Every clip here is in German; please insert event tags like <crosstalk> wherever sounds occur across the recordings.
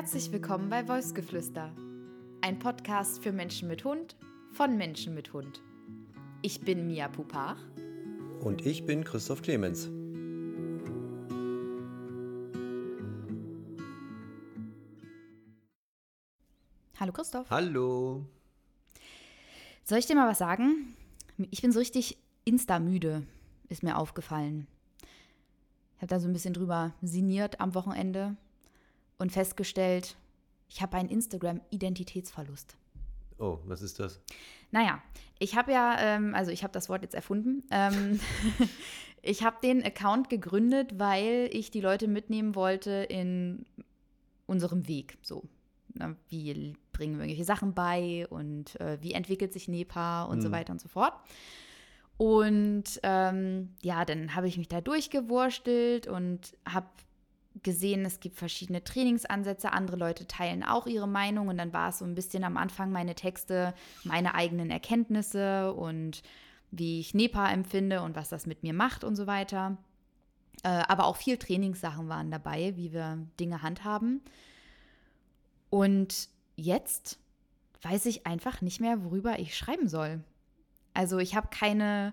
Herzlich willkommen bei Wolfsgeflüster, ein Podcast für Menschen mit Hund von Menschen mit Hund. Ich bin Mia Pupach. Und ich bin Christoph Clemens. Hallo Christoph. Hallo. Soll ich dir mal was sagen? Ich bin so richtig Insta-müde, ist mir aufgefallen. Ich habe da so ein bisschen drüber sinniert am Wochenende und festgestellt, ich habe einen Instagram-Identitätsverlust. Oh, was ist das? Naja, ich habe ja, ähm, also ich habe das Wort jetzt erfunden. Ähm, <laughs> ich habe den Account gegründet, weil ich die Leute mitnehmen wollte in unserem Weg. So, na, wie bringen wir irgendwelche Sachen bei und äh, wie entwickelt sich NEPA und mhm. so weiter und so fort. Und ähm, ja, dann habe ich mich da durchgewurstelt und habe gesehen, es gibt verschiedene Trainingsansätze, andere Leute teilen auch ihre Meinung und dann war es so ein bisschen am Anfang meine Texte, meine eigenen Erkenntnisse und wie ich NEPA empfinde und was das mit mir macht und so weiter. Äh, aber auch viel Trainingssachen waren dabei, wie wir Dinge handhaben. Und jetzt weiß ich einfach nicht mehr, worüber ich schreiben soll. Also ich habe keine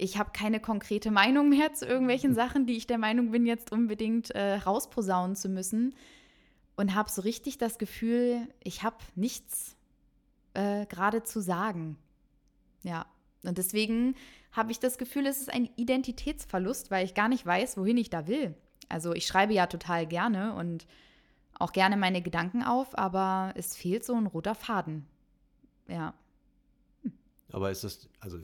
ich habe keine konkrete Meinung mehr zu irgendwelchen Sachen, die ich der Meinung bin, jetzt unbedingt äh, rausposaunen zu müssen. Und habe so richtig das Gefühl, ich habe nichts äh, gerade zu sagen. Ja, und deswegen habe ich das Gefühl, es ist ein Identitätsverlust, weil ich gar nicht weiß, wohin ich da will. Also ich schreibe ja total gerne und auch gerne meine Gedanken auf, aber es fehlt so ein roter Faden. Ja. Aber ist das, also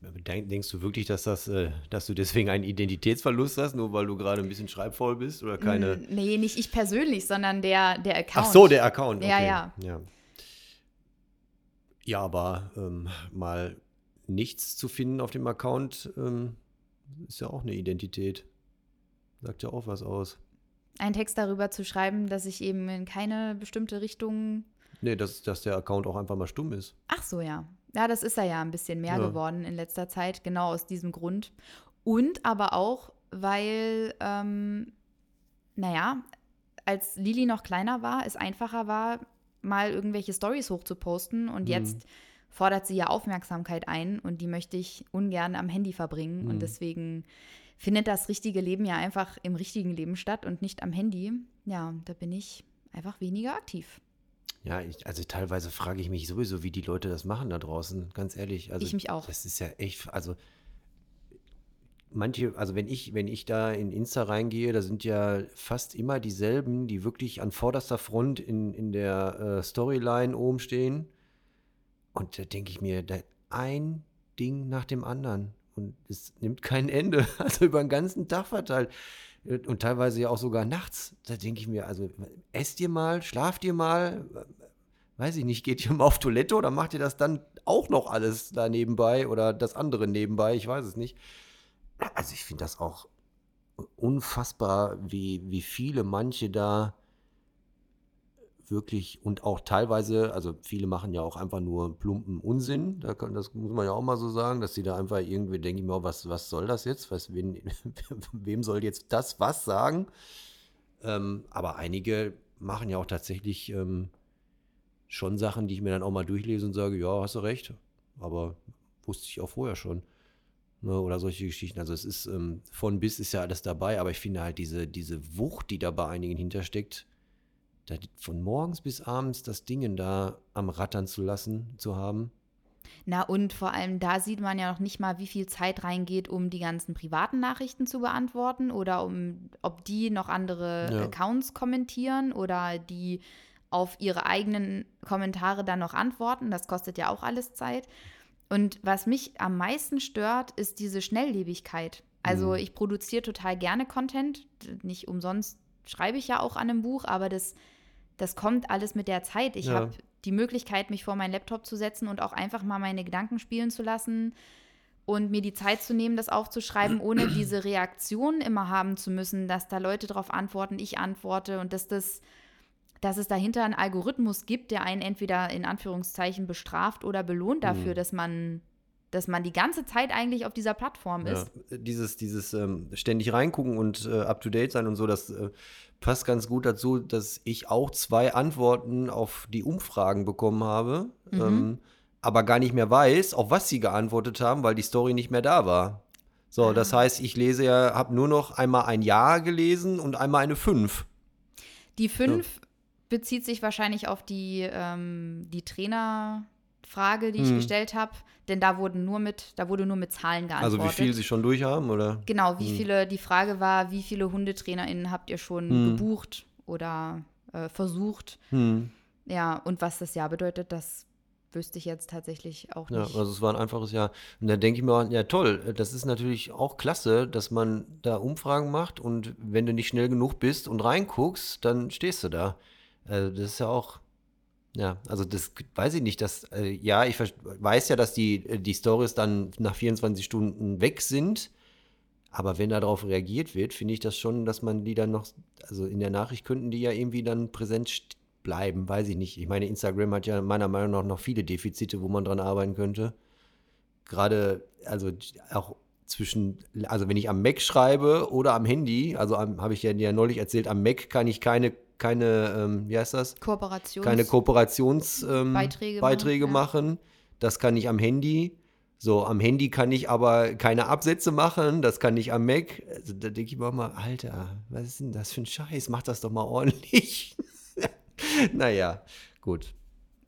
Denkst du wirklich, dass, das, äh, dass du deswegen einen Identitätsverlust hast, nur weil du gerade ein bisschen schreibfaul bist oder keine? Nee, nicht ich persönlich, sondern der, der Account. Ach so, der Account. Okay. Ja, ja. Ja, ja aber ähm, mal nichts zu finden auf dem Account ähm, ist ja auch eine Identität. Sagt ja auch was aus. Ein Text darüber zu schreiben, dass ich eben in keine bestimmte Richtung. Nee, dass, dass der Account auch einfach mal stumm ist. Ach so, ja. Ja, das ist er ja ein bisschen mehr ja. geworden in letzter Zeit, genau aus diesem Grund. Und aber auch, weil, ähm, naja, als Lili noch kleiner war, es einfacher war, mal irgendwelche Stories hochzuposten und mhm. jetzt fordert sie ja Aufmerksamkeit ein und die möchte ich ungern am Handy verbringen mhm. und deswegen findet das richtige Leben ja einfach im richtigen Leben statt und nicht am Handy. Ja, da bin ich einfach weniger aktiv. Ja, ich, also teilweise frage ich mich sowieso, wie die Leute das machen da draußen, ganz ehrlich. Also, ich mich auch. Das ist ja echt, also manche, also wenn ich, wenn ich da in Insta reingehe, da sind ja fast immer dieselben, die wirklich an vorderster Front in, in der äh, Storyline oben stehen. Und da denke ich mir, da ein Ding nach dem anderen. Und es nimmt kein Ende. <laughs> Also über den ganzen Tag verteilt und teilweise ja auch sogar nachts. Da denke ich mir, also esst ihr mal, schlaft ihr mal, weiß ich nicht, geht ihr mal auf Toilette oder macht ihr das dann auch noch alles da nebenbei oder das andere nebenbei? Ich weiß es nicht. Also ich finde das auch unfassbar, wie, wie viele manche da wirklich und auch teilweise, also viele machen ja auch einfach nur plumpen Unsinn, da kann, das muss man ja auch mal so sagen, dass sie da einfach irgendwie, denke ich mir, was, was soll das jetzt? Was, wen, <laughs> wem soll jetzt das was sagen? Ähm, aber einige machen ja auch tatsächlich ähm, schon Sachen, die ich mir dann auch mal durchlese und sage, ja, hast du recht, aber wusste ich auch vorher schon. Ne, oder solche Geschichten. Also es ist ähm, von bis ist ja alles dabei, aber ich finde halt diese, diese Wucht, die da bei einigen hintersteckt, da von morgens bis abends das Ding da am Rattern zu lassen, zu haben. Na und vor allem da sieht man ja noch nicht mal, wie viel Zeit reingeht, um die ganzen privaten Nachrichten zu beantworten oder um, ob die noch andere ja. Accounts kommentieren oder die auf ihre eigenen Kommentare dann noch antworten. Das kostet ja auch alles Zeit. Und was mich am meisten stört, ist diese Schnelllebigkeit. Also mhm. ich produziere total gerne Content. Nicht umsonst schreibe ich ja auch an einem Buch, aber das das kommt alles mit der Zeit. Ich ja. habe die Möglichkeit, mich vor meinen Laptop zu setzen und auch einfach mal meine Gedanken spielen zu lassen und mir die Zeit zu nehmen, das aufzuschreiben, ohne <clears throat> diese Reaktion immer haben zu müssen, dass da Leute darauf antworten, ich antworte und dass das dass es dahinter einen Algorithmus gibt, der einen entweder in Anführungszeichen bestraft oder belohnt dafür, mhm. dass man dass man die ganze Zeit eigentlich auf dieser Plattform ist. Ja, dieses, dieses ähm, ständig reingucken und äh, up to date sein und so, das äh, passt ganz gut dazu, dass ich auch zwei Antworten auf die Umfragen bekommen habe, mhm. ähm, aber gar nicht mehr weiß, auf was sie geantwortet haben, weil die Story nicht mehr da war. So, ah. das heißt, ich lese ja, habe nur noch einmal ein Ja gelesen und einmal eine 5. Die 5 ja. bezieht sich wahrscheinlich auf die, ähm, die Trainerfrage, die ich hm. gestellt habe. Denn da wurden nur mit, da wurde nur mit Zahlen geantwortet. Also wie viel sie schon durch haben, oder? Genau, wie hm. viele, die Frage war, wie viele HundetrainerInnen habt ihr schon hm. gebucht oder äh, versucht? Hm. Ja, und was das Jahr bedeutet, das wüsste ich jetzt tatsächlich auch nicht. Ja, also es war ein einfaches Jahr. Und da denke ich mir, ja toll, das ist natürlich auch klasse, dass man da Umfragen macht und wenn du nicht schnell genug bist und reinguckst, dann stehst du da. Also das ist ja auch, ja, also das weiß ich nicht, dass, äh, ja, ich weiß ja, dass die, die Stories dann nach 24 Stunden weg sind. Aber wenn darauf reagiert wird, finde ich das schon, dass man die dann noch, also in der Nachricht könnten die ja irgendwie dann präsent bleiben, weiß ich nicht. Ich meine, Instagram hat ja meiner Meinung nach noch viele Defizite, wo man dran arbeiten könnte. Gerade, also auch zwischen, also wenn ich am Mac schreibe oder am Handy, also habe ich ja, ja neulich erzählt, am Mac kann ich keine, keine, ähm, wie heißt das? Kooperations keine Kooperationsbeiträge ähm, Beiträge machen. machen. Das kann ich am Handy. So, am Handy kann ich aber keine Absätze machen, das kann ich am Mac. Also, da denke ich mir mal, Alter, was ist denn das für ein Scheiß? Mach das doch mal ordentlich. <laughs> naja, gut.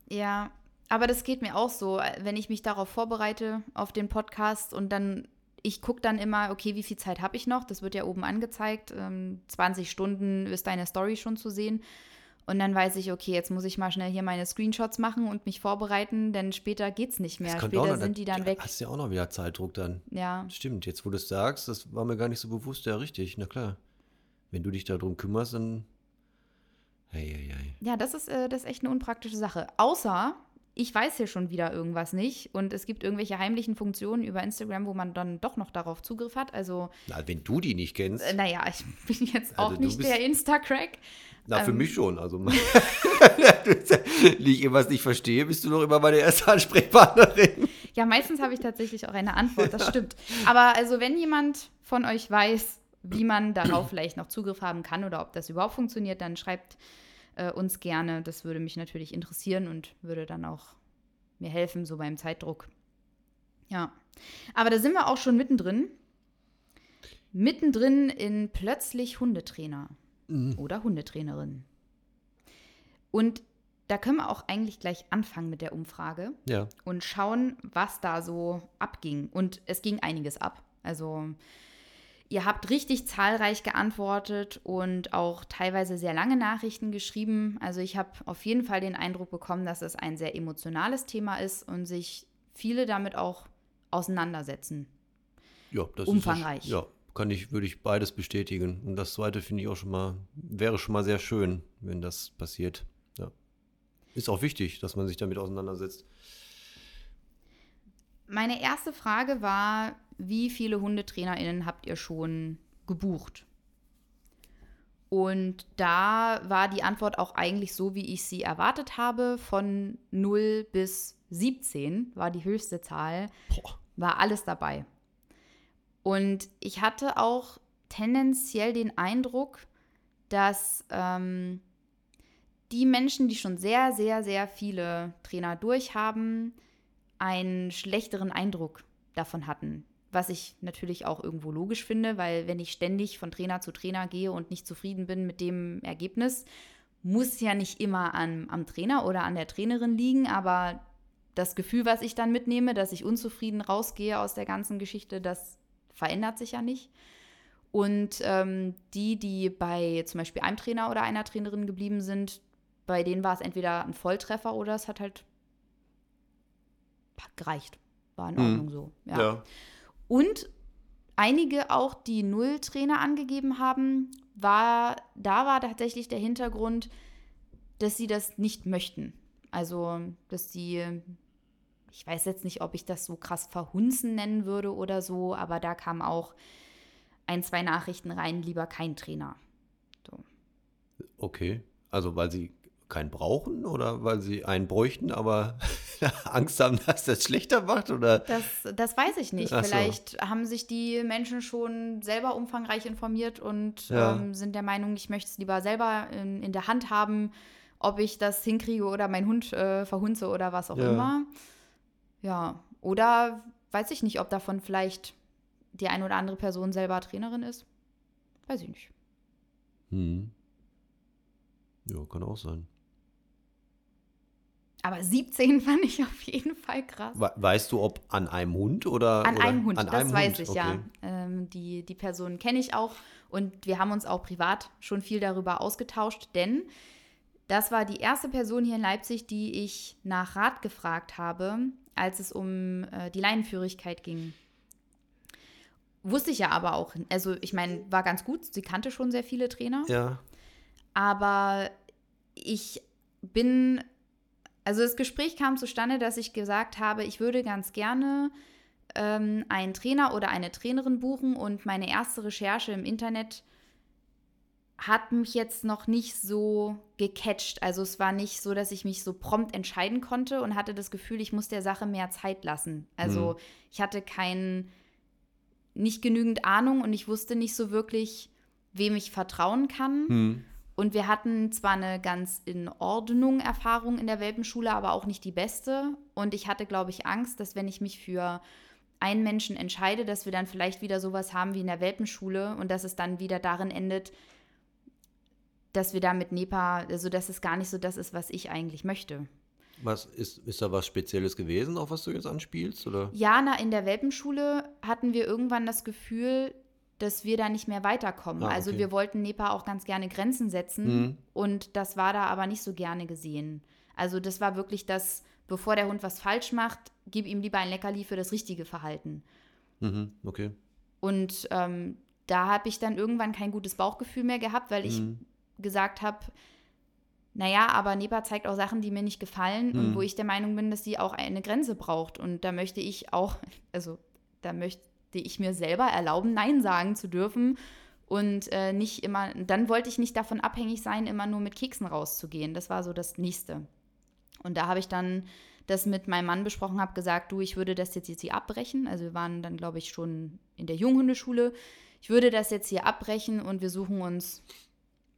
Ja, aber das geht mir auch so, wenn ich mich darauf vorbereite, auf den Podcast und dann, ich gucke dann immer, okay, wie viel Zeit habe ich noch? Das wird ja oben angezeigt. Ähm, 20 Stunden ist deine Story schon zu sehen. Und dann weiß ich, okay, jetzt muss ich mal schnell hier meine Screenshots machen und mich vorbereiten, denn später geht es nicht mehr. Später sind die dann weg. Hast ja auch noch wieder Zeitdruck dann. Ja. Stimmt, jetzt wo du es sagst, das war mir gar nicht so bewusst, ja richtig, na klar. Wenn du dich darum kümmerst, dann Ei, ei, ei. Ja, das ist, äh, das ist echt eine unpraktische Sache. Außer, ich weiß hier schon wieder irgendwas nicht und es gibt irgendwelche heimlichen Funktionen über Instagram, wo man dann doch noch darauf Zugriff hat. Also. Na, wenn du die nicht kennst. Äh, naja, ich <laughs> bin jetzt also auch also, nicht der Insta-Crack. Na, für ähm, mich schon. Also, <laughs> wenn ich irgendwas nicht verstehe, bist du doch immer meine erste Ansprechpartnerin. Ja, meistens habe ich tatsächlich auch eine Antwort, das stimmt. Aber also, wenn jemand von euch weiß, wie man darauf vielleicht noch Zugriff haben kann oder ob das überhaupt funktioniert, dann schreibt äh, uns gerne. Das würde mich natürlich interessieren und würde dann auch mir helfen, so beim Zeitdruck. Ja. Aber da sind wir auch schon mittendrin. Mittendrin in plötzlich Hundetrainer mhm. oder Hundetrainerin. Und da können wir auch eigentlich gleich anfangen mit der Umfrage ja. und schauen, was da so abging. Und es ging einiges ab. Also Ihr habt richtig zahlreich geantwortet und auch teilweise sehr lange Nachrichten geschrieben. Also ich habe auf jeden Fall den Eindruck bekommen, dass es ein sehr emotionales Thema ist und sich viele damit auch auseinandersetzen. Ja, das umfangreich. Ist, ja, kann ich, würde ich beides bestätigen. Und das zweite finde ich auch schon mal, wäre schon mal sehr schön, wenn das passiert. Ja. Ist auch wichtig, dass man sich damit auseinandersetzt. Meine erste Frage war, wie viele HundetrainerInnen habt ihr schon gebucht? Und da war die Antwort auch eigentlich so, wie ich sie erwartet habe. Von 0 bis 17 war die höchste Zahl. Boah. War alles dabei. Und ich hatte auch tendenziell den Eindruck, dass ähm, die Menschen, die schon sehr, sehr, sehr viele Trainer durchhaben, einen schlechteren Eindruck davon hatten. Was ich natürlich auch irgendwo logisch finde, weil wenn ich ständig von Trainer zu Trainer gehe und nicht zufrieden bin mit dem Ergebnis, muss ja nicht immer an, am Trainer oder an der Trainerin liegen, aber das Gefühl, was ich dann mitnehme, dass ich unzufrieden rausgehe aus der ganzen Geschichte, das verändert sich ja nicht. Und ähm, die, die bei zum Beispiel einem Trainer oder einer Trainerin geblieben sind, bei denen war es entweder ein Volltreffer oder es hat halt gereicht. War in mhm. Ordnung mhm. so. Ja. ja. Und einige auch, die Null-Trainer angegeben haben, war, da war tatsächlich der Hintergrund, dass sie das nicht möchten. Also, dass sie, ich weiß jetzt nicht, ob ich das so krass verhunzen nennen würde oder so, aber da kamen auch ein, zwei Nachrichten rein, lieber kein Trainer. So. Okay, also weil sie keinen brauchen oder weil sie einen bräuchten, aber <laughs> Angst haben, dass das schlechter macht? Oder? Das, das weiß ich nicht. Ach Vielleicht so. haben sich die Menschen schon selber umfangreich informiert und ja. ähm, sind der Meinung, ich möchte es lieber selber in, in, der Hand haben, ob ich das hinkriege oder mein Hund äh, verhunze oder was auch ja. immer. Ja, oder weiß ich nicht, ob davon vielleicht die eine oder andere Person selber Trainerin ist. Weiß ich nicht. Hm. Ja, kann auch sein. Aber 17 <laughs> fand ich auf jeden Fall krass. Weißt du, ob an einem Hund oder? An oder? einem Hund, an das einem weiß Hund. ich okay. ja. Ähm, die, die Person kenne ich auch und wir haben uns auch privat schon viel darüber ausgetauscht, denn das war die erste Person hier in Leipzig, die ich nach Rat gefragt habe, als es um äh, die Leinenführigkeit ging. Wusste ich ja aber auch, also ich meine, war ganz gut, sie kannte schon sehr viele Trainer. Ja. Aber ich bin, also das Gespräch kam zustande, dass ich gesagt habe, ich würde ganz gerne ähm, einen Trainer oder eine Trainerin buchen und meine erste Recherche im Internet hat mich jetzt noch nicht so gecatcht. Also es war nicht so, dass ich mich so prompt entscheiden konnte und hatte das Gefühl, ich muss der Sache mehr Zeit lassen. Also mhm. ich hatte kein, nicht genügend Ahnung und ich wusste nicht so wirklich, wem ich vertrauen kann. Mhm. Und wir hatten zwar eine ganz in Ordnung Erfahrung in der Welpenschule, aber auch nicht die beste. Und ich hatte, glaube ich, Angst, dass wenn ich mich für einen Menschen entscheide, dass wir dann vielleicht wieder sowas haben wie in der Welpenschule und dass es dann wieder darin endet, dass wir da mit NEPA, also dass es gar nicht so das ist, was ich eigentlich möchte. Was ist, ist da was Spezielles gewesen, auf was du jetzt anspielst? Oder? Ja, na, in der Welpenschule hatten wir irgendwann das Gefühl, dass wir da nicht mehr weiterkommen. Ah, also okay. Also wir wollten NEPA auch ganz gerne Grenzen setzen mhm. und das war da aber nicht so gerne gesehen. Also das war wirklich das, bevor der Hund was falsch macht, gib ihm lieber ein Leckerli für das richtige Verhalten. Mhm, okay. Und ähm, da habe ich dann irgendwann kein gutes Bauchgefühl mehr gehabt, weil ich mhm. gesagt habe, naja, aber NEPA zeigt auch Sachen, die mir nicht gefallen und wo mhm. ich der Meinung bin, dass sie auch eine Grenze braucht. Und da möchte ich auch, <laughs> also da möchte die ich mir selber erlauben, Nein sagen zu dürfen und äh, nicht immer, dann wollte ich nicht davon abhängig sein, immer nur mit Keksen rauszugehen. Das war so das Nächste. Und da habe ich dann das mit meinem Mann besprochen, habe gesagt, du, ich würde das jetzt, jetzt hier abbrechen. Also wir waren dann, glaube ich, schon in der Junghundeschule. Ich würde das jetzt hier abbrechen und wir suchen uns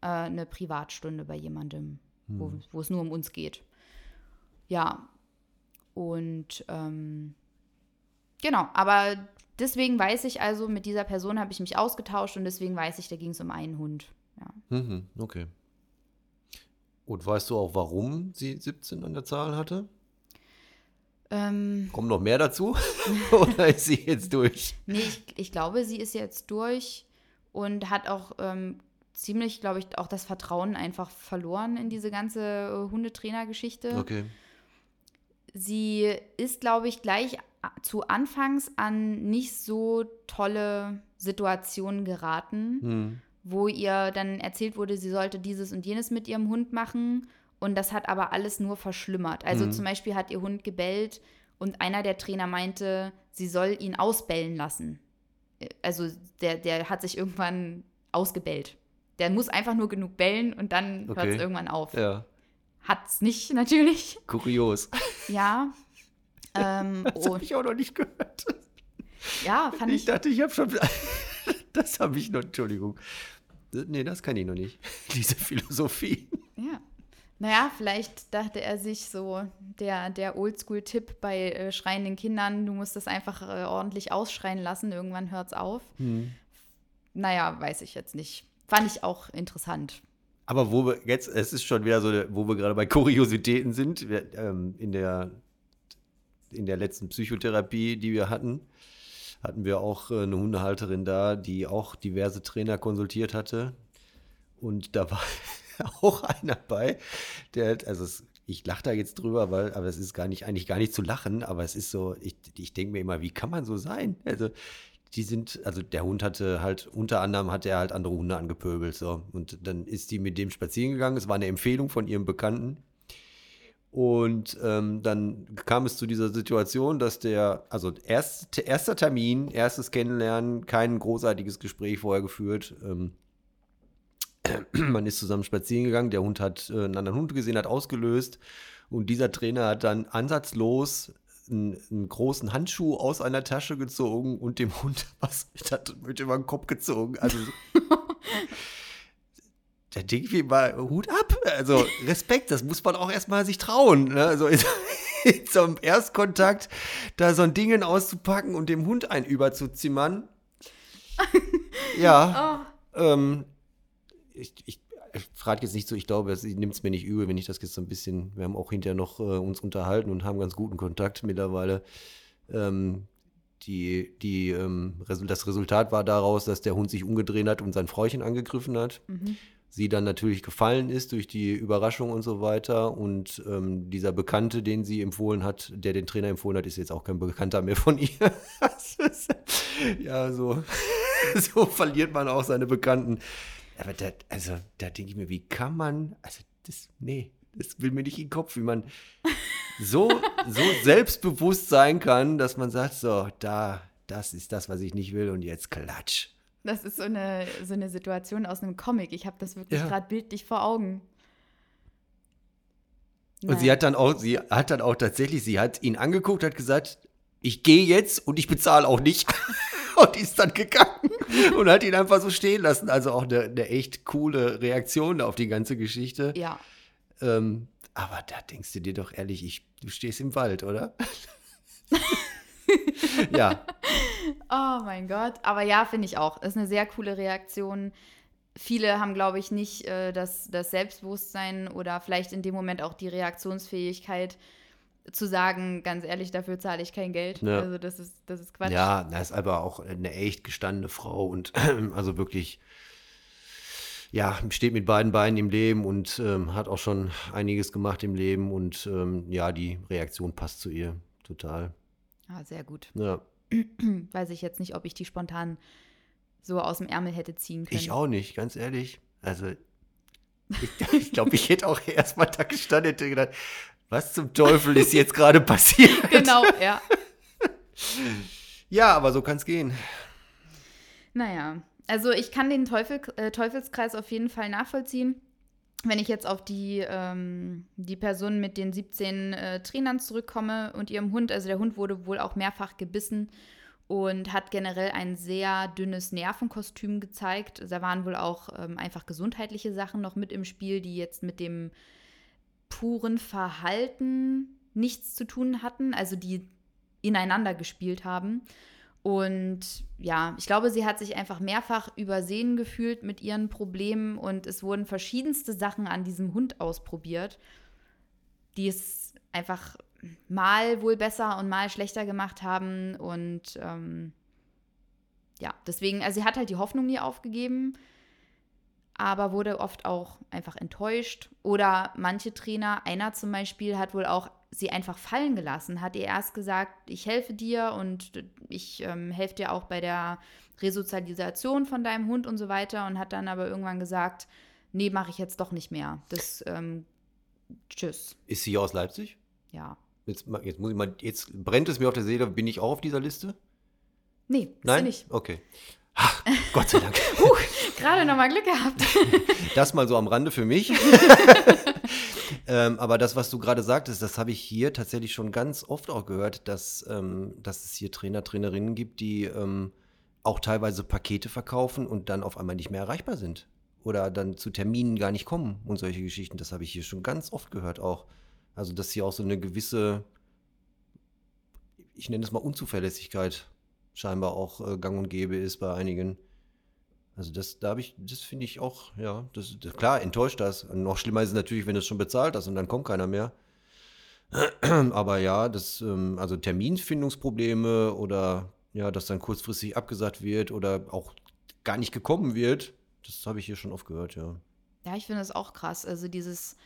äh, eine Privatstunde bei jemandem, hm. wo, wo es nur um uns geht. Ja. Und ähm, genau, aber deswegen weiß ich also, mit dieser Person habe ich mich ausgetauscht und deswegen weiß ich, da ging es um einen Hund. Ja. Mhm, okay. Und weißt du auch, warum sie 17 an der Zahl hatte? Ähm, Kommen noch mehr dazu? <laughs> Oder ist sie jetzt durch? Nee, ich, ich, glaube, sie ist jetzt durch und hat auch ähm, ziemlich, glaube ich, auch das Vertrauen einfach verloren in diese ganze äh, Hundetrainer-Geschichte. Okay. Sie ist, glaube ich, gleich zu Anfangs an nicht so tolle Situationen geraten, hm. wo ihr dann erzählt wurde, sie sollte dieses und jenes mit ihrem Hund machen. Und das hat aber alles nur verschlimmert. Also hm. zum Beispiel hat ihr Hund gebellt und einer der Trainer meinte, sie soll ihn ausbellen lassen. Also der, der hat sich irgendwann ausgebellt. Der muss einfach nur genug bellen und dann okay. hört es irgendwann auf. Ja. Es nicht, <laughs> natürlich. Kurios. Ja, ähm, <laughs> das habe ich auch noch nicht gehört. Ja, fand ich. Ich dachte, ich habe schon. <laughs> das habe ich noch. Entschuldigung. Nee, das kann ich noch nicht. Diese Philosophie. Ja. Naja, vielleicht dachte er sich so, der, der Oldschool-Tipp bei äh, schreienden Kindern, du musst das einfach äh, ordentlich ausschreien lassen, irgendwann hört es auf. Hm. Naja, weiß ich jetzt nicht. Fand ich auch interessant. Aber wo wir jetzt, es ist schon wieder so, wo wir gerade bei Kuriositäten sind, wir, ähm, in der in der letzten Psychotherapie, die wir hatten, hatten wir auch äh, eine Hundehalterin da, die auch diverse Trainer konsultiert hatte. Und da war <laughs> auch einer bei, der, also es, ich lache da jetzt drüber, weil, aber es ist gar nicht, eigentlich gar nicht zu lachen, aber es ist so, ich, ich denke mir immer, wie kann man so sein? Also, die sind, also der Hund hatte halt, unter anderem hat er halt andere Hunde angepöbelt, so. Und dann ist die mit dem spazieren gegangen. Es war eine Empfehlung von ihrem Bekannten. Und ähm, dann kam es zu dieser Situation, dass der, also erst, erster Termin, erstes Kennenlernen, kein großartiges Gespräch vorher geführt. Ähm, <clears throat> man ist zusammen spazieren gegangen, der Hund hat äh, einen anderen Hund gesehen, hat ausgelöst und dieser Trainer hat dann ansatzlos einen, einen, großen Handschuh aus einer Tasche gezogen und dem Hund <laughs> was mit über den Kopf gezogen. Also da denke ich mir mal, Hut ab. Also Respekt, das muss man auch erstmal sich trauen. Ne? Also in, <laughs> in so einem Erstkontakt da so ein Ding auszupacken und dem Hund ein überzuzimmern. <laughs> ja. Oh. Ähm, ich, ich, ich frage jetzt nicht so, ich glaube, sie nimmt es mir nicht übel, wenn ich das jetzt so ein bisschen, wir haben auch hinterher noch äh, uns unterhalten und haben ganz guten Kontakt mittlerweile. Ähm, die, die, ähm, das Resultat war daraus, dass der Hund sich umgedreht hat und sein Fräuchen angegriffen hat. Mhm. Sie dann natürlich gefallen ist durch die Überraschung und so weiter. Und ähm, dieser Bekannte, den sie empfohlen hat, der den Trainer empfohlen hat, ist jetzt auch kein Bekannter mehr von ihr. <laughs> ja, so, <laughs> so verliert man auch seine Bekannten. Aber da, also, da denke ich mir, wie kann man, also das, nee, das will mir nicht in den Kopf, wie man so, so <laughs> selbstbewusst sein kann, dass man sagt, so, da, das ist das, was ich nicht will und jetzt klatsch. Das ist so eine, so eine Situation aus einem Comic. Ich habe das wirklich ja. gerade bildlich vor Augen. Und sie hat dann auch, sie hat dann auch tatsächlich, sie hat ihn angeguckt, hat gesagt, ich gehe jetzt und ich bezahle auch nicht. <laughs> <laughs> und ist dann gegangen und hat ihn einfach so stehen lassen. Also auch eine, eine echt coole Reaktion auf die ganze Geschichte. Ja. Ähm, aber da denkst du dir doch ehrlich, ich, du stehst im Wald, oder? <laughs> ja. Oh mein Gott. Aber ja, finde ich auch. Ist eine sehr coole Reaktion. Viele haben, glaube ich, nicht äh, das, das Selbstbewusstsein oder vielleicht in dem Moment auch die Reaktionsfähigkeit, zu sagen, ganz ehrlich, dafür zahle ich kein Geld. Ja. Also das ist, das ist Quatsch. Ja, das ist aber auch eine echt gestandene Frau und <clears throat> also wirklich, ja, steht mit beiden Beinen im Leben und ähm, hat auch schon einiges gemacht im Leben und ähm, ja, die Reaktion passt zu ihr total. Ah, sehr gut. Ja. <clears throat> Weiß ich jetzt nicht, ob ich die spontan so aus dem Ärmel hätte ziehen können. Ich auch nicht, ganz ehrlich. Also ich, <laughs> ich glaube, ich hätte auch <laughs> erstmal da gestanden und gedacht, was zum Teufel ist jetzt gerade passiert? <laughs> Genau, ja. ja, aber so kann es gehen. Naja, also ich kann den Teufel, äh, Teufelskreis auf jeden Fall nachvollziehen. Wenn ich jetzt auf die, ähm, die Person mit den 17 äh, Trainern zurückkomme und ihrem Hund, also der Hund wurde wohl auch mehrfach gebissen und hat generell ein sehr dünnes Nervenkostüm gezeigt. Da waren wohl auch ähm, einfach gesundheitliche Sachen noch mit im Spiel, die jetzt mit dem puren Verhalten nichts zu tun hatten, also die ineinander gespielt haben. Und ja, ich glaube, sie hat sich einfach mehrfach übersehen gefühlt mit ihren Problemen und es wurden verschiedenste Sachen an diesem Hund ausprobiert, die es einfach mal wohl besser und mal schlechter gemacht haben. Und ähm, ja, deswegen, also sie hat halt die Hoffnung nie aufgegeben aber wurde oft auch einfach enttäuscht. Oder manche Trainer, einer zum Beispiel, hat wohl auch sie einfach fallen gelassen, hat ihr erst gesagt, ich helfe dir und ich ähm, helfe dir auch bei der Resozialisation von deinem Hund und so weiter und hat dann aber irgendwann gesagt, nee, mache ich jetzt doch nicht mehr. Das, ähm, tschüss. Ist sie aus Leipzig? Ja. Jetzt, jetzt, muss ich mal, jetzt brennt es mir auf der Seele, bin ich auch auf dieser Liste? Nee, Nein? nicht. Okay. Ach, Gott sei Dank. <laughs> Huch, gerade nochmal Glück gehabt. <laughs> das mal so am Rande für mich. <laughs> ähm, aber das, was du gerade sagtest, das habe ich hier tatsächlich schon ganz oft auch gehört, dass, ähm, dass es hier Trainer, Trainerinnen gibt, die ähm, auch teilweise Pakete verkaufen und dann auf einmal nicht mehr erreichbar sind. Oder dann zu Terminen gar nicht kommen und solche Geschichten. Das habe ich hier schon ganz oft gehört auch. Also, dass hier auch so eine gewisse, ich nenne es mal Unzuverlässigkeit scheinbar auch äh, gang und gäbe ist bei einigen. Also das, da habe ich, das finde ich auch, ja, das, das, klar, enttäuscht das. Und noch schlimmer ist es natürlich, wenn du es schon bezahlt hast und dann kommt keiner mehr. <clears throat> Aber ja, das, ähm, also Terminfindungsprobleme oder ja, dass dann kurzfristig abgesagt wird oder auch gar nicht gekommen wird, das habe ich hier schon oft gehört, ja. Ja, ich finde das auch krass. Also dieses,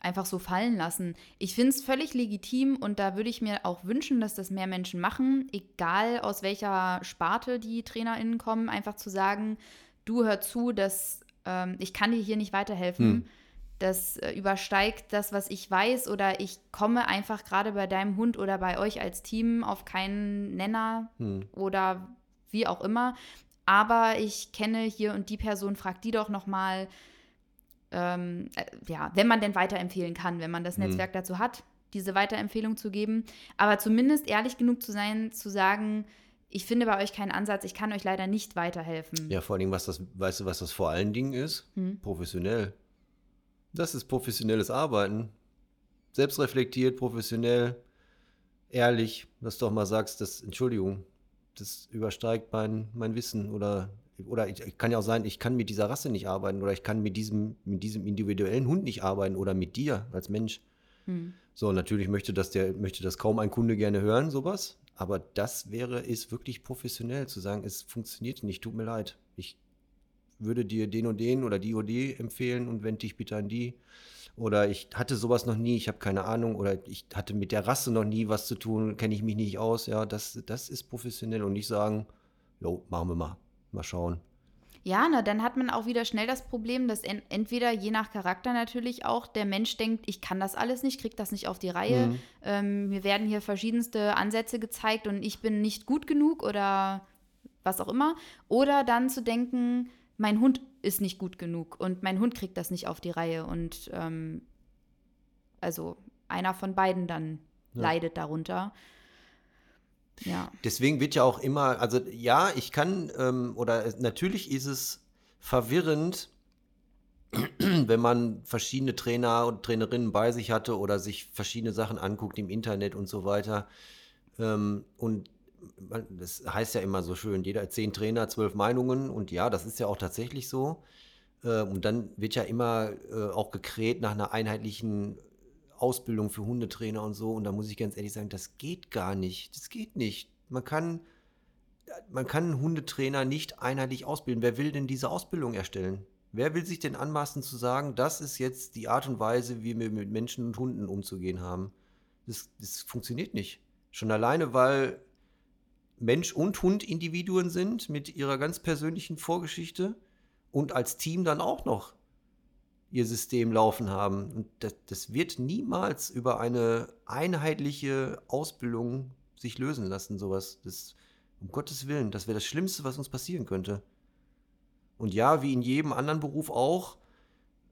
einfach so fallen lassen. Ich finde es völlig legitim und da würde ich mir auch wünschen, dass das mehr Menschen machen, egal aus welcher Sparte die TrainerInnen kommen, einfach zu sagen, du hör zu, dass ähm, ich kann dir hier nicht weiterhelfen. Hm. Das äh, übersteigt das, was ich weiß, oder ich komme einfach gerade bei deinem Hund oder bei euch als Team auf keinen Nenner hm. oder wie auch immer. Aber ich kenne hier und die Person, frag die doch nochmal mal ähm, äh, ja, wenn man denn weiterempfehlen kann, wenn man das mhm. Netzwerk dazu hat, diese Weiterempfehlung zu geben. Aber zumindest ehrlich genug zu sein, zu sagen, ich finde bei euch keinen Ansatz, ich kann euch leider nicht weiterhelfen. Ja, vor allen Dingen, was das, weißt du, was das vor allen Dingen ist? Hm. Professionell. Das ist professionelles Arbeiten. Selbstreflektiert, professionell, ehrlich, dass du doch mal sagst, das, Entschuldigung, das übersteigt mein, mein Wissen oder oder ich, ich, kann ja auch sein, ich kann mit dieser Rasse nicht arbeiten oder ich kann mit diesem, mit diesem individuellen Hund nicht arbeiten oder mit dir als Mensch. Hm. So, natürlich möchte das, der, möchte das kaum ein Kunde gerne hören, sowas. Aber das wäre, ist wirklich professionell zu sagen, es funktioniert nicht, tut mir leid. Ich würde dir den und den oder die oder die empfehlen und wende dich bitte an die. Oder ich hatte sowas noch nie, ich habe keine Ahnung. Oder ich hatte mit der Rasse noch nie was zu tun, kenne ich mich nicht aus. Ja, das, das ist professionell und nicht sagen, jo, machen wir mal. Mal schauen. Ja, na, dann hat man auch wieder schnell das Problem, dass en entweder je nach Charakter natürlich auch der Mensch denkt, ich kann das alles nicht, krieg das nicht auf die Reihe. Mhm. Ähm, mir werden hier verschiedenste Ansätze gezeigt und ich bin nicht gut genug oder was auch immer. Oder dann zu denken, mein Hund ist nicht gut genug und mein Hund kriegt das nicht auf die Reihe. Und ähm, also einer von beiden dann ja. leidet darunter. Ja. Deswegen wird ja auch immer, also ja, ich kann, ähm, oder natürlich ist es verwirrend, <clears throat> wenn man verschiedene Trainer und Trainerinnen bei sich hatte oder sich verschiedene Sachen anguckt im Internet und so weiter. Ähm, und man, das heißt ja immer so schön, jeder zehn Trainer, zwölf Meinungen. Und ja, das ist ja auch tatsächlich so. Äh, und dann wird ja immer äh, auch gekräht nach einer einheitlichen Ausbildung für Hundetrainer und so. Und da muss ich ganz ehrlich sagen, das geht gar nicht. Das geht nicht. Man kann, man kann einen Hundetrainer nicht einheitlich ausbilden. Wer will denn diese Ausbildung erstellen? Wer will sich denn anmaßen zu sagen, das ist jetzt die Art und Weise, wie wir mit Menschen und Hunden umzugehen haben? Das, das funktioniert nicht. Schon alleine, weil Mensch und Hund Individuen sind mit ihrer ganz persönlichen Vorgeschichte und als Team dann auch noch ihr System laufen haben. Und das, das wird niemals über eine einheitliche Ausbildung sich lösen lassen, sowas. Das, um Gottes Willen, das wäre das Schlimmste, was uns passieren könnte. Und ja, wie in jedem anderen Beruf auch,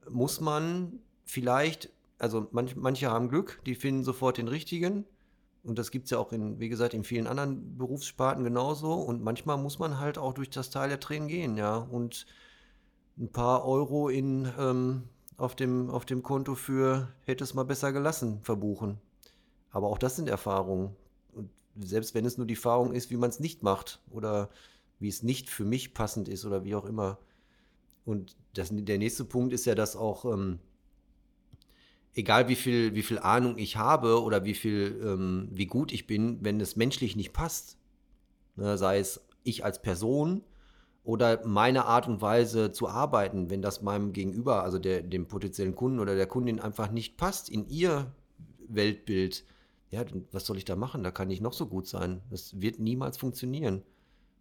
muss man vielleicht, also manch, manche haben Glück, die finden sofort den richtigen. Und das gibt es ja auch in, wie gesagt, in vielen anderen Berufssparten genauso. Und manchmal muss man halt auch durch das Teil der Tränen gehen, ja. Und ein paar Euro in, ähm, auf, dem, auf dem Konto für hätte es mal besser gelassen verbuchen. Aber auch das sind Erfahrungen. Und selbst wenn es nur die Erfahrung ist, wie man es nicht macht oder wie es nicht für mich passend ist oder wie auch immer. Und das, der nächste Punkt ist ja, dass auch, ähm, egal wie viel, wie viel Ahnung ich habe oder wie viel, ähm, wie gut ich bin, wenn es menschlich nicht passt, ne, sei es ich als Person oder meine Art und Weise zu arbeiten, wenn das meinem Gegenüber, also der, dem potenziellen Kunden oder der Kundin einfach nicht passt in ihr Weltbild, ja, was soll ich da machen? Da kann ich noch so gut sein. Das wird niemals funktionieren,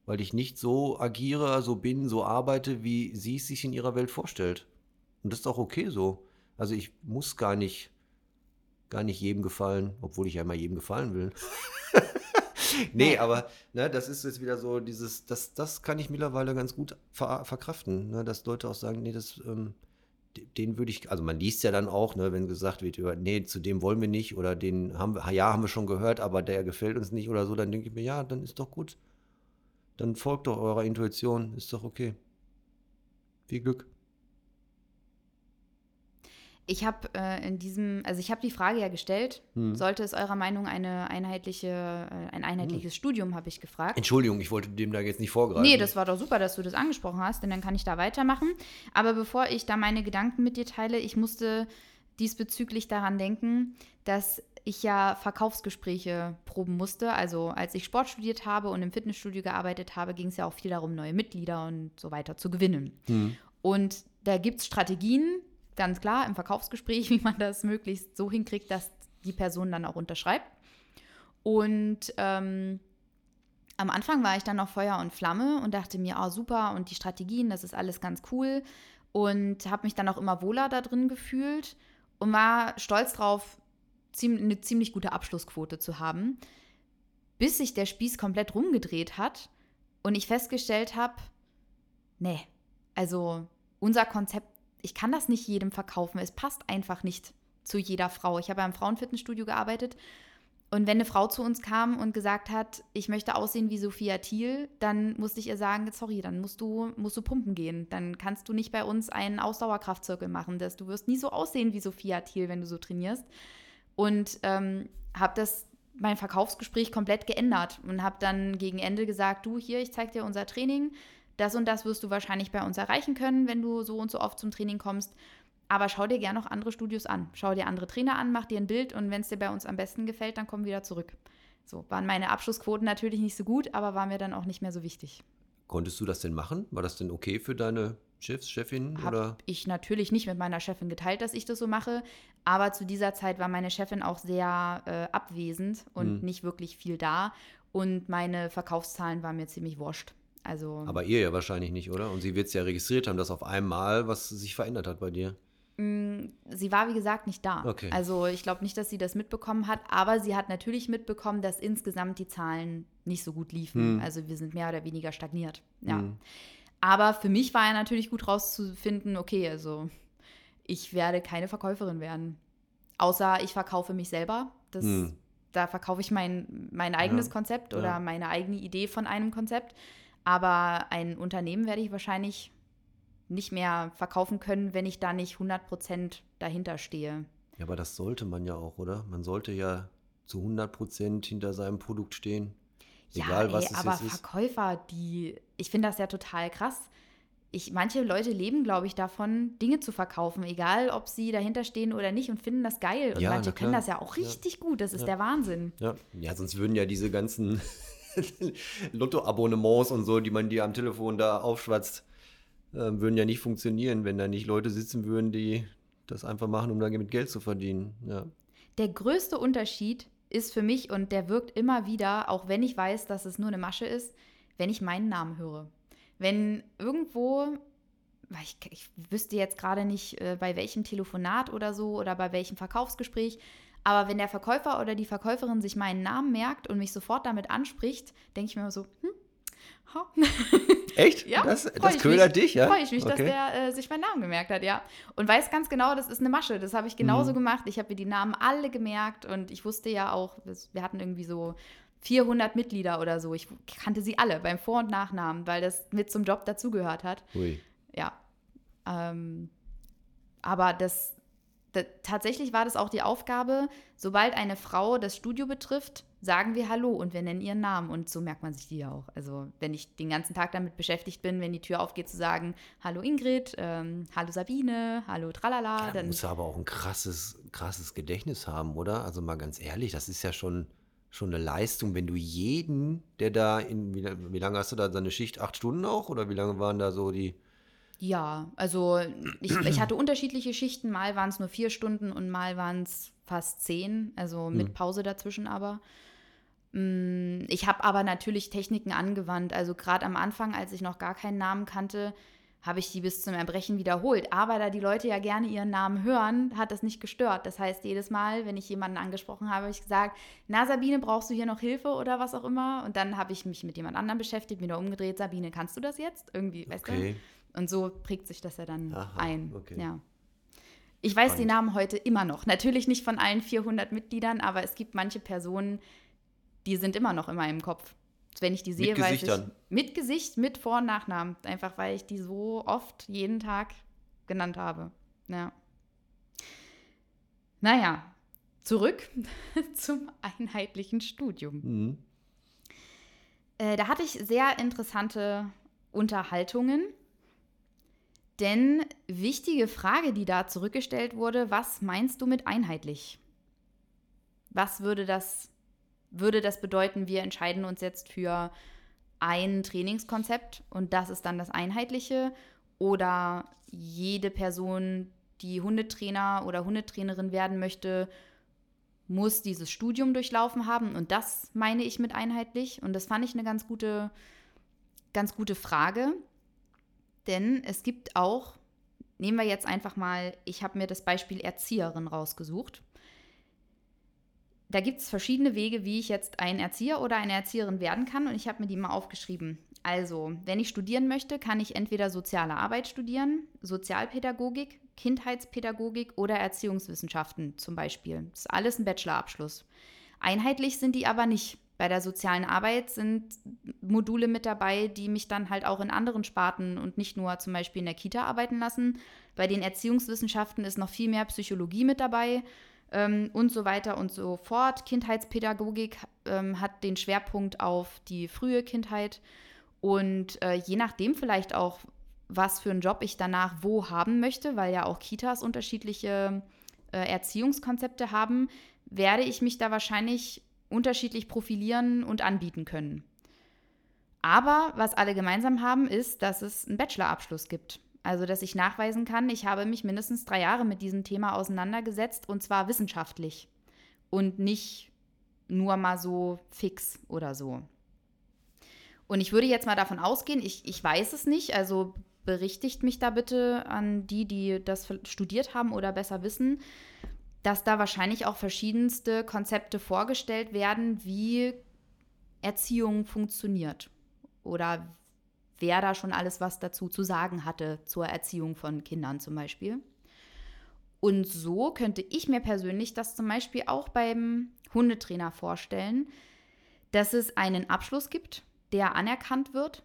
weil ich nicht so agiere, so bin, so arbeite, wie sie es sich in ihrer Welt vorstellt. Und das ist auch okay so. Also ich muss gar nicht, gar nicht jedem gefallen, obwohl ich ja immer jedem gefallen will. <laughs> nee, aber ne, das ist jetzt wieder so dieses, das, das kann ich mittlerweile ganz gut ver verkraften, ne, dass Leute auch sagen, nee, das, ähm, den würde ich, also man liest ja dann auch, ne, wenn gesagt wird, nee, zu dem wollen wir nicht oder den haben wir, ja, haben wir schon gehört, aber der gefällt uns nicht oder so, dann denke ich mir, ja, dann ist doch gut. Dann folgt doch eurer Intuition, ist doch okay. Viel Glück. Ich habe äh, in diesem, also ich habe die Frage ja gestellt, hm. sollte es eurer Meinung eine einheitliche, äh, ein einheitliches hm. Studium, habe ich gefragt. Entschuldigung, ich wollte dem da jetzt nicht vorgreifen. Nee, das war doch super, dass du das angesprochen hast, denn dann kann ich da weitermachen. Aber bevor ich da meine Gedanken mit dir teile, ich musste diesbezüglich daran denken, dass ich ja Verkaufsgespräche proben musste. Also als ich Sport studiert habe und im Fitnessstudio gearbeitet habe, ging es ja auch viel darum, neue Mitglieder und so weiter zu gewinnen. Hm. Und da gibt es Strategien, ganz klar im Verkaufsgespräch, <laughs> wie man das möglichst so hinkriegt, dass die Person dann auch unterschreibt. Und ähm, am Anfang war ich dann noch Feuer und Flamme und dachte mir, oh super, und die Strategien, das ist alles ganz cool. Und habe mich dann auch immer wohler da drin gefühlt und war stolz drauf, eine ziemlich gute Abschlussquote zu haben, bis sich der Spieß komplett rumgedreht hat und ich festgestellt habe, nee, also unser Konzept ich kann das nicht jedem verkaufen. Es passt einfach nicht zu jeder Frau. Ich habe ja im Frauenfitnessstudio gearbeitet und wenn eine Frau zu uns kam und gesagt hat, ich möchte aussehen wie Sophia Thiel, dann musste ich ihr sagen, sorry, dann musst du, musst du pumpen gehen. Dann kannst du nicht bei uns einen Ausdauerkraftzirkel machen. Das, du wirst nie so aussehen wie Sophia Thiel, wenn du so trainierst. Und ähm, habe das mein Verkaufsgespräch komplett geändert und habe dann gegen Ende gesagt, du hier, ich zeige dir unser Training. Das und das wirst du wahrscheinlich bei uns erreichen können, wenn du so und so oft zum Training kommst. Aber schau dir gerne noch andere Studios an. Schau dir andere Trainer an, mach dir ein Bild und wenn es dir bei uns am besten gefällt, dann komm wieder zurück. So, waren meine Abschlussquoten natürlich nicht so gut, aber war mir dann auch nicht mehr so wichtig. Konntest du das denn machen? War das denn okay für deine Chefs, Chefin? Habe ich natürlich nicht mit meiner Chefin geteilt, dass ich das so mache. Aber zu dieser Zeit war meine Chefin auch sehr äh, abwesend und hm. nicht wirklich viel da. Und meine Verkaufszahlen waren mir ziemlich wurscht. Also, aber ihr ja wahrscheinlich nicht, oder? Und sie wird es ja registriert haben, dass auf einmal was sich verändert hat bei dir. Mm, sie war, wie gesagt, nicht da. Okay. Also ich glaube nicht, dass sie das mitbekommen hat, aber sie hat natürlich mitbekommen, dass insgesamt die Zahlen nicht so gut liefen. Hm. Also wir sind mehr oder weniger stagniert. Ja. Hm. Aber für mich war ja natürlich gut rauszufinden, okay, also ich werde keine Verkäuferin werden. Außer ich verkaufe mich selber. Das, hm. Da verkaufe ich mein, mein eigenes ja. Konzept oder ja. meine eigene Idee von einem Konzept. Aber ein Unternehmen werde ich wahrscheinlich nicht mehr verkaufen können, wenn ich da nicht 100% dahinter stehe. Ja, aber das sollte man ja auch, oder? Man sollte ja zu 100% hinter seinem Produkt stehen. Egal, ja, was ey, es aber ist. Verkäufer, die, ich finde das ja total krass. Ich, manche Leute leben, glaube ich, davon, Dinge zu verkaufen, egal ob sie dahinter stehen oder nicht und finden das geil. Und ja, manche können das ja auch richtig ja. gut. Das ist ja. der Wahnsinn. Ja. ja, sonst würden ja diese ganzen <laughs> Lotto-Abonnements und so, die man dir am Telefon da aufschwatzt, äh, würden ja nicht funktionieren, wenn da nicht Leute sitzen würden, die das einfach machen, um damit Geld zu verdienen. Ja. Der größte Unterschied ist für mich, und der wirkt immer wieder, auch wenn ich weiß, dass es nur eine Masche ist, wenn ich meinen Namen höre. Wenn irgendwo, ich, ich wüsste jetzt gerade nicht, äh, bei welchem Telefonat oder so oder bei welchem Verkaufsgespräch, aber wenn der Verkäufer oder die Verkäuferin sich meinen Namen merkt und mich sofort damit anspricht, denke ich mir so, hm, ha. <laughs> Echt? Ja, das, das ködert dich, ja? Freue ich mich, okay. dass der äh, sich meinen Namen gemerkt hat, ja. Und weiß ganz genau, das ist eine Masche. Das habe ich genauso mhm. gemacht. Ich habe mir die Namen alle gemerkt und ich wusste ja auch, wir hatten irgendwie so 400 Mitglieder oder so. Ich kannte sie alle beim Vor- und Nachnamen, weil das mit zum Job dazugehört hat. Ui. Ja. Ähm, aber das, tatsächlich war das auch die Aufgabe, sobald eine Frau das Studio betrifft, sagen wir Hallo und wir nennen ihren Namen. Und so merkt man sich die ja auch. Also wenn ich den ganzen Tag damit beschäftigt bin, wenn die Tür aufgeht, zu sagen, Hallo Ingrid, ähm, Hallo Sabine, Hallo Tralala. Ja, dann muss aber auch ein krasses, krasses Gedächtnis haben, oder? Also mal ganz ehrlich, das ist ja schon, schon eine Leistung, wenn du jeden, der da in, wie, wie lange hast du da seine Schicht? Acht Stunden auch? Oder wie lange waren da so die ja, also ich, ich hatte unterschiedliche Schichten. Mal waren es nur vier Stunden und mal waren es fast zehn, also mit hm. Pause dazwischen aber. Mm, ich habe aber natürlich Techniken angewandt. Also gerade am Anfang, als ich noch gar keinen Namen kannte, habe ich die bis zum Erbrechen wiederholt. Aber da die Leute ja gerne ihren Namen hören, hat das nicht gestört. Das heißt, jedes Mal, wenn ich jemanden angesprochen habe, habe ich gesagt, na Sabine, brauchst du hier noch Hilfe oder was auch immer? Und dann habe ich mich mit jemand anderem beschäftigt, wieder umgedreht, Sabine, kannst du das jetzt? Irgendwie, weißt okay. du? Und so prägt sich das ja dann Aha, ein. Okay. Ja. Ich weiß Spannend. die Namen heute immer noch. Natürlich nicht von allen 400 Mitgliedern, aber es gibt manche Personen, die sind immer noch in meinem Kopf. Wenn ich die sehe, mit weiß Gesichtern. ich. Mit Gesicht, mit Vor- und Nachnamen. Einfach weil ich die so oft jeden Tag genannt habe. Ja. Naja, zurück <laughs> zum einheitlichen Studium. Mhm. Äh, da hatte ich sehr interessante Unterhaltungen denn wichtige Frage, die da zurückgestellt wurde, was meinst du mit einheitlich? Was würde das, würde das bedeuten, wir entscheiden uns jetzt für ein Trainingskonzept und das ist dann das einheitliche? Oder jede Person, die Hundetrainer oder Hundetrainerin werden möchte, muss dieses Studium durchlaufen haben und das meine ich mit einheitlich und das fand ich eine ganz gute ganz gute Frage denn es gibt auch, nehmen wir jetzt einfach mal, ich habe mir das Beispiel Erzieherin rausgesucht. Da gibt es verschiedene Wege, wie ich jetzt ein Erzieher oder eine Erzieherin werden kann und ich habe mir die mal aufgeschrieben. Also, wenn ich studieren möchte, kann ich entweder soziale Arbeit studieren, Sozialpädagogik, Kindheitspädagogik oder Erziehungswissenschaften zum Beispiel. Das ist alles ein Bachelorabschluss. Einheitlich sind die aber nicht. Bei der sozialen Arbeit sind Module mit dabei, die mich dann halt auch in anderen Sparten und nicht nur zum Beispiel in der Kita arbeiten lassen. Bei den Erziehungswissenschaften ist noch viel mehr Psychologie mit dabei ähm, und so weiter und so fort. Kindheitspädagogik ähm, hat den Schwerpunkt auf die frühe Kindheit und äh, je nachdem vielleicht auch, was für einen Job ich danach wo haben möchte, weil ja auch Kitas unterschiedliche äh, Erziehungskonzepte haben, werde ich mich da wahrscheinlich unterschiedlich profilieren und anbieten können. Aber was alle gemeinsam haben, ist, dass es einen Bachelorabschluss gibt. Also, dass ich nachweisen kann, ich habe mich mindestens drei Jahre mit diesem Thema auseinandergesetzt und zwar wissenschaftlich und nicht nur mal so fix oder so. Und ich würde jetzt mal davon ausgehen, ich, ich weiß es nicht, also berichtigt mich da bitte an die, die das studiert haben oder besser wissen, dass da wahrscheinlich auch verschiedenste Konzepte vorgestellt werden, wie Erziehung funktioniert oder wer da schon alles was dazu zu sagen hatte zur Erziehung von Kindern zum Beispiel. Und so könnte ich mir persönlich das zum Beispiel auch beim Hundetrainer vorstellen, dass es einen Abschluss gibt, der anerkannt wird,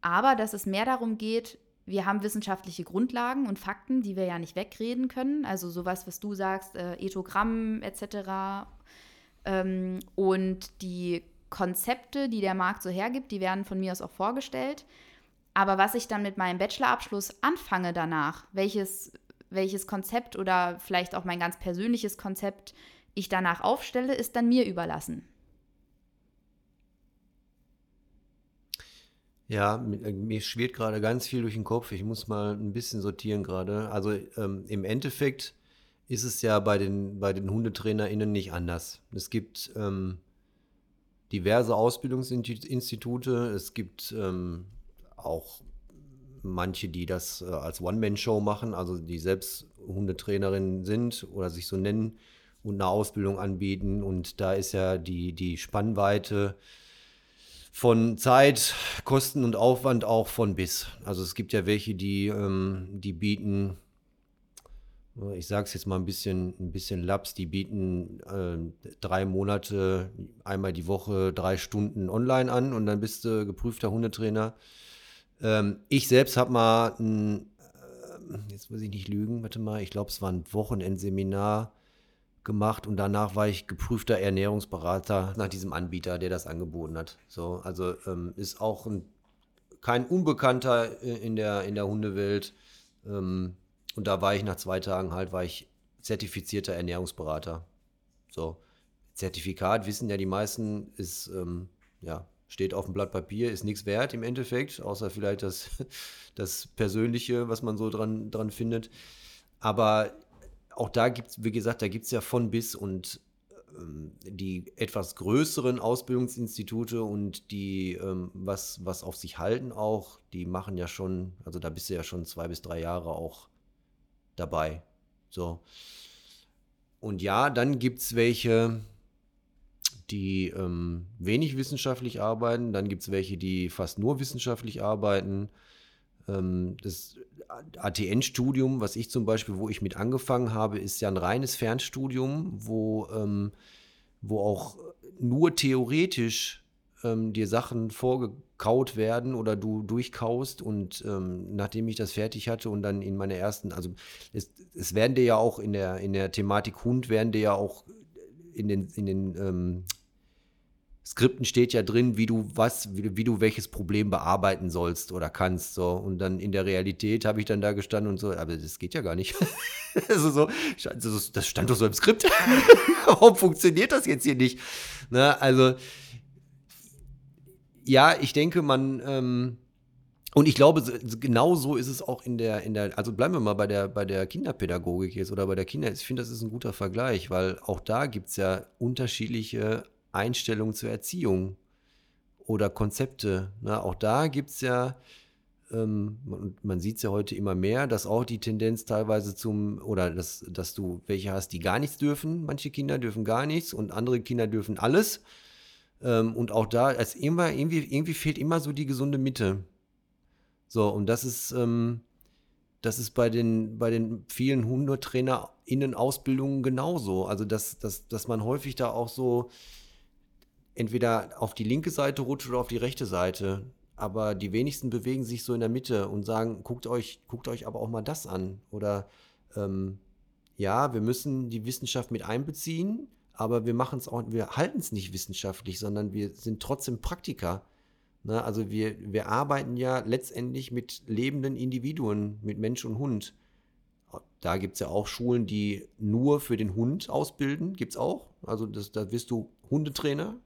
aber dass es mehr darum geht, wir haben wissenschaftliche Grundlagen und Fakten, die wir ja nicht wegreden können. Also sowas, was du sagst, äh, Ethogramm etc. Ähm, und die Konzepte, die der Markt so hergibt, die werden von mir aus auch vorgestellt. Aber was ich dann mit meinem Bachelorabschluss anfange danach, welches, welches Konzept oder vielleicht auch mein ganz persönliches Konzept ich danach aufstelle, ist dann mir überlassen. Ja, äh, mir schwirrt gerade ganz viel durch den Kopf. Ich muss mal ein bisschen sortieren gerade. Also ähm, im Endeffekt ist es ja bei den, bei den HundetrainerInnen nicht anders. Es gibt ähm, diverse Ausbildungsinstitute. Es gibt ähm, auch manche, die das äh, als One-Man-Show machen, also die selbst Hundetrainerinnen sind oder sich so nennen und eine Ausbildung anbieten. Und da ist ja die, die Spannweite von Zeit, Kosten und Aufwand auch von bis. Also es gibt ja welche, die, ähm, die bieten, ich sage es jetzt mal ein bisschen, ein bisschen laps, die bieten äh, drei Monate, einmal die Woche, drei Stunden online an und dann bist du geprüfter Hundetrainer. Ähm, ich selbst habe mal ein, äh, jetzt muss ich nicht lügen, warte mal, ich glaube, es war ein Wochenendseminar gemacht und danach war ich geprüfter Ernährungsberater nach diesem Anbieter, der das angeboten hat. So, also ähm, ist auch ein, kein Unbekannter in der, in der Hundewelt. Ähm, und da war ich nach zwei Tagen halt, war ich zertifizierter Ernährungsberater. So, Zertifikat wissen ja die meisten, ist, ähm, ja, steht auf dem Blatt Papier, ist nichts wert im Endeffekt, außer vielleicht das, <laughs> das Persönliche, was man so dran, dran findet. Aber auch da gibt es, wie gesagt, da gibt es ja von bis und ähm, die etwas größeren Ausbildungsinstitute und die, ähm, was, was auf sich halten auch, die machen ja schon, also da bist du ja schon zwei bis drei Jahre auch dabei. So. Und ja, dann gibt es welche, die ähm, wenig wissenschaftlich arbeiten, dann gibt es welche, die fast nur wissenschaftlich arbeiten. Ähm, das ATN-Studium, was ich zum Beispiel, wo ich mit angefangen habe, ist ja ein reines Fernstudium, wo, ähm, wo auch nur theoretisch ähm, dir Sachen vorgekaut werden oder du durchkaust. Und ähm, nachdem ich das fertig hatte und dann in meiner ersten, also es, es werden dir ja auch in der, in der Thematik Hund, werden dir ja auch in den, in den ähm, Skripten steht ja drin, wie du was, wie, wie, du welches Problem bearbeiten sollst oder kannst. So. Und dann in der Realität habe ich dann da gestanden und so, aber das geht ja gar nicht. <laughs> also so, das stand doch so im Skript. <laughs> Warum funktioniert das jetzt hier nicht? Na, also, ja, ich denke, man, ähm, und ich glaube, genau so ist es auch in der, in der, also bleiben wir mal bei der, bei der Kinderpädagogik jetzt oder bei der Kinder. Ich finde, das ist ein guter Vergleich, weil auch da gibt es ja unterschiedliche Einstellungen zur Erziehung oder Konzepte. Ne? Auch da gibt es ja, ähm, man, man sieht es ja heute immer mehr, dass auch die Tendenz teilweise zum, oder dass, dass du welche hast, die gar nichts dürfen. Manche Kinder dürfen gar nichts und andere Kinder dürfen alles. Ähm, und auch da, als immer, irgendwie, irgendwie fehlt immer so die gesunde Mitte. So, und das ist, ähm, das ist bei den, bei den vielen HundetrainerInnen-Ausbildungen genauso. Also, dass, dass, dass man häufig da auch so entweder auf die linke Seite rutscht oder auf die rechte Seite. Aber die wenigsten bewegen sich so in der Mitte und sagen, guckt euch, guckt euch aber auch mal das an. Oder ähm, ja, wir müssen die Wissenschaft mit einbeziehen, aber wir machen es auch, wir halten es nicht wissenschaftlich, sondern wir sind trotzdem Praktiker. Ne? Also wir, wir arbeiten ja letztendlich mit lebenden Individuen, mit Mensch und Hund. Da gibt es ja auch Schulen, die nur für den Hund ausbilden, gibt es auch. Also das, da wirst du Hundetrainer,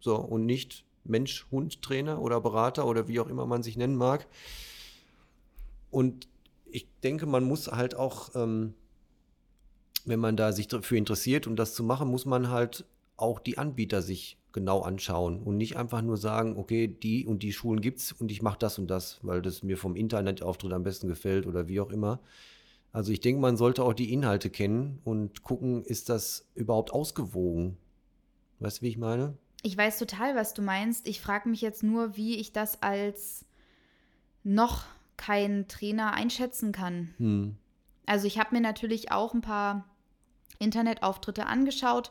so, und nicht Mensch-Hund-Trainer oder Berater oder wie auch immer man sich nennen mag. Und ich denke, man muss halt auch ähm, wenn man da sich dafür interessiert und das zu machen, muss man halt auch die Anbieter sich genau anschauen und nicht einfach nur sagen, okay, die und die Schulen gibt's und ich mache das und das, weil das mir vom Internetauftritt am besten gefällt oder wie auch immer. Also ich denke, man sollte auch die Inhalte kennen und gucken, ist das überhaupt ausgewogen? Weißt du, wie ich meine? Ich weiß total, was du meinst. Ich frage mich jetzt nur, wie ich das als noch kein Trainer einschätzen kann. Hm. Also ich habe mir natürlich auch ein paar Internetauftritte angeschaut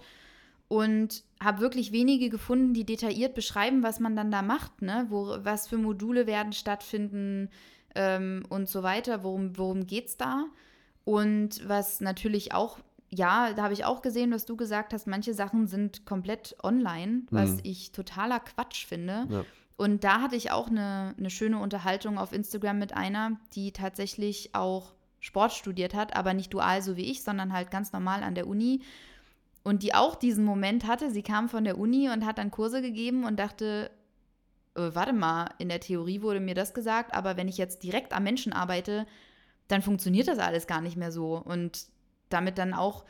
und habe wirklich wenige gefunden, die detailliert beschreiben, was man dann da macht, ne? Wo, was für Module werden stattfinden ähm, und so weiter. Worum, worum geht es da? Und was natürlich auch, ja, da habe ich auch gesehen, was du gesagt hast, manche Sachen sind komplett online, was hm. ich totaler Quatsch finde. Ja. Und da hatte ich auch eine, eine schöne Unterhaltung auf Instagram mit einer, die tatsächlich auch Sport studiert hat, aber nicht dual so wie ich, sondern halt ganz normal an der Uni. Und die auch diesen Moment hatte, sie kam von der Uni und hat dann Kurse gegeben und dachte, äh, warte mal, in der Theorie wurde mir das gesagt, aber wenn ich jetzt direkt am Menschen arbeite, dann funktioniert das alles gar nicht mehr so. Und damit dann auch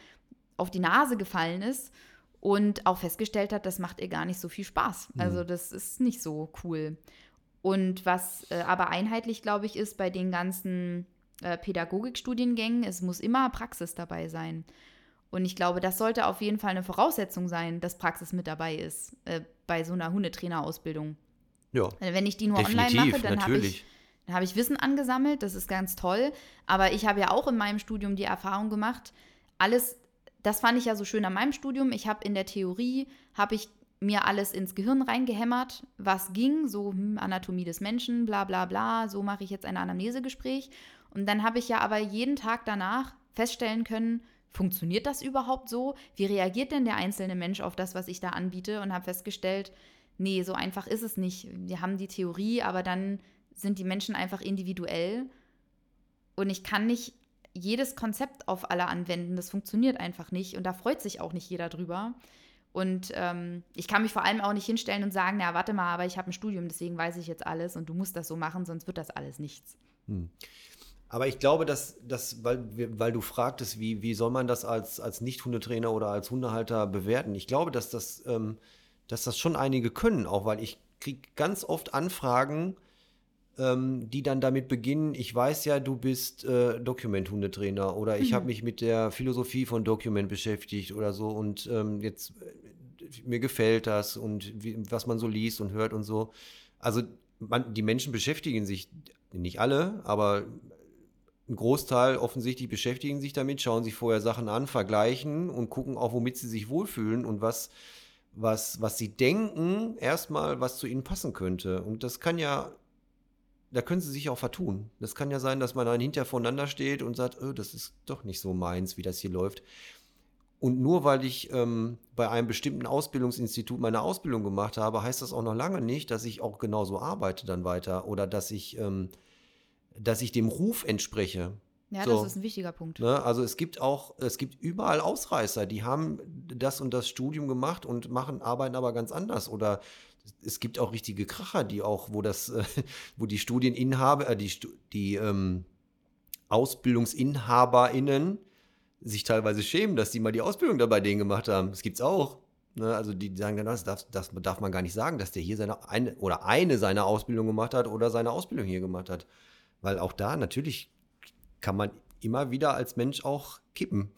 auf die Nase gefallen ist und auch festgestellt hat, das macht ihr gar nicht so viel Spaß. Mhm. Also das ist nicht so cool. Und was äh, aber einheitlich, glaube ich, ist bei den ganzen äh, Pädagogikstudiengängen, es muss immer Praxis dabei sein. Und ich glaube, das sollte auf jeden Fall eine Voraussetzung sein, dass Praxis mit dabei ist äh, bei so einer Hundetrainerausbildung. Ja. Wenn ich die nur online mache, dann habe ich, hab ich Wissen angesammelt, das ist ganz toll. Aber ich habe ja auch in meinem Studium die Erfahrung gemacht, alles, das fand ich ja so schön an meinem Studium. Ich habe in der Theorie, habe ich mir alles ins Gehirn reingehämmert, was ging, so hm, Anatomie des Menschen, bla bla bla, so mache ich jetzt ein Anamnesegespräch. Und dann habe ich ja aber jeden Tag danach feststellen können, funktioniert das überhaupt so? Wie reagiert denn der einzelne Mensch auf das, was ich da anbiete? Und habe festgestellt, nee, so einfach ist es nicht. Wir haben die Theorie, aber dann sind die Menschen einfach individuell. Und ich kann nicht jedes Konzept auf alle anwenden. Das funktioniert einfach nicht. Und da freut sich auch nicht jeder drüber. Und ähm, ich kann mich vor allem auch nicht hinstellen und sagen, na, warte mal, aber ich habe ein Studium, deswegen weiß ich jetzt alles und du musst das so machen, sonst wird das alles nichts. Hm. Aber ich glaube, dass, dass weil, weil du fragtest, wie, wie soll man das als, als Nicht-Hundetrainer oder als Hundehalter bewerten? Ich glaube, dass das, ähm, dass das schon einige können, auch weil ich kriege ganz oft Anfragen, ähm, die dann damit beginnen, ich weiß ja, du bist äh, Document-Hundetrainer oder ich mhm. habe mich mit der Philosophie von Document beschäftigt oder so und ähm, jetzt äh, mir gefällt das und wie, was man so liest und hört und so. Also man, die Menschen beschäftigen sich, nicht alle, aber ein Großteil offensichtlich beschäftigen sich damit, schauen sich vorher Sachen an, vergleichen und gucken auch, womit sie sich wohlfühlen und was, was, was sie denken, erstmal, was zu ihnen passen könnte. Und das kann ja, da können sie sich auch vertun. Das kann ja sein, dass man dann hinterher voneinander steht und sagt, oh, das ist doch nicht so meins, wie das hier läuft. Und nur weil ich ähm, bei einem bestimmten Ausbildungsinstitut meine Ausbildung gemacht habe, heißt das auch noch lange nicht, dass ich auch genauso arbeite dann weiter oder dass ich ähm, dass ich dem Ruf entspreche. Ja, so, das ist ein wichtiger Punkt. Ne? Also es gibt auch, es gibt überall Ausreißer, die haben das und das Studium gemacht und machen, arbeiten aber ganz anders. Oder es gibt auch richtige Kracher, die auch, wo das, äh, <laughs> wo die Studieninhaber, äh, die, die ähm, AusbildungsinhaberInnen sich teilweise schämen, dass die mal die Ausbildung da bei denen gemacht haben. Das gibt's auch. Ne? Also die sagen dann, das darf, das darf man gar nicht sagen, dass der hier seine eine oder eine seiner Ausbildung gemacht hat oder seine Ausbildung hier gemacht hat. Weil auch da natürlich kann man immer wieder als Mensch auch kippen.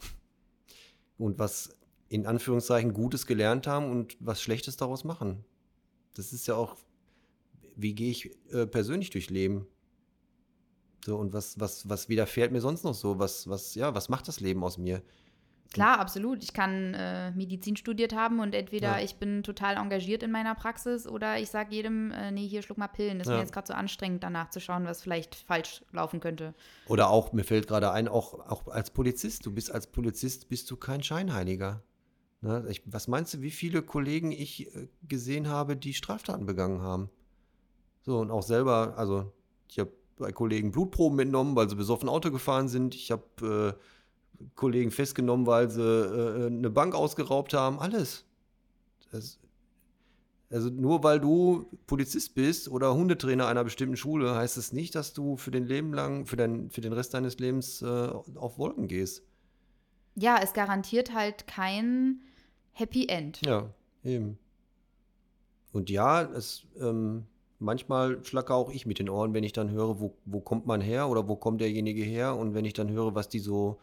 Und was in Anführungszeichen Gutes gelernt haben und was Schlechtes daraus machen. Das ist ja auch, wie gehe ich äh, persönlich durch Leben? So, und was, was, was widerfährt mir sonst noch so? Was, was, ja, was macht das Leben aus mir? Klar, absolut. Ich kann äh, Medizin studiert haben und entweder ja. ich bin total engagiert in meiner Praxis oder ich sage jedem, äh, nee, hier schluck mal Pillen. Das ist ja. mir jetzt gerade so anstrengend, danach zu schauen, was vielleicht falsch laufen könnte. Oder auch, mir fällt gerade ein, auch, auch als Polizist. Du bist als Polizist, bist du kein Scheinheiliger. Ne? Ich, was meinst du, wie viele Kollegen ich äh, gesehen habe, die Straftaten begangen haben? So, und auch selber, also ich habe bei Kollegen Blutproben mitgenommen, weil sie besoffen Auto gefahren sind. Ich habe äh, Kollegen festgenommen, weil sie äh, eine Bank ausgeraubt haben. Alles. Das, also nur weil du Polizist bist oder Hundetrainer einer bestimmten Schule, heißt es das nicht, dass du für den Leben lang, für, dein, für den Rest deines Lebens äh, auf Wolken gehst. Ja, es garantiert halt kein Happy End. Ja, eben. Und ja, es, ähm, manchmal schlacke auch ich mit den Ohren, wenn ich dann höre, wo, wo kommt man her oder wo kommt derjenige her und wenn ich dann höre, was die so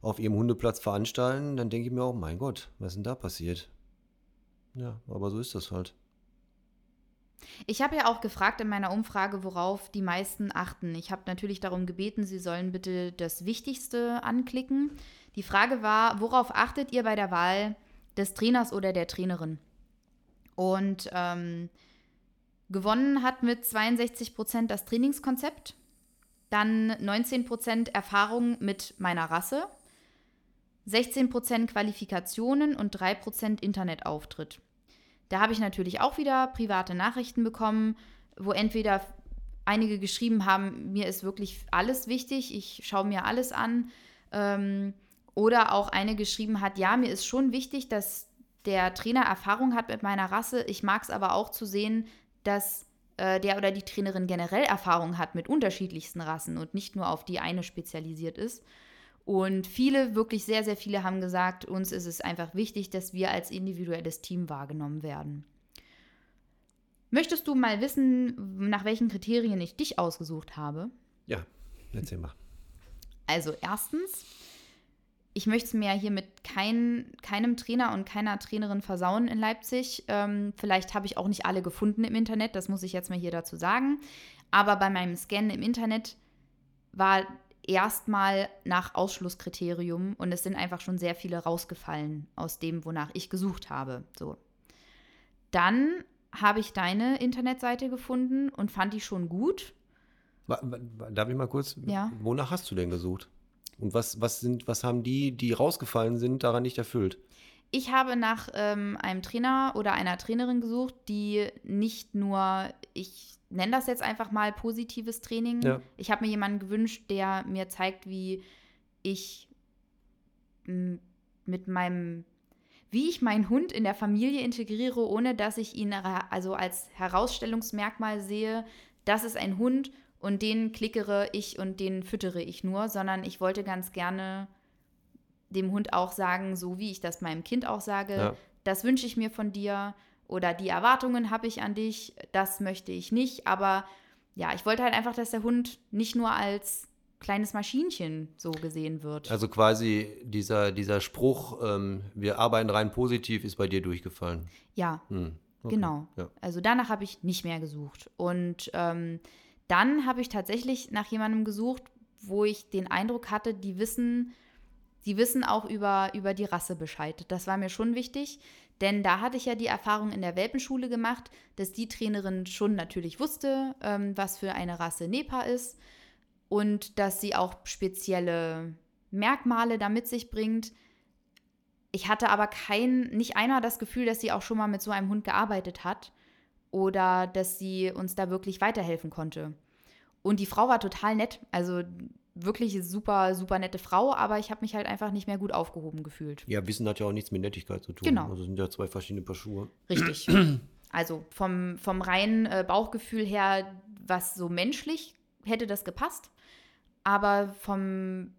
auf ihrem Hundeplatz veranstalten, dann denke ich mir auch, mein Gott, was ist denn da passiert? Ja, aber so ist das halt. Ich habe ja auch gefragt in meiner Umfrage, worauf die meisten achten. Ich habe natürlich darum gebeten, sie sollen bitte das Wichtigste anklicken. Die Frage war, worauf achtet ihr bei der Wahl des Trainers oder der Trainerin? Und ähm, gewonnen hat mit 62 Prozent das Trainingskonzept, dann 19 Prozent Erfahrung mit meiner Rasse 16% Qualifikationen und 3% Internetauftritt. Da habe ich natürlich auch wieder private Nachrichten bekommen, wo entweder einige geschrieben haben, mir ist wirklich alles wichtig, ich schaue mir alles an. Ähm, oder auch eine geschrieben hat, ja, mir ist schon wichtig, dass der Trainer Erfahrung hat mit meiner Rasse. Ich mag es aber auch zu sehen, dass äh, der oder die Trainerin generell Erfahrung hat mit unterschiedlichsten Rassen und nicht nur auf die eine spezialisiert ist. Und viele, wirklich sehr, sehr viele haben gesagt, uns ist es einfach wichtig, dass wir als individuelles Team wahrgenommen werden. Möchtest du mal wissen, nach welchen Kriterien ich dich ausgesucht habe? Ja, erzähl mal. Also erstens, ich möchte es mir hier mit kein, keinem Trainer und keiner Trainerin versauen in Leipzig. Ähm, vielleicht habe ich auch nicht alle gefunden im Internet, das muss ich jetzt mal hier dazu sagen. Aber bei meinem Scan im Internet war erstmal nach Ausschlusskriterium und es sind einfach schon sehr viele rausgefallen aus dem, wonach ich gesucht habe. So. Dann habe ich deine Internetseite gefunden und fand die schon gut. Darf ich mal kurz? Ja. Wonach hast du denn gesucht? Und was, was, sind, was haben die, die rausgefallen sind, daran nicht erfüllt? Ich habe nach ähm, einem Trainer oder einer Trainerin gesucht, die nicht nur, ich nenne das jetzt einfach mal positives Training. Ja. Ich habe mir jemanden gewünscht, der mir zeigt, wie ich mit meinem, wie ich meinen Hund in der Familie integriere, ohne dass ich ihn also als Herausstellungsmerkmal sehe, das ist ein Hund und den klickere ich und den füttere ich nur, sondern ich wollte ganz gerne dem Hund auch sagen, so wie ich das meinem Kind auch sage, ja. das wünsche ich mir von dir oder die Erwartungen habe ich an dich, das möchte ich nicht. Aber ja, ich wollte halt einfach, dass der Hund nicht nur als kleines Maschinchen so gesehen wird. Also quasi dieser, dieser Spruch, ähm, wir arbeiten rein positiv, ist bei dir durchgefallen. Ja, hm. okay. genau. Ja. Also danach habe ich nicht mehr gesucht. Und ähm, dann habe ich tatsächlich nach jemandem gesucht, wo ich den Eindruck hatte, die wissen, die wissen auch über, über die Rasse Bescheid. Das war mir schon wichtig, denn da hatte ich ja die Erfahrung in der Welpenschule gemacht, dass die Trainerin schon natürlich wusste, ähm, was für eine Rasse Nepa ist und dass sie auch spezielle Merkmale da mit sich bringt. Ich hatte aber kein, nicht einmal das Gefühl, dass sie auch schon mal mit so einem Hund gearbeitet hat oder dass sie uns da wirklich weiterhelfen konnte. Und die Frau war total nett. Also wirklich super, super nette Frau, aber ich habe mich halt einfach nicht mehr gut aufgehoben gefühlt. Ja, Wissen hat ja auch nichts mit Nettigkeit zu tun. Genau. Also sind ja zwei verschiedene Paar Schuhe. Richtig. <clears throat> Also vom, vom reinen äh, Bauchgefühl her, was so menschlich hätte das gepasst. Aber vom,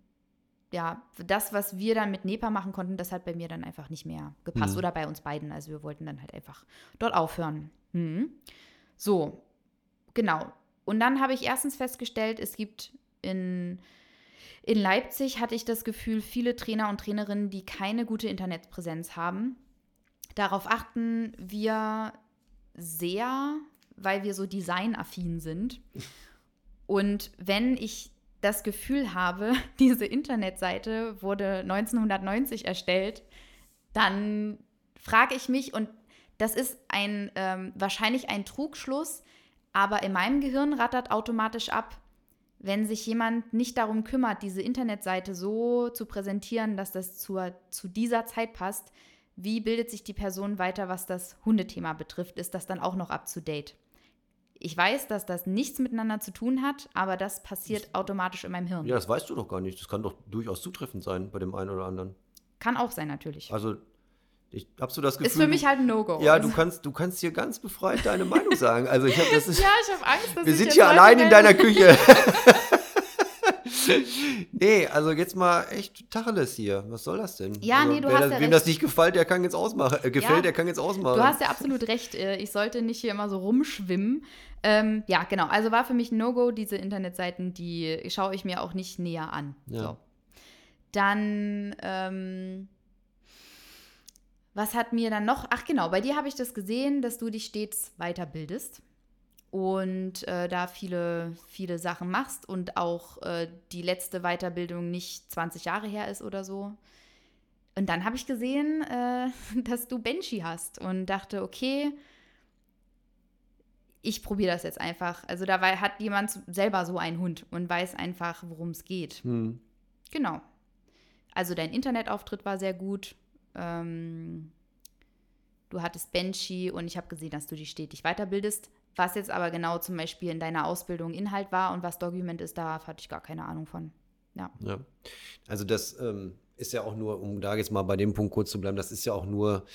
ja, das, was wir dann mit Nepa machen konnten, das hat bei mir dann einfach nicht mehr gepasst. Mhm. Oder bei uns beiden. Also wir wollten dann halt einfach dort aufhören. Mhm. So, genau. Und dann habe ich erstens festgestellt, es gibt in, in Leipzig hatte ich das Gefühl, viele Trainer und Trainerinnen, die keine gute Internetpräsenz haben. Darauf achten wir sehr, weil wir so designaffin sind. Und wenn ich das Gefühl habe, <laughs> diese Internetseite wurde 1990 erstellt, dann frage ich mich, und das ist ein ähm, wahrscheinlich ein Trugschluss, aber in meinem Gehirn rattert automatisch ab, wenn sich jemand nicht darum kümmert, diese Internetseite so zu präsentieren, dass das zur, zu dieser Zeit passt, wie bildet sich die Person weiter, was das Hundethema betrifft? Ist das dann auch noch up to date? Ich weiß, dass das nichts miteinander zu tun hat, aber das passiert das, automatisch in meinem Hirn. Ja, das weißt du doch gar nicht. Das kann doch durchaus zutreffend sein bei dem einen oder anderen. Kann auch sein, natürlich. Also ich habe so das Gefühl. Ist für mich halt ein No-Go. Ja, du kannst, du kannst hier ganz befreit deine Meinung <laughs> sagen. Also ich habe das ist, Ja, ich habe Angst, dass Wir sind hier allein in deiner Küche. <laughs> nee, also jetzt mal echt Tacheles hier. Was soll das denn? Ja, also, nee, du hast das, ja Wem recht. das nicht gefällt, der kann jetzt ausmachen. Äh, gefällt, ja, der kann jetzt ausmachen. Du hast ja absolut recht. Äh, ich sollte nicht hier immer so rumschwimmen. Ähm, ja, genau. Also war für mich ein No-Go. Diese Internetseiten, die schaue ich mir auch nicht näher an. Ja. So. Dann ähm, was hat mir dann noch? Ach genau, bei dir habe ich das gesehen, dass du dich stets weiterbildest und äh, da viele, viele Sachen machst und auch äh, die letzte Weiterbildung nicht 20 Jahre her ist oder so. Und dann habe ich gesehen, äh, <laughs> dass du Benchi hast und dachte, okay, ich probiere das jetzt einfach. Also da hat jemand selber so einen Hund und weiß einfach, worum es geht. Hm. Genau. Also dein Internetauftritt war sehr gut. Ähm, du hattest Benchi und ich habe gesehen, dass du dich stetig weiterbildest. Was jetzt aber genau zum Beispiel in deiner Ausbildung Inhalt war und was Document ist, da hatte ich gar keine Ahnung von. Ja. ja. Also das ähm, ist ja auch nur, um da jetzt mal bei dem Punkt kurz zu bleiben, das ist ja auch nur,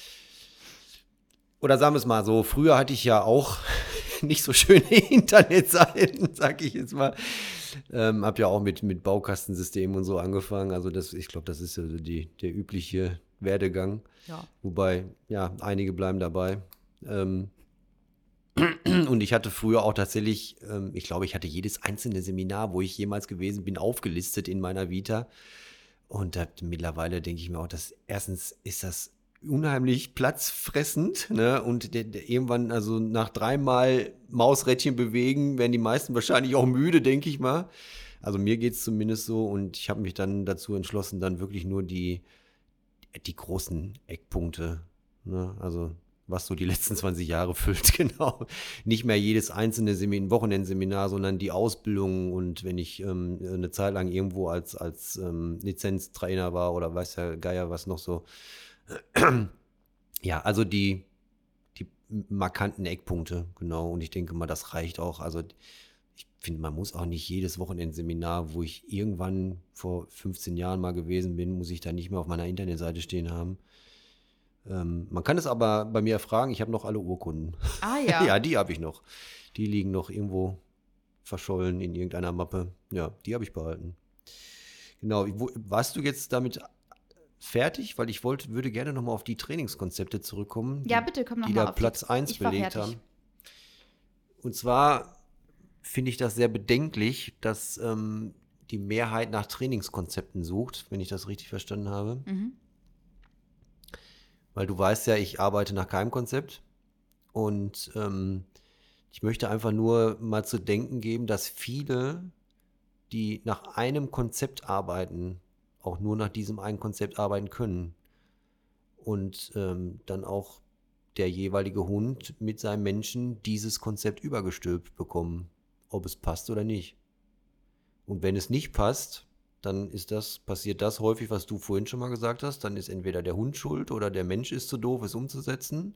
oder sagen wir es mal so, früher hatte ich ja auch <laughs> nicht so schöne <laughs> Internetseiten, sag ich jetzt mal. Ähm, hab ja auch mit, mit Baukastensystemen und so angefangen. Also das, ich glaube, das ist ja die, der übliche Werdegang. Ja. Wobei, ja, einige bleiben dabei. Ähm, <clears throat> und ich hatte früher auch tatsächlich, ähm, ich glaube, ich hatte jedes einzelne Seminar, wo ich jemals gewesen bin, aufgelistet in meiner Vita. Und da, mittlerweile denke ich mir auch, dass erstens ist das unheimlich platzfressend. Ne? Und der, der irgendwann, also nach dreimal Mausrädchen bewegen, werden die meisten wahrscheinlich auch müde, denke ich mal. Also mir geht es zumindest so. Und ich habe mich dann dazu entschlossen, dann wirklich nur die die großen Eckpunkte. Ne? Also was so die letzten 20 Jahre <laughs> füllt, genau. Nicht mehr jedes einzelne Semin Wochenendseminar, sondern die Ausbildung und wenn ich ähm, eine Zeit lang irgendwo als, als ähm, Lizenztrainer war oder weiß der Geier was noch so. <clears throat> ja, also die, die markanten Eckpunkte, genau. Und ich denke mal, das reicht auch. Also ich finde, man muss auch nicht jedes Wochenendseminar, wo ich irgendwann vor 15 Jahren mal gewesen bin, muss ich da nicht mehr auf meiner Internetseite stehen haben. Ähm, man kann es aber bei mir fragen, ich habe noch alle Urkunden. Ah <laughs> ja. ja, die habe ich noch. Die liegen noch irgendwo verschollen in irgendeiner Mappe. Ja, die habe ich behalten. Genau, wo, warst du jetzt damit fertig? Weil ich wollte, würde gerne nochmal auf die Trainingskonzepte zurückkommen. Ja, bitte, komm nochmal Die da Platz 1 belegt haben. Und zwar finde ich das sehr bedenklich, dass ähm, die Mehrheit nach Trainingskonzepten sucht, wenn ich das richtig verstanden habe. Mhm. Weil du weißt ja, ich arbeite nach keinem Konzept. Und ähm, ich möchte einfach nur mal zu denken geben, dass viele, die nach einem Konzept arbeiten, auch nur nach diesem einen Konzept arbeiten können. Und ähm, dann auch der jeweilige Hund mit seinem Menschen dieses Konzept übergestülpt bekommen ob es passt oder nicht. Und wenn es nicht passt, dann ist das, passiert das häufig, was du vorhin schon mal gesagt hast. Dann ist entweder der Hund schuld oder der Mensch ist zu doof, es umzusetzen.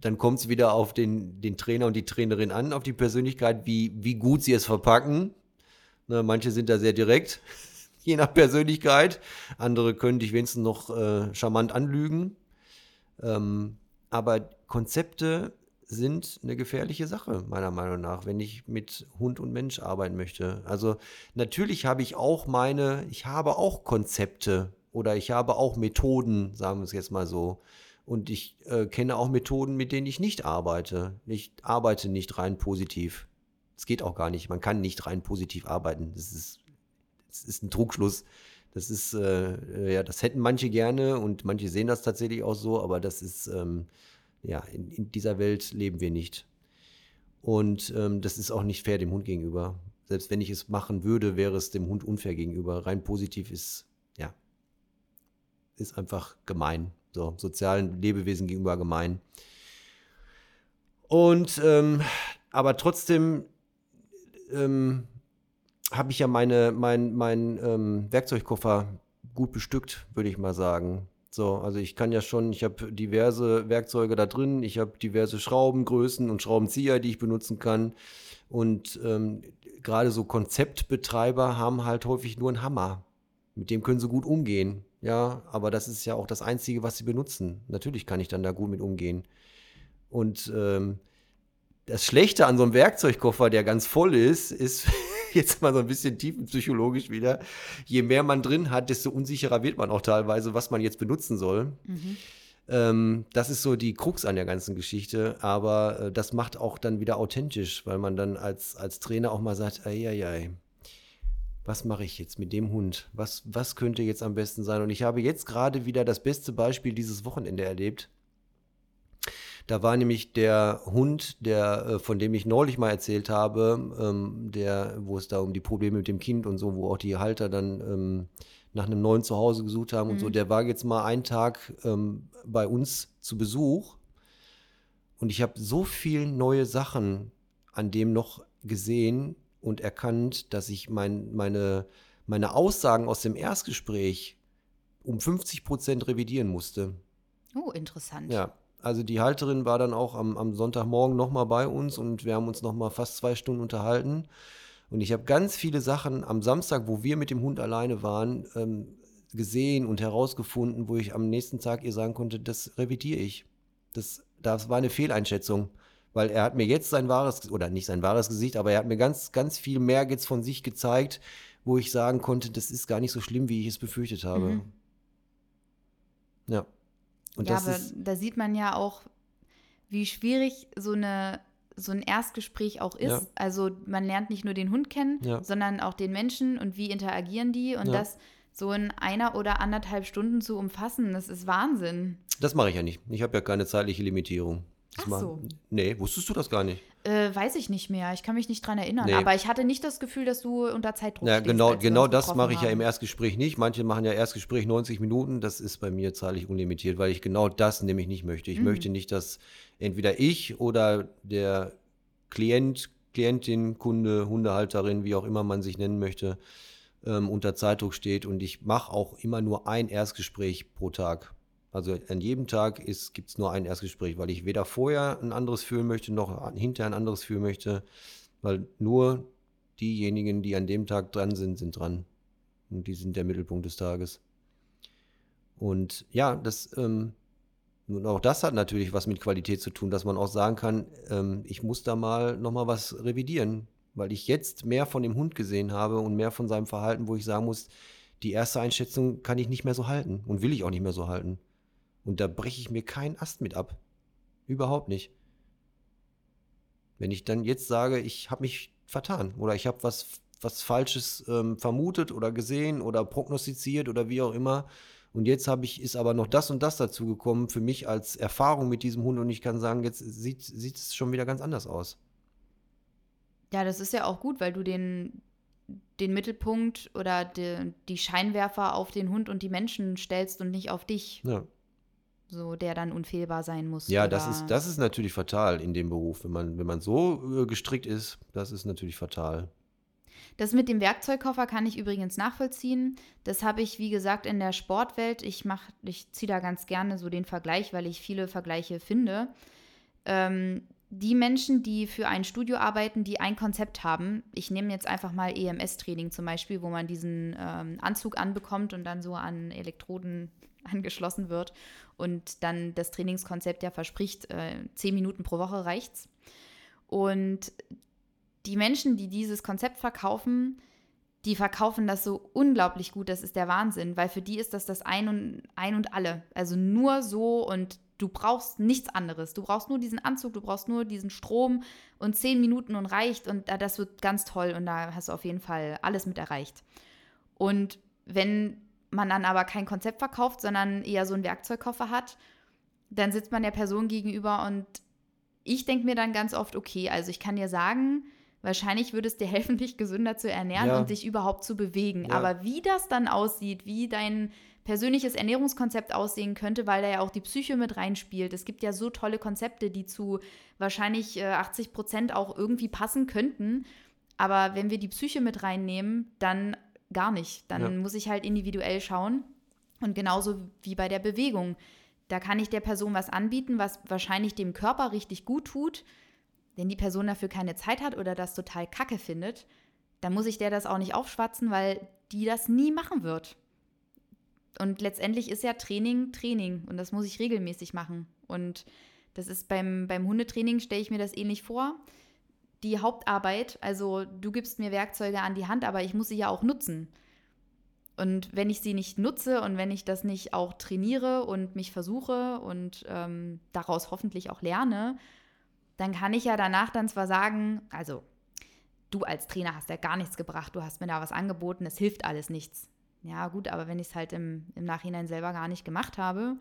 Dann kommt es wieder auf den, den Trainer und die Trainerin an, auf die Persönlichkeit, wie, wie gut sie es verpacken. Na, manche sind da sehr direkt, <laughs> je nach Persönlichkeit. Andere können dich wenigstens noch äh, charmant anlügen. Ähm, aber Konzepte sind eine gefährliche Sache, meiner Meinung nach, wenn ich mit Hund und Mensch arbeiten möchte. Also natürlich habe ich auch meine, ich habe auch Konzepte oder ich habe auch Methoden, sagen wir es jetzt mal so. Und ich äh, kenne auch Methoden, mit denen ich nicht arbeite. Ich arbeite nicht rein positiv. Es geht auch gar nicht. Man kann nicht rein positiv arbeiten. Das ist, das ist ein Trugschluss. Das ist, äh, ja, das hätten manche gerne und manche sehen das tatsächlich auch so, aber das ist, ähm, ja, in, in dieser Welt leben wir nicht. Und ähm, das ist auch nicht fair dem Hund gegenüber. Selbst wenn ich es machen würde, wäre es dem Hund unfair gegenüber. Rein positiv ist, ja, ist einfach gemein. So, sozialen Lebewesen gegenüber gemein. Und, ähm, aber trotzdem ähm, habe ich ja meine, mein, mein ähm, Werkzeugkoffer gut bestückt, würde ich mal sagen. So, also ich kann ja schon, ich habe diverse Werkzeuge da drin, ich habe diverse Schraubengrößen und Schraubenzieher, die ich benutzen kann. Und ähm, gerade so Konzeptbetreiber haben halt häufig nur einen Hammer. Mit dem können sie gut umgehen. Ja, aber das ist ja auch das Einzige, was sie benutzen. Natürlich kann ich dann da gut mit umgehen. Und ähm, das Schlechte an so einem Werkzeugkoffer, der ganz voll ist, ist <laughs> jetzt mal so ein bisschen tiefenpsychologisch wieder, je mehr man drin hat, desto unsicherer wird man auch teilweise, was man jetzt benutzen soll. Mhm. Ähm, das ist so die Krux an der ganzen Geschichte, aber äh, das macht auch dann wieder authentisch, weil man dann als, als Trainer auch mal sagt, ei, was mache ich jetzt mit dem Hund? Was, was könnte jetzt am besten sein? Und ich habe jetzt gerade wieder das beste Beispiel dieses Wochenende erlebt. Da war nämlich der Hund, der, äh, von dem ich neulich mal erzählt habe, ähm, der, wo es da um die Probleme mit dem Kind und so, wo auch die Halter dann ähm, nach einem neuen Zuhause gesucht haben mhm. und so, mhm. der war jetzt mal einen Tag ähm, bei uns zu Besuch. Und ich habe so viele neue Sachen an dem noch gesehen und erkannt, dass ich mein, meine, meine Aussagen aus dem Erstgespräch um 50 Prozent revidieren musste. Oh, interessant. Ja, also die Halterin war dann auch am, am Sonntagmorgen nochmal bei uns und wir haben uns nochmal fast zwei Stunden unterhalten. Und ich habe ganz viele Sachen am Samstag, wo wir mit dem Hund alleine waren, ähm, gesehen und herausgefunden, wo ich am nächsten Tag ihr sagen konnte, das revidiere ich. Das, das war eine Fehleinschätzung. Weil er hat mir jetzt sein wahres, oder nicht sein wahres Gesicht, aber er hat mir ganz, ganz viel mehr jetzt von sich gezeigt, wo ich sagen konnte, das ist gar nicht so schlimm, wie ich es befürchtet habe. Mhm. Ja. Und ja, aber da sieht man ja auch, wie schwierig so eine so ein Erstgespräch auch ist. Ja. Also man lernt nicht nur den Hund kennen, ja. sondern auch den Menschen und wie interagieren die und ja. das so in einer oder anderthalb Stunden zu umfassen, das ist Wahnsinn. Das mache ich ja nicht. Ich habe ja keine zeitliche Limitierung. Das Ach so. Nee, wusstest du das gar nicht? Äh, weiß ich nicht mehr. Ich kann mich nicht dran erinnern. Nee. Aber ich hatte nicht das Gefühl, dass du unter Zeitdruck ja, stehst. Genau, genau das mache ich haben. ja im Erstgespräch nicht. Manche machen ja Erstgespräch 90 Minuten. Das ist bei mir zeitlich unlimitiert, weil ich genau das nämlich nicht möchte. Ich mhm. möchte nicht, dass entweder ich oder der Klient, Klientin, Kunde, Hundehalterin, wie auch immer man sich nennen möchte, ähm, unter Zeitdruck steht. Und ich mache auch immer nur ein Erstgespräch pro Tag. Also an jedem Tag gibt es nur ein Erstgespräch, weil ich weder vorher ein anderes führen möchte, noch hinterher ein anderes führen möchte, weil nur diejenigen, die an dem Tag dran sind, sind dran. Und die sind der Mittelpunkt des Tages. Und ja, das, ähm, und auch das hat natürlich was mit Qualität zu tun, dass man auch sagen kann, ähm, ich muss da mal nochmal was revidieren, weil ich jetzt mehr von dem Hund gesehen habe und mehr von seinem Verhalten, wo ich sagen muss, die erste Einschätzung kann ich nicht mehr so halten und will ich auch nicht mehr so halten. Und da breche ich mir keinen Ast mit ab. Überhaupt nicht. Wenn ich dann jetzt sage, ich habe mich vertan oder ich habe was, was Falsches ähm, vermutet oder gesehen oder prognostiziert oder wie auch immer. Und jetzt habe ich, ist aber noch das und das dazu gekommen für mich als Erfahrung mit diesem Hund und ich kann sagen, jetzt sieht, sieht es schon wieder ganz anders aus. Ja, das ist ja auch gut, weil du den, den Mittelpunkt oder die, die Scheinwerfer auf den Hund und die Menschen stellst und nicht auf dich. Ja so der dann unfehlbar sein muss. Ja, das ist, das ist natürlich fatal in dem Beruf. Wenn man, wenn man so äh, gestrickt ist, das ist natürlich fatal. Das mit dem Werkzeugkoffer kann ich übrigens nachvollziehen. Das habe ich, wie gesagt, in der Sportwelt. Ich mache, ich ziehe da ganz gerne so den Vergleich, weil ich viele Vergleiche finde. Ähm, die Menschen, die für ein Studio arbeiten, die ein Konzept haben, ich nehme jetzt einfach mal EMS-Training zum Beispiel, wo man diesen ähm, Anzug anbekommt und dann so an Elektroden angeschlossen wird und dann das Trainingskonzept ja verspricht, äh, zehn Minuten pro Woche reicht's. Und die Menschen, die dieses Konzept verkaufen, die verkaufen das so unglaublich gut, das ist der Wahnsinn, weil für die ist das das Ein und, ein und alle. Also nur so und du brauchst nichts anderes. Du brauchst nur diesen Anzug, du brauchst nur diesen Strom und zehn Minuten und reicht und das wird ganz toll und da hast du auf jeden Fall alles mit erreicht. Und wenn man dann aber kein Konzept verkauft, sondern eher so einen Werkzeugkoffer hat, dann sitzt man der Person gegenüber und ich denke mir dann ganz oft, okay, also ich kann dir sagen, wahrscheinlich würde es dir <laughs> helfen, dich gesünder zu ernähren ja. und dich überhaupt zu bewegen. Ja. Aber wie das dann aussieht, wie dein persönliches Ernährungskonzept aussehen könnte, weil da ja auch die Psyche mit reinspielt. Es gibt ja so tolle Konzepte, die zu wahrscheinlich 80 äh, Prozent auch irgendwie passen könnten. Aber wenn wir die Psyche mit reinnehmen, dann gar nicht. Dann ja. muss ich halt individuell schauen. Und genauso wie bei der Bewegung. Da kann ich der Person was anbieten, was wahrscheinlich dem Körper richtig gut tut. Wenn die Person dafür keine Zeit hat oder das total kacke findet, dann muss ich der das auch nicht aufschwatzen, weil die das nie machen wird. Und letztendlich ist ja Training Training und das muss ich regelmäßig machen. Und das ist beim, beim Hundetraining, stelle ich mir das ähnlich vor. Die Hauptarbeit, also du gibst mir Werkzeuge an die Hand, aber ich muss sie ja auch nutzen. Und wenn ich sie nicht nutze und wenn ich das nicht auch trainiere und mich versuche und ähm, daraus hoffentlich auch lerne, dann kann ich ja danach dann zwar sagen, also du als Trainer hast ja gar nichts gebracht, du hast mir da was angeboten, es hilft alles nichts ja gut, aber wenn ich es halt im, im Nachhinein selber gar nicht gemacht habe,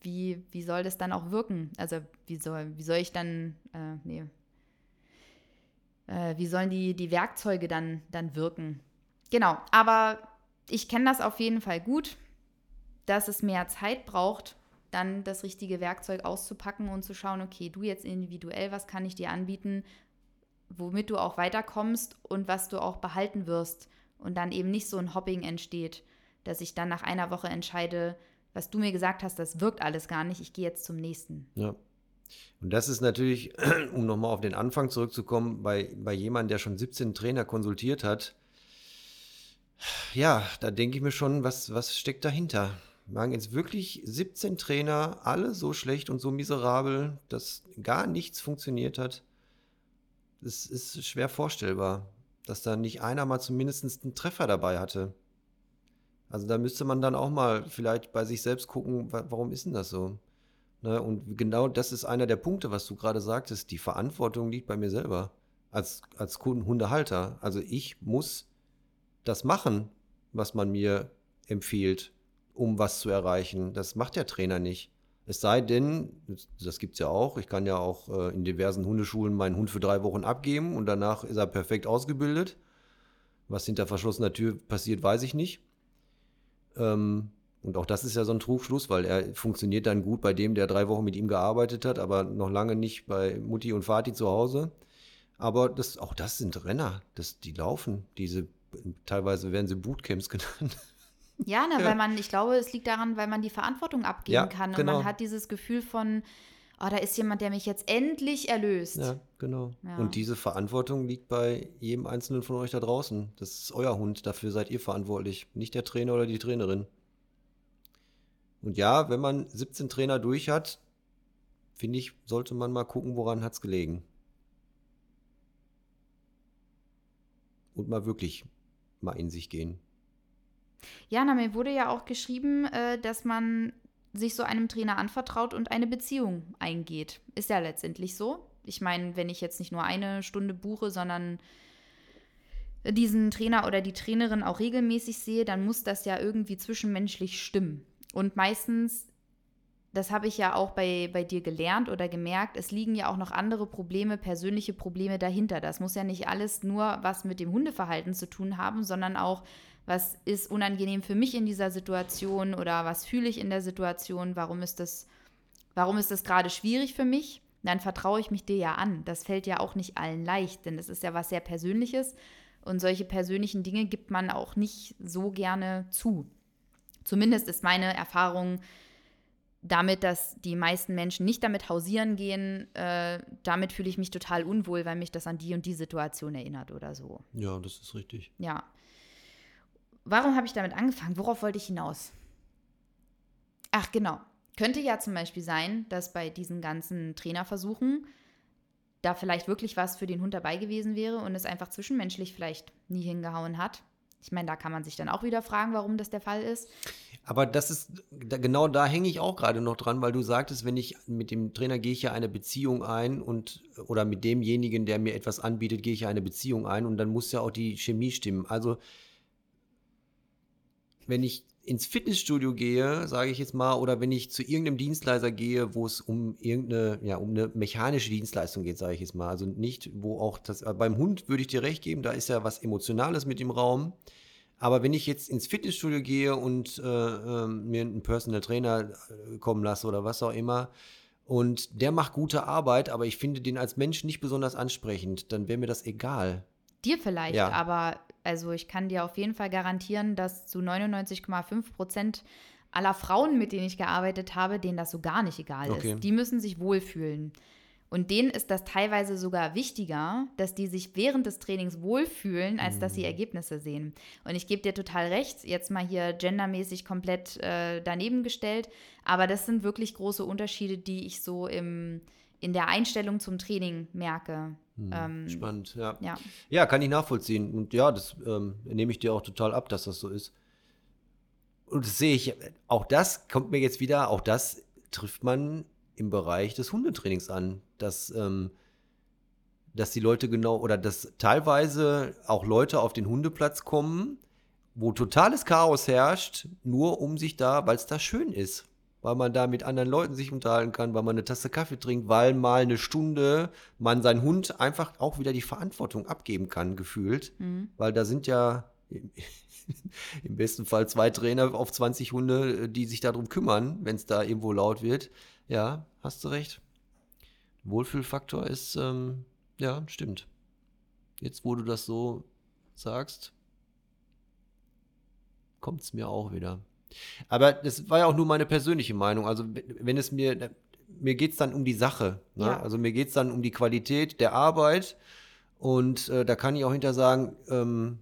wie, wie soll das dann auch wirken? Also wie soll, wie soll ich dann, äh, nee, äh, wie sollen die, die Werkzeuge dann, dann wirken? Genau, aber ich kenne das auf jeden Fall gut, dass es mehr Zeit braucht, dann das richtige Werkzeug auszupacken und zu schauen, okay, du jetzt individuell, was kann ich dir anbieten, womit du auch weiterkommst und was du auch behalten wirst und dann eben nicht so ein Hopping entsteht, dass ich dann nach einer Woche entscheide, was du mir gesagt hast, das wirkt alles gar nicht, ich gehe jetzt zum nächsten. Ja. Und das ist natürlich, <clears throat> um nochmal auf den Anfang zurückzukommen, bei, bei jemandem, der schon 17 Trainer konsultiert hat, ja, da denke ich mir schon, was, was steckt dahinter? Waren jetzt wirklich 17 Trainer, alle so schlecht und so miserabel, dass gar nichts funktioniert hat? Das ist schwer vorstellbar dass da nicht einer mal zumindest einen Treffer dabei hatte. Also da müsste man dann auch mal vielleicht bei sich selbst gucken, warum ist denn das so? Ne? Und genau das ist einer der Punkte, was du gerade sagtest. Die Verantwortung liegt bei mir selber als, als Hundehalter. Also ich muss das machen, was man mir empfiehlt, um was zu erreichen. Das macht der Trainer nicht. Es sei denn, das gibt es ja auch, ich kann ja auch äh, in diversen Hundeschulen meinen Hund für drei Wochen abgeben und danach ist er perfekt ausgebildet. Was hinter verschlossener Tür passiert, weiß ich nicht. Ähm, und auch das ist ja so ein Trugschluss, weil er funktioniert dann gut bei dem, der drei Wochen mit ihm gearbeitet hat, aber noch lange nicht bei Mutti und Vati zu Hause. Aber das, auch das sind Renner, das, die laufen. Diese, teilweise werden sie Bootcamps <laughs> genannt. Ja, ne, ja. weil man, ich glaube, es liegt daran, weil man die Verantwortung abgeben ja, kann. Und genau. man hat dieses Gefühl von, oh, da ist jemand, der mich jetzt endlich erlöst. Ja, genau. Ja. Und diese Verantwortung liegt bei jedem Einzelnen von euch da draußen. Das ist euer Hund, dafür seid ihr verantwortlich, nicht der Trainer oder die Trainerin. Und ja, wenn man 17 Trainer durch hat, finde ich, sollte man mal gucken, woran hat es gelegen. Und mal wirklich mal in sich gehen. Ja, na, mir wurde ja auch geschrieben, äh, dass man sich so einem Trainer anvertraut und eine Beziehung eingeht. Ist ja letztendlich so. Ich meine, wenn ich jetzt nicht nur eine Stunde buche, sondern diesen Trainer oder die Trainerin auch regelmäßig sehe, dann muss das ja irgendwie zwischenmenschlich stimmen. Und meistens, das habe ich ja auch bei, bei dir gelernt oder gemerkt, es liegen ja auch noch andere Probleme, persönliche Probleme dahinter. Das muss ja nicht alles nur was mit dem Hundeverhalten zu tun haben, sondern auch was ist unangenehm für mich in dieser Situation oder was fühle ich in der Situation, warum ist das, warum ist das gerade schwierig für mich, dann vertraue ich mich dir ja an. Das fällt ja auch nicht allen leicht, denn es ist ja was sehr Persönliches und solche persönlichen Dinge gibt man auch nicht so gerne zu. Zumindest ist meine Erfahrung damit, dass die meisten Menschen nicht damit hausieren gehen, äh, damit fühle ich mich total unwohl, weil mich das an die und die Situation erinnert oder so. Ja, das ist richtig. Ja. Warum habe ich damit angefangen? Worauf wollte ich hinaus? Ach, genau. Könnte ja zum Beispiel sein, dass bei diesen ganzen Trainerversuchen da vielleicht wirklich was für den Hund dabei gewesen wäre und es einfach zwischenmenschlich vielleicht nie hingehauen hat. Ich meine, da kann man sich dann auch wieder fragen, warum das der Fall ist. Aber das ist, da, genau da hänge ich auch gerade noch dran, weil du sagtest, wenn ich mit dem Trainer gehe ich ja eine Beziehung ein und oder mit demjenigen, der mir etwas anbietet, gehe ich ja eine Beziehung ein und dann muss ja auch die Chemie stimmen. Also wenn ich ins Fitnessstudio gehe, sage ich jetzt mal, oder wenn ich zu irgendeinem Dienstleister gehe, wo es um irgendeine, ja, um eine mechanische Dienstleistung geht, sage ich jetzt mal. Also nicht, wo auch das, äh, beim Hund würde ich dir recht geben, da ist ja was Emotionales mit im Raum. Aber wenn ich jetzt ins Fitnessstudio gehe und äh, äh, mir einen Personal Trainer äh, kommen lasse oder was auch immer, und der macht gute Arbeit, aber ich finde den als Mensch nicht besonders ansprechend, dann wäre mir das egal. Dir vielleicht, ja. aber also ich kann dir auf jeden Fall garantieren, dass zu 99,5 Prozent aller Frauen, mit denen ich gearbeitet habe, denen das so gar nicht egal okay. ist. Die müssen sich wohlfühlen. Und denen ist das teilweise sogar wichtiger, dass die sich während des Trainings wohlfühlen, als dass sie mhm. Ergebnisse sehen. Und ich gebe dir total recht, jetzt mal hier gendermäßig komplett äh, daneben gestellt, aber das sind wirklich große Unterschiede, die ich so im, in der Einstellung zum Training merke. Hm, ähm, spannend, ja. ja. Ja, kann ich nachvollziehen. Und ja, das ähm, nehme ich dir auch total ab, dass das so ist. Und das sehe ich, auch das kommt mir jetzt wieder, auch das trifft man im Bereich des Hundetrainings an, dass, ähm, dass die Leute genau oder dass teilweise auch Leute auf den Hundeplatz kommen, wo totales Chaos herrscht, nur um sich da, weil es da schön ist weil man da mit anderen Leuten sich unterhalten kann, weil man eine Tasse Kaffee trinkt, weil mal eine Stunde man seinen Hund einfach auch wieder die Verantwortung abgeben kann, gefühlt. Mhm. Weil da sind ja im <laughs> besten Fall zwei Trainer auf 20 Hunde, die sich darum kümmern, wenn es da irgendwo laut wird. Ja, hast du recht. Wohlfühlfaktor ist, ähm, ja, stimmt. Jetzt, wo du das so sagst, kommt es mir auch wieder. Aber das war ja auch nur meine persönliche Meinung. Also wenn es mir, mir geht es dann um die Sache. Ne? Ja. Also mir geht es dann um die Qualität der Arbeit. Und äh, da kann ich auch hinter sagen, ähm,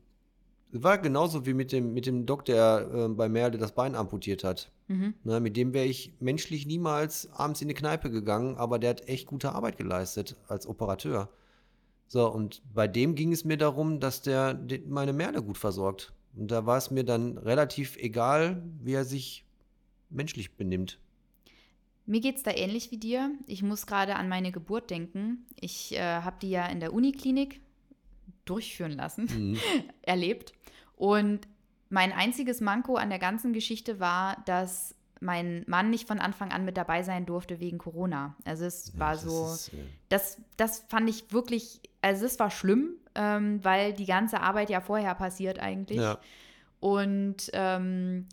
war genauso wie mit dem, mit dem Doc, der äh, bei Merle das Bein amputiert hat. Mhm. Ne, mit dem wäre ich menschlich niemals abends in die Kneipe gegangen, aber der hat echt gute Arbeit geleistet als Operateur. So, und bei dem ging es mir darum, dass der meine Merle gut versorgt. Und da war es mir dann relativ egal, wie er sich menschlich benimmt. Mir geht es da ähnlich wie dir. Ich muss gerade an meine Geburt denken. Ich äh, habe die ja in der Uniklinik durchführen lassen, mhm. <laughs> erlebt. Und mein einziges Manko an der ganzen Geschichte war, dass mein Mann nicht von Anfang an mit dabei sein durfte wegen Corona. Also es ja, war das so, ist, ja. das, das fand ich wirklich, also es war schlimm, ähm, weil die ganze Arbeit ja vorher passiert eigentlich. Ja. Und ähm,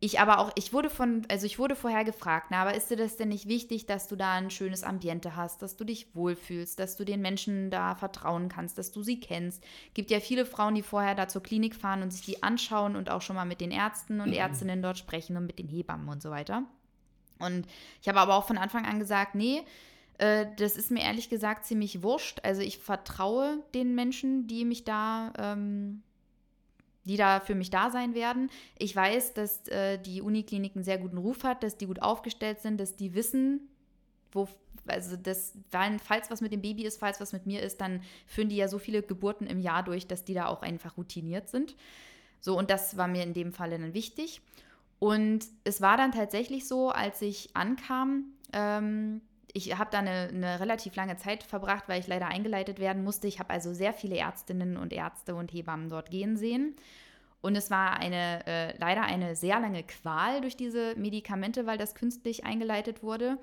ich aber auch, ich wurde von, also ich wurde vorher gefragt, na, aber ist dir das denn nicht wichtig, dass du da ein schönes Ambiente hast, dass du dich wohlfühlst, dass du den Menschen da vertrauen kannst, dass du sie kennst? Gibt ja viele Frauen, die vorher da zur Klinik fahren und sich die anschauen und auch schon mal mit den Ärzten und Ärztinnen dort sprechen und mit den Hebammen und so weiter. Und ich habe aber auch von Anfang an gesagt, nee, äh, das ist mir ehrlich gesagt ziemlich wurscht. Also ich vertraue den Menschen, die mich da, ähm, die da für mich da sein werden. Ich weiß, dass äh, die Uniklinik einen sehr guten Ruf hat, dass die gut aufgestellt sind, dass die wissen, wo, also das, falls was mit dem Baby ist, falls was mit mir ist, dann führen die ja so viele Geburten im Jahr durch, dass die da auch einfach routiniert sind. So, und das war mir in dem Falle dann wichtig. Und es war dann tatsächlich so, als ich ankam, ähm, ich habe da eine, eine, relativ lange Zeit verbracht, weil ich leider eingeleitet werden musste. Ich habe also sehr viele Ärztinnen und Ärzte und Hebammen dort gehen sehen. Und es war eine, äh, leider eine sehr lange Qual durch diese Medikamente, weil das künstlich eingeleitet wurde.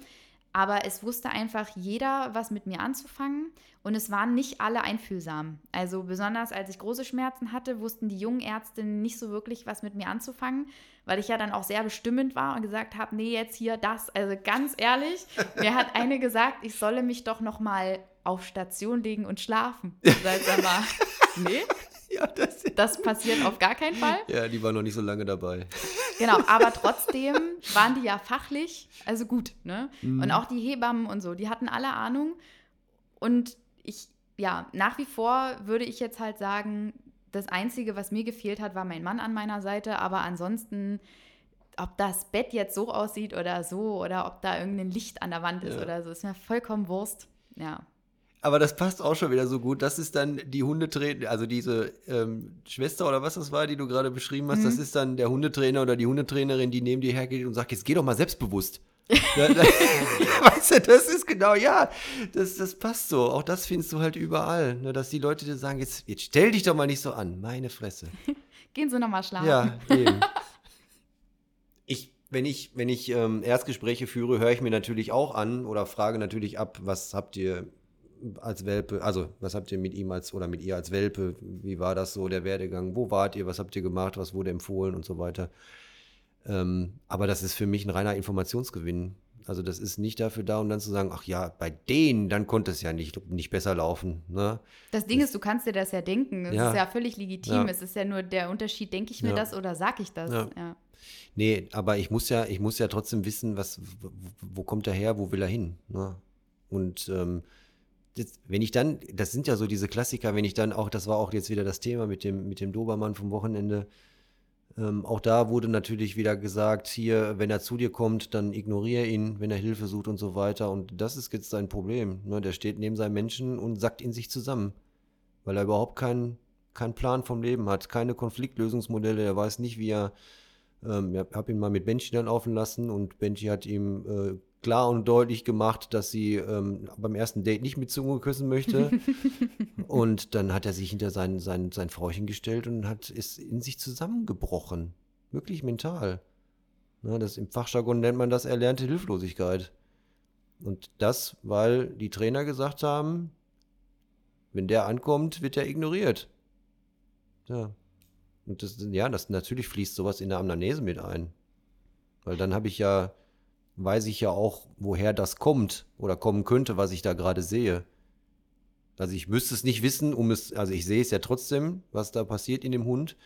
Aber es wusste einfach jeder, was mit mir anzufangen. Und es waren nicht alle einfühlsam. Also besonders als ich große Schmerzen hatte, wussten die jungen Ärztinnen nicht so wirklich, was mit mir anzufangen, weil ich ja dann auch sehr bestimmend war und gesagt habe, nee, jetzt hier das. Also ganz ehrlich, mir hat eine gesagt, ich solle mich doch noch mal auf Station legen und schlafen. Sag <laughs> mal, nee. Ja, das, das passiert auf gar keinen Fall. Ja, die war noch nicht so lange dabei. Genau, aber trotzdem waren die ja fachlich, also gut, ne? Mhm. Und auch die Hebammen und so, die hatten alle Ahnung. Und ich, ja, nach wie vor würde ich jetzt halt sagen, das Einzige, was mir gefehlt hat, war mein Mann an meiner Seite. Aber ansonsten, ob das Bett jetzt so aussieht oder so, oder ob da irgendein Licht an der Wand ist ja. oder so, ist mir vollkommen Wurst. Ja. Aber das passt auch schon wieder so gut. Das ist dann die Hundetrainer, also diese ähm, Schwester oder was das war, die du gerade beschrieben hast, mhm. das ist dann der Hundetrainer oder die Hundetrainerin, die neben dir hergeht und sagt, jetzt geh doch mal selbstbewusst. <laughs> <laughs> weißt du, das ist genau, ja, das, das passt so. Auch das findest du halt überall. Ne, dass die Leute dir sagen, jetzt, jetzt stell dich doch mal nicht so an. Meine Fresse. <laughs> Gehen Sie nochmal schlafen. Ja, eben. ich, wenn ich, wenn ich ähm, Erstgespräche führe, höre ich mir natürlich auch an oder frage natürlich ab, was habt ihr als Welpe, also was habt ihr mit ihm als oder mit ihr als Welpe, wie war das so, der Werdegang, wo wart ihr, was habt ihr gemacht, was wurde empfohlen und so weiter. Ähm, aber das ist für mich ein reiner Informationsgewinn. Also das ist nicht dafür da, um dann zu sagen, ach ja, bei denen, dann konnte es ja nicht, nicht besser laufen. Ne? Das Ding das, ist, du kannst dir das ja denken. Es ja, ist ja völlig legitim. Ja. Es ist ja nur der Unterschied, denke ich mir ja. das oder sage ich das? Ja. Nee, aber ich muss ja, ich muss ja trotzdem wissen, was, wo, wo kommt er her, wo will er hin? Ne? Und ähm, das, wenn ich dann, das sind ja so diese Klassiker, wenn ich dann auch, das war auch jetzt wieder das Thema mit dem, mit dem Dobermann vom Wochenende, ähm, auch da wurde natürlich wieder gesagt, hier, wenn er zu dir kommt, dann ignoriere ihn, wenn er Hilfe sucht und so weiter. Und das ist jetzt sein Problem. Ne? Der steht neben seinem Menschen und sackt in sich zusammen, weil er überhaupt keinen keinen Plan vom Leben hat, keine Konfliktlösungsmodelle. Er weiß nicht, wie er. Ähm, ich habe ihn mal mit Benji dann laufen lassen und Benji hat ihm äh, klar und deutlich gemacht, dass sie ähm, beim ersten Date nicht mit Zunge küssen möchte. <laughs> und dann hat er sich hinter sein, sein, sein Frauchen gestellt und hat ist in sich zusammengebrochen. Wirklich mental. Na, das, Im Fachjargon nennt man das erlernte Hilflosigkeit. Und das, weil die Trainer gesagt haben, wenn der ankommt, wird er ignoriert. Ja. Und das, ja, das natürlich fließt sowas in der Amnese mit ein. Weil dann habe ich ja weiß ich ja auch, woher das kommt oder kommen könnte, was ich da gerade sehe. Also ich müsste es nicht wissen, um es, also ich sehe es ja trotzdem, was da passiert in dem Hund,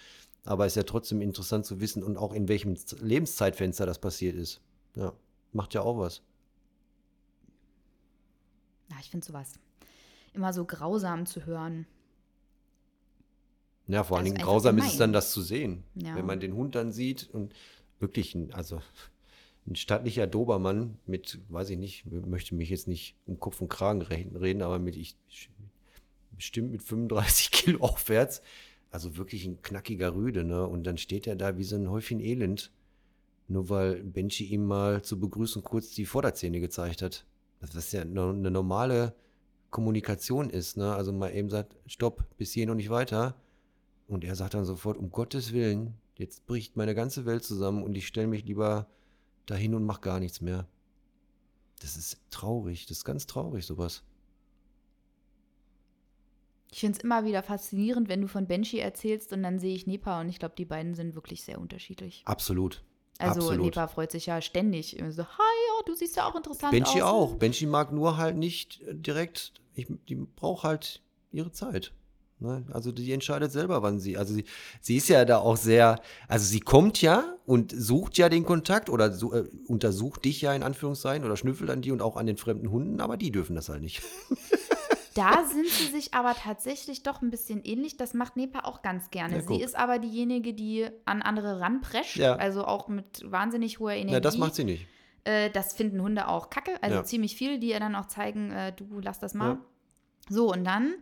aber es ist ja trotzdem interessant zu wissen und auch in welchem Lebenszeitfenster das passiert ist. Ja, macht ja auch was. Ja, ich finde sowas immer so grausam zu hören. Ja, vor allen Dingen grausam gemein. ist es dann, das zu sehen. Ja. Wenn man den Hund dann sieht und wirklich, also ein stattlicher Dobermann mit, weiß ich nicht, möchte mich jetzt nicht um Kopf und Kragen reden, aber mit ich bestimmt mit 35 <laughs> Kilo aufwärts. Also wirklich ein knackiger Rüde, ne? Und dann steht er da wie so ein Häufchen Elend. Nur weil Benji ihm mal zur Begrüßung kurz die Vorderzähne gezeigt hat. Das ja eine normale Kommunikation ist, ne? Also mal eben sagt, stopp, bis hier noch nicht weiter. Und er sagt dann sofort, um Gottes Willen, jetzt bricht meine ganze Welt zusammen und ich stelle mich lieber dahin und mach gar nichts mehr. Das ist traurig, das ist ganz traurig, sowas. Ich finde es immer wieder faszinierend, wenn du von Benji erzählst und dann sehe ich Nepa und ich glaube, die beiden sind wirklich sehr unterschiedlich. Absolut. Also Absolut. Nepa freut sich ja ständig. So, hi, oh, du siehst ja auch interessant Benji aus. Benji auch. Benji mag nur halt nicht direkt, ich, die braucht halt ihre Zeit. Ne? Also die entscheidet selber, wann sie. Also sie, sie ist ja da auch sehr, also sie kommt ja und sucht ja den Kontakt oder so, äh, untersucht dich ja in Anführungszeichen oder schnüffelt an die und auch an den fremden Hunden, aber die dürfen das halt nicht. <laughs> Da sind sie sich aber tatsächlich doch ein bisschen ähnlich. Das macht Nepa auch ganz gerne. Ja, sie ist aber diejenige, die an andere ranprescht, ja. also auch mit wahnsinnig hoher Energie. Ja, das macht sie nicht. Äh, das finden Hunde auch kacke, also ja. ziemlich viel, die ihr dann auch zeigen, äh, du lass das mal. So, und dann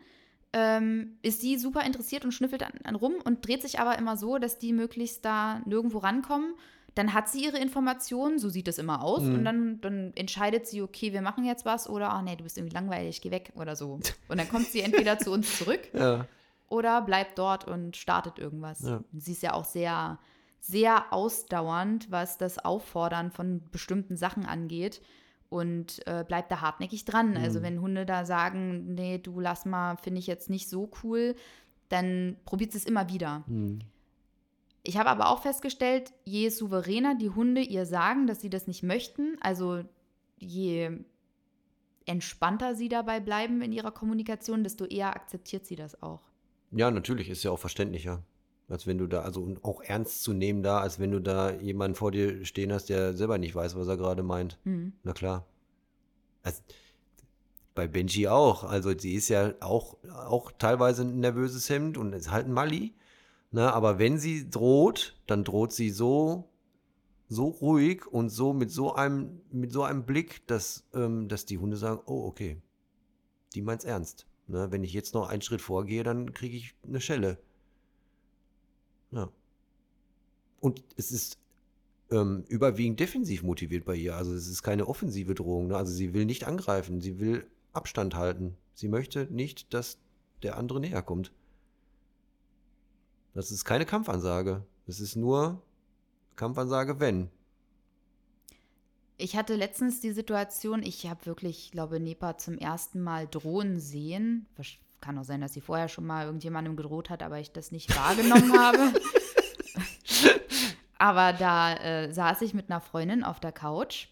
ähm, ist sie super interessiert und schnüffelt an, an, rum und dreht sich aber immer so, dass die möglichst da nirgendwo rankommen. Dann hat sie ihre Informationen, so sieht es immer aus, mhm. und dann, dann entscheidet sie, okay, wir machen jetzt was oder, ach nee, du bist irgendwie langweilig, geh weg oder so. <laughs> Und dann kommt sie entweder zu uns zurück <laughs> ja. oder bleibt dort und startet irgendwas. Ja. Sie ist ja auch sehr, sehr ausdauernd, was das Auffordern von bestimmten Sachen angeht und äh, bleibt da hartnäckig dran. Also mhm. Also wenn Hunde da sagen, nee, du lass mal, finde ich jetzt nicht so cool, dann probiert es immer wieder. Mhm. Ich habe aber auch festgestellt, je souveräner die Hunde ihr sagen, dass sie das nicht möchten, also je entspannter sie dabei bleiben in ihrer Kommunikation, desto eher akzeptiert sie das auch. Ja, natürlich, ist ja auch verständlicher. Als wenn du da, also auch ernst zu nehmen da, als wenn du da jemanden vor dir stehen hast, der selber nicht weiß, was er gerade meint. Mhm. Na klar. Also, bei Benji auch. Also sie ist ja auch, auch teilweise ein nervöses Hemd und ist halt ein Mali. Na, aber wenn sie droht, dann droht sie so, so ruhig und so mit so einem, mit so einem Blick, dass, ähm, dass die Hunde sagen, oh, okay, die meint's ernst. Na, wenn ich jetzt noch einen Schritt vorgehe, dann kriege ich eine Schelle. Ja. Und es ist ähm, überwiegend defensiv motiviert bei ihr. Also es ist keine offensive Drohung. Ne? Also sie will nicht angreifen, sie will Abstand halten. Sie möchte nicht, dass der andere näher kommt. Das ist keine Kampfansage. Das ist nur Kampfansage, wenn. Ich hatte letztens die Situation, ich habe wirklich, ich glaube, Nepa zum ersten Mal drohen sehen. Kann auch sein, dass sie vorher schon mal irgendjemandem gedroht hat, aber ich das nicht wahrgenommen <laughs> habe. aber da äh, saß ich mit einer Freundin auf der Couch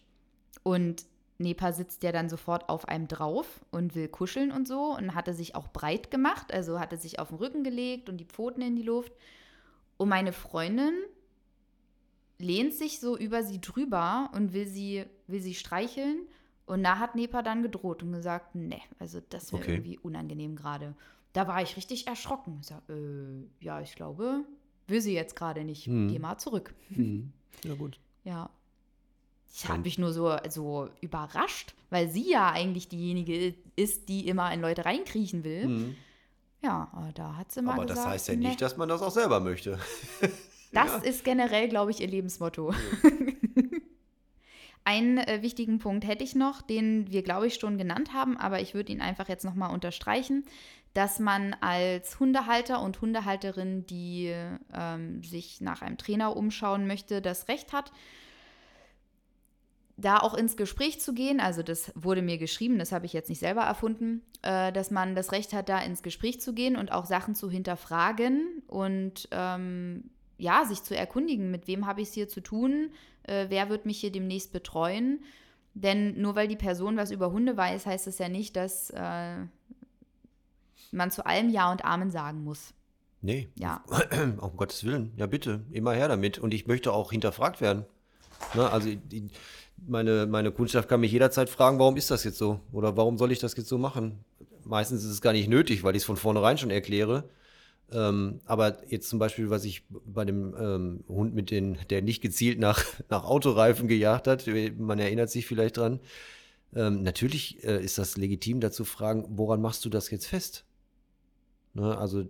und Nepa sitzt ja dann sofort auf einem drauf und will kuscheln und so und hatte sich auch breit gemacht, also hatte sich auf den Rücken gelegt und die Pfoten in die Luft. Und meine Freundin lehnt sich so über sie drüber und will sie, will sie streicheln. Und da hat Nepa dann gedroht und gesagt, nee, also das wäre okay. irgendwie unangenehm gerade. Da war ich richtig erschrocken. Ich sag, äh, ja, ich glaube, will sie jetzt gerade nicht. Hm. Geh mal zurück. Hm. <laughs> Ja, gut. Ja. Ich habe mich nur so, so überrascht, weil sie ja eigentlich diejenige ist, die immer in Leute reinkriechen will. Mhm. Ja, da hat sie mal Aber gesagt, das heißt ja nee. nicht, dass man das auch selber möchte. Das <laughs> ja. ist generell, glaube ich, ihr Lebensmotto. Ja. <laughs> Einen äh, wichtigen Punkt hätte ich noch, den wir, glaube ich, schon genannt haben, aber ich würde ihn einfach jetzt nochmal unterstreichen, dass man als Hundehalter und Hundehalterin, die ähm, sich nach einem Trainer umschauen möchte, das Recht hat, da auch ins Gespräch zu gehen, also das wurde mir geschrieben, das habe ich jetzt nicht selber erfunden, äh, dass man das Recht hat, da ins Gespräch zu gehen und auch Sachen zu hinterfragen und ähm, ja, sich zu erkundigen, mit wem habe ich es hier zu tun, äh, wer wird mich hier demnächst betreuen. Denn nur weil die Person was über Hunde weiß, heißt es ja nicht, dass äh, man zu allem Ja und Amen sagen muss. Nee. Ja. <clears throat> Um Gottes Willen. Ja, bitte. Immer her damit. Und ich möchte auch hinterfragt werden. Ne, also die, meine, meine Kundschaft kann mich jederzeit fragen, warum ist das jetzt so? Oder warum soll ich das jetzt so machen? Meistens ist es gar nicht nötig, weil ich es von vornherein schon erkläre. Ähm, aber jetzt zum Beispiel, was ich bei dem ähm, Hund mit den, der nicht gezielt nach, <laughs> nach Autoreifen gejagt hat, man erinnert sich vielleicht dran. Ähm, natürlich äh, ist das legitim, dazu fragen, woran machst du das jetzt fest? Ne, also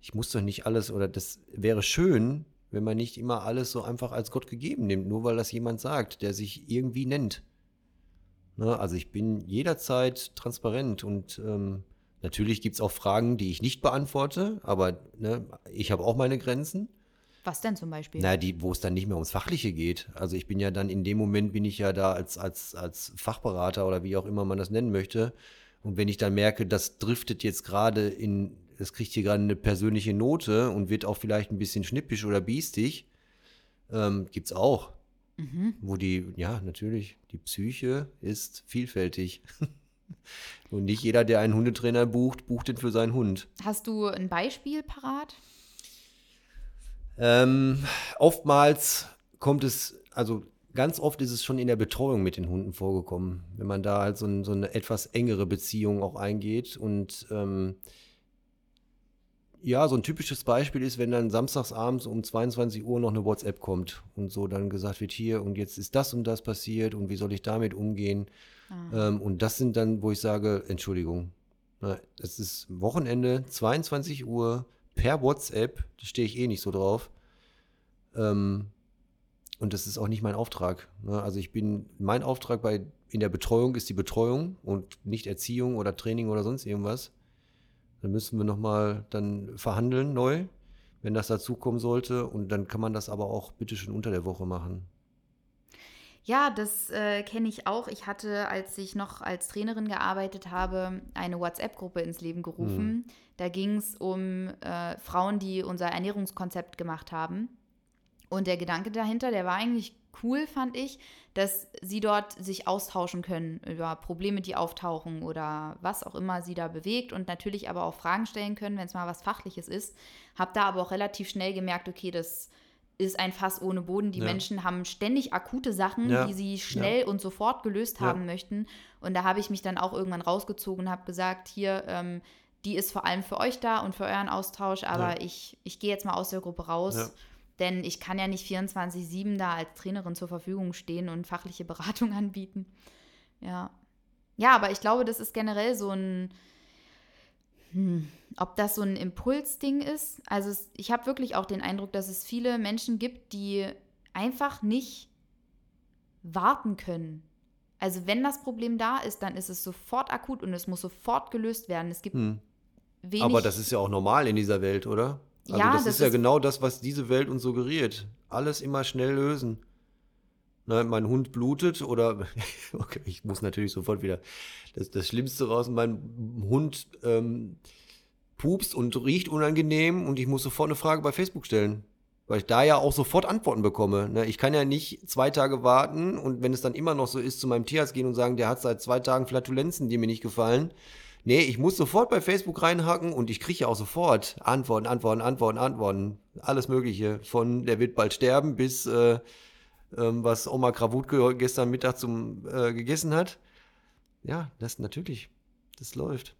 ich muss doch nicht alles, oder das wäre schön, wenn man nicht immer alles so einfach als Gott gegeben nimmt, nur weil das jemand sagt, der sich irgendwie nennt. Ne, also ich bin jederzeit transparent und ähm, natürlich gibt es auch Fragen, die ich nicht beantworte, aber ne, ich habe auch meine Grenzen. Was denn zum Beispiel? Na, die, wo es dann nicht mehr ums Fachliche geht. Also ich bin ja dann in dem Moment bin ich ja da als, als, als Fachberater oder wie auch immer man das nennen möchte. Und wenn ich dann merke, das driftet jetzt gerade in das kriegt hier gerade eine persönliche Note und wird auch vielleicht ein bisschen schnippisch oder biestig. Ähm, es auch. Mhm. Wo die, ja, natürlich, die Psyche ist vielfältig. <laughs> und nicht jeder, der einen Hundetrainer bucht, bucht den für seinen Hund. Hast du ein Beispiel parat? Ähm, oftmals kommt es, also ganz oft ist es schon in der Betreuung mit den Hunden vorgekommen, wenn man da halt so, ein, so eine etwas engere Beziehung auch eingeht und ähm, ja, so ein typisches Beispiel ist, wenn dann samstags abends um 22 Uhr noch eine WhatsApp kommt und so dann gesagt wird, hier und jetzt ist das und das passiert und wie soll ich damit umgehen? Ah. Ähm, und das sind dann, wo ich sage, Entschuldigung, es ist Wochenende, 22 Uhr per WhatsApp, da stehe ich eh nicht so drauf. Ähm, und das ist auch nicht mein Auftrag. Ne? Also ich bin, mein Auftrag bei, in der Betreuung ist die Betreuung und nicht Erziehung oder Training oder sonst irgendwas. Dann müssen wir nochmal dann verhandeln neu, wenn das dazukommen sollte. Und dann kann man das aber auch bitte schon unter der Woche machen. Ja, das äh, kenne ich auch. Ich hatte, als ich noch als Trainerin gearbeitet habe, eine WhatsApp-Gruppe ins Leben gerufen. Mhm. Da ging es um äh, Frauen, die unser Ernährungskonzept gemacht haben. Und der Gedanke dahinter, der war eigentlich cool, fand ich, dass sie dort sich austauschen können über Probleme, die auftauchen oder was auch immer sie da bewegt und natürlich aber auch Fragen stellen können, wenn es mal was Fachliches ist. Habe da aber auch relativ schnell gemerkt, okay, das ist ein Fass ohne Boden. Die ja. Menschen haben ständig akute Sachen, ja. die sie schnell ja. und sofort gelöst haben möchten. Und da habe ich mich dann auch irgendwann rausgezogen und habe gesagt, hier, ähm, die ist vor allem für euch da und für euren Austausch, aber ich, ich gehe jetzt mal aus der Gruppe raus denn ich kann ja nicht 24-7 da als Trainerin zur Verfügung stehen und fachliche Beratung <laughs> anbieten. Ja. Ja, aber ich glaube, das ist generell so ein, hm, ob das so ein Impulsding ist. Also es, ich habe wirklich auch den Eindruck, dass es viele Menschen gibt, die einfach nicht warten können. Also wenn das Problem da ist, dann ist es sofort akut und es muss sofort gelöst werden. Es gibt hm. wenig. Aber das ist ja auch normal in dieser Welt, oder? Also ja, das, das ist ja genau das, was diese Welt uns suggeriert. Alles immer schnell lösen. Na, mein Hund blutet oder <laughs> okay, ich muss natürlich sofort wieder das, das Schlimmste raus. Mein Hund ähm, pupst und riecht unangenehm und ich muss sofort eine Frage bei Facebook stellen. Weil ich da ja auch sofort Antworten bekomme. Ne? Ich kann ja nicht zwei Tage warten und wenn es dann immer noch so ist, zu meinem Tierarzt gehen und sagen, der hat seit zwei Tagen Flatulenzen, die mir nicht gefallen. Nee, ich muss sofort bei Facebook reinhacken und ich kriege ja auch sofort Antworten, Antworten, Antworten, Antworten. Alles Mögliche. Von der wird bald sterben bis äh, ähm, was Oma Krawutke gestern Mittag zum äh, gegessen hat. Ja, das natürlich. Das läuft.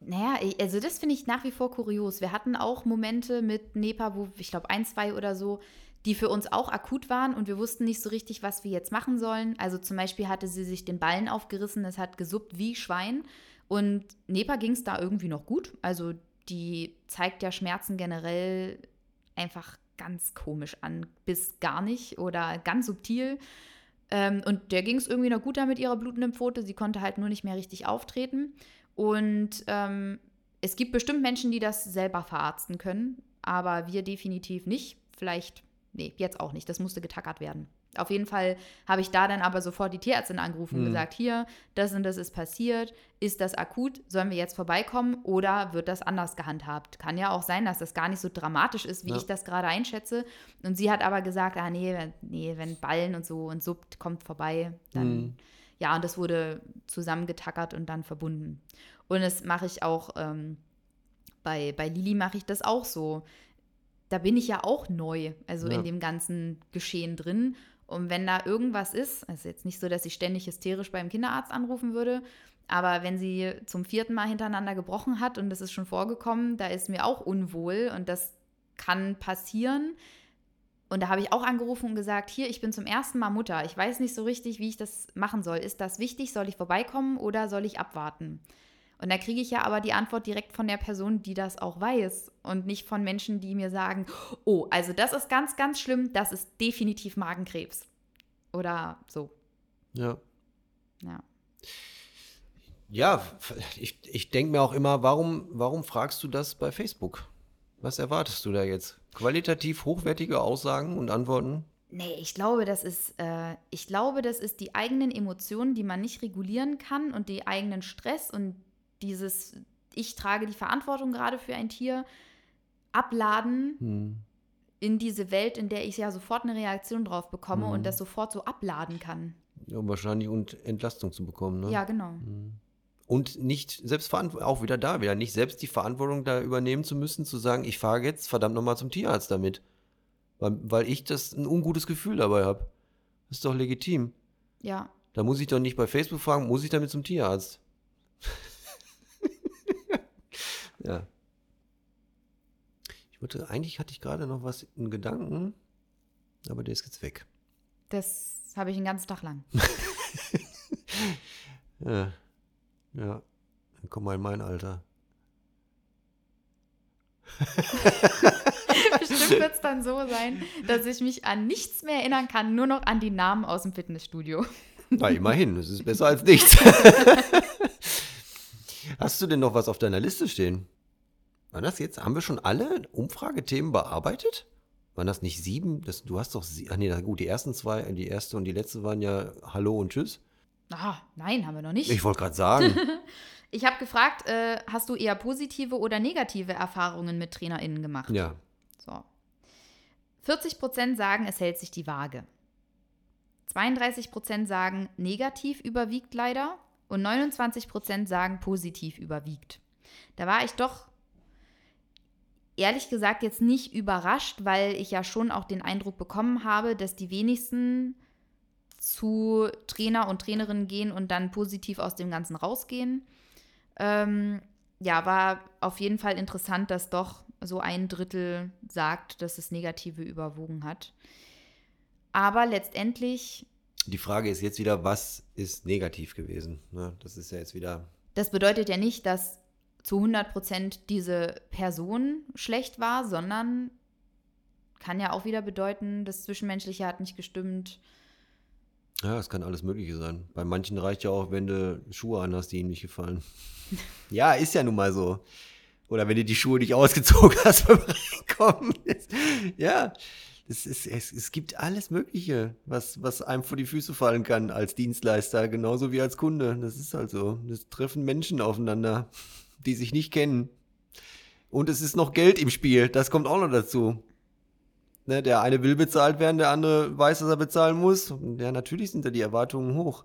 Naja, also das finde ich nach wie vor kurios. Wir hatten auch Momente mit Nepa, wo ich glaube ein, zwei oder so, die für uns auch akut waren und wir wussten nicht so richtig, was wir jetzt machen sollen. Also zum Beispiel hatte sie sich den Ballen aufgerissen, es hat gesuppt wie Schwein und Nepa ging es da irgendwie noch gut. Also die zeigt ja Schmerzen generell einfach ganz komisch an, bis gar nicht oder ganz subtil. Ähm, und der ging es irgendwie noch gut da mit ihrer blutenden Pfote. Sie konnte halt nur nicht mehr richtig auftreten. Und ähm, es gibt bestimmt Menschen, die das selber verarzten können, aber wir definitiv nicht. Vielleicht, nee, jetzt auch nicht. Das musste getackert werden. Auf jeden Fall habe ich da dann aber sofort die Tierärztin angerufen und mhm. gesagt, hier, das und das ist passiert, ist das akut, sollen wir jetzt vorbeikommen oder wird das anders gehandhabt? Kann ja auch sein, dass das gar nicht so dramatisch ist, wie ja. ich das gerade einschätze. Und sie hat aber gesagt, ah nee, nee, wenn Ballen und so und suppt, kommt vorbei, dann mhm ja, und das wurde zusammengetackert und dann verbunden. Und das mache ich auch, ähm, bei, bei Lili mache ich das auch so. Da bin ich ja auch neu, also ja. in dem ganzen Geschehen drin. Und wenn da irgendwas ist, also jetzt nicht so, dass ich ständig hysterisch beim Kinderarzt anrufen würde, aber wenn sie zum vierten Mal hintereinander gebrochen hat und das ist schon vorgekommen, da ist mir auch unwohl und das kann passieren. Und da habe ich auch angerufen und gesagt, hier, ich bin zum ersten Mal Mutter. Ich weiß nicht so richtig, wie ich das machen soll. Ist das wichtig? Soll ich vorbeikommen oder soll ich abwarten? Und da kriege ich ja aber die Antwort direkt von der Person, die das auch weiß und nicht von Menschen, die mir sagen, oh, also das ist ganz, ganz schlimm, das ist definitiv Magenkrebs. Oder so. Ja. Ja. Ja, ich, ich denke mir auch immer, warum, warum fragst du das bei Facebook? Was erwartest du da jetzt? Qualitativ hochwertige Aussagen und Antworten? Nee, ich glaube, das ist, äh, ich glaube, das ist die eigenen Emotionen, die man nicht regulieren kann und die eigenen Stress und dieses, ich trage die Verantwortung gerade für ein Tier, abladen hm. in diese Welt, in der ich ja sofort eine Reaktion drauf bekomme hm. und das sofort so abladen kann. Ja, wahrscheinlich und Entlastung zu bekommen, ne? Ja, genau. Hm und nicht selbst auch wieder da, wieder nicht selbst die Verantwortung da übernehmen zu müssen, zu sagen, ich fahre jetzt verdammt nochmal zum Tierarzt damit. Weil, weil ich das ein ungutes Gefühl dabei habe. Das ist doch legitim. Ja. Da muss ich doch nicht bei Facebook fragen, muss ich damit zum Tierarzt? Ja. Ich wollte, eigentlich hatte ich gerade noch was in Gedanken, aber der ist jetzt weg. Das habe ich einen ganzen Tag lang. <laughs> ja. Ja, dann komm mal in mein Alter. <laughs> Bestimmt <laughs> wird es dann so sein, dass ich mich an nichts mehr erinnern kann, nur noch an die Namen aus dem Fitnessstudio. Na, immerhin, das ist besser als nichts. Hast du denn noch was auf deiner Liste stehen? War das jetzt? Haben wir schon alle Umfragethemen bearbeitet? Waren das nicht sieben? Das, du hast doch sie. Ach nee, gut, die ersten zwei, die erste und die letzte waren ja Hallo und Tschüss. Ah, nein, haben wir noch nicht. Ich wollte gerade sagen. <laughs> ich habe gefragt, äh, hast du eher positive oder negative Erfahrungen mit TrainerInnen gemacht? Ja. So. 40 Prozent sagen, es hält sich die Waage. 32 Prozent sagen, negativ überwiegt leider. Und 29 Prozent sagen, positiv überwiegt. Da war ich doch ehrlich gesagt jetzt nicht überrascht, weil ich ja schon auch den Eindruck bekommen habe, dass die wenigsten zu Trainer und Trainerinnen gehen und dann positiv aus dem Ganzen rausgehen. Ähm, ja, war auf jeden Fall interessant, dass doch so ein Drittel sagt, dass es Negative überwogen hat. Aber letztendlich. Die Frage ist jetzt wieder, was ist negativ gewesen? Ne? Das ist ja jetzt wieder. Das bedeutet ja nicht, dass zu 100 Prozent diese Person schlecht war, sondern kann ja auch wieder bedeuten, das Zwischenmenschliche hat nicht gestimmt. Ja, es kann alles Mögliche sein. Bei manchen reicht ja auch, wenn du Schuhe an hast, die ihnen nicht gefallen. <laughs> ja, ist ja nun mal so. Oder wenn du die Schuhe nicht ausgezogen hast <laughs> beim Reinkommen. Ja, es, ist, es, es gibt alles Mögliche, was, was einem vor die Füße fallen kann als Dienstleister, genauso wie als Kunde. Das ist halt so. Das treffen Menschen aufeinander, die sich nicht kennen. Und es ist noch Geld im Spiel, das kommt auch noch dazu. Ne, der eine will bezahlt werden, der andere weiß, dass er bezahlen muss. Ja, natürlich sind da die Erwartungen hoch.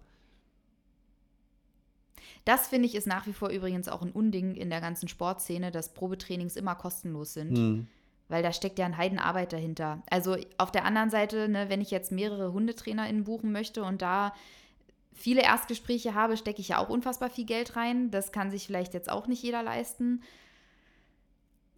Das finde ich ist nach wie vor übrigens auch ein Unding in der ganzen Sportszene, dass Probetrainings immer kostenlos sind. Mhm. Weil da steckt ja ein Heidenarbeit dahinter. Also auf der anderen Seite, ne, wenn ich jetzt mehrere HundetrainerInnen buchen möchte und da viele Erstgespräche habe, stecke ich ja auch unfassbar viel Geld rein. Das kann sich vielleicht jetzt auch nicht jeder leisten.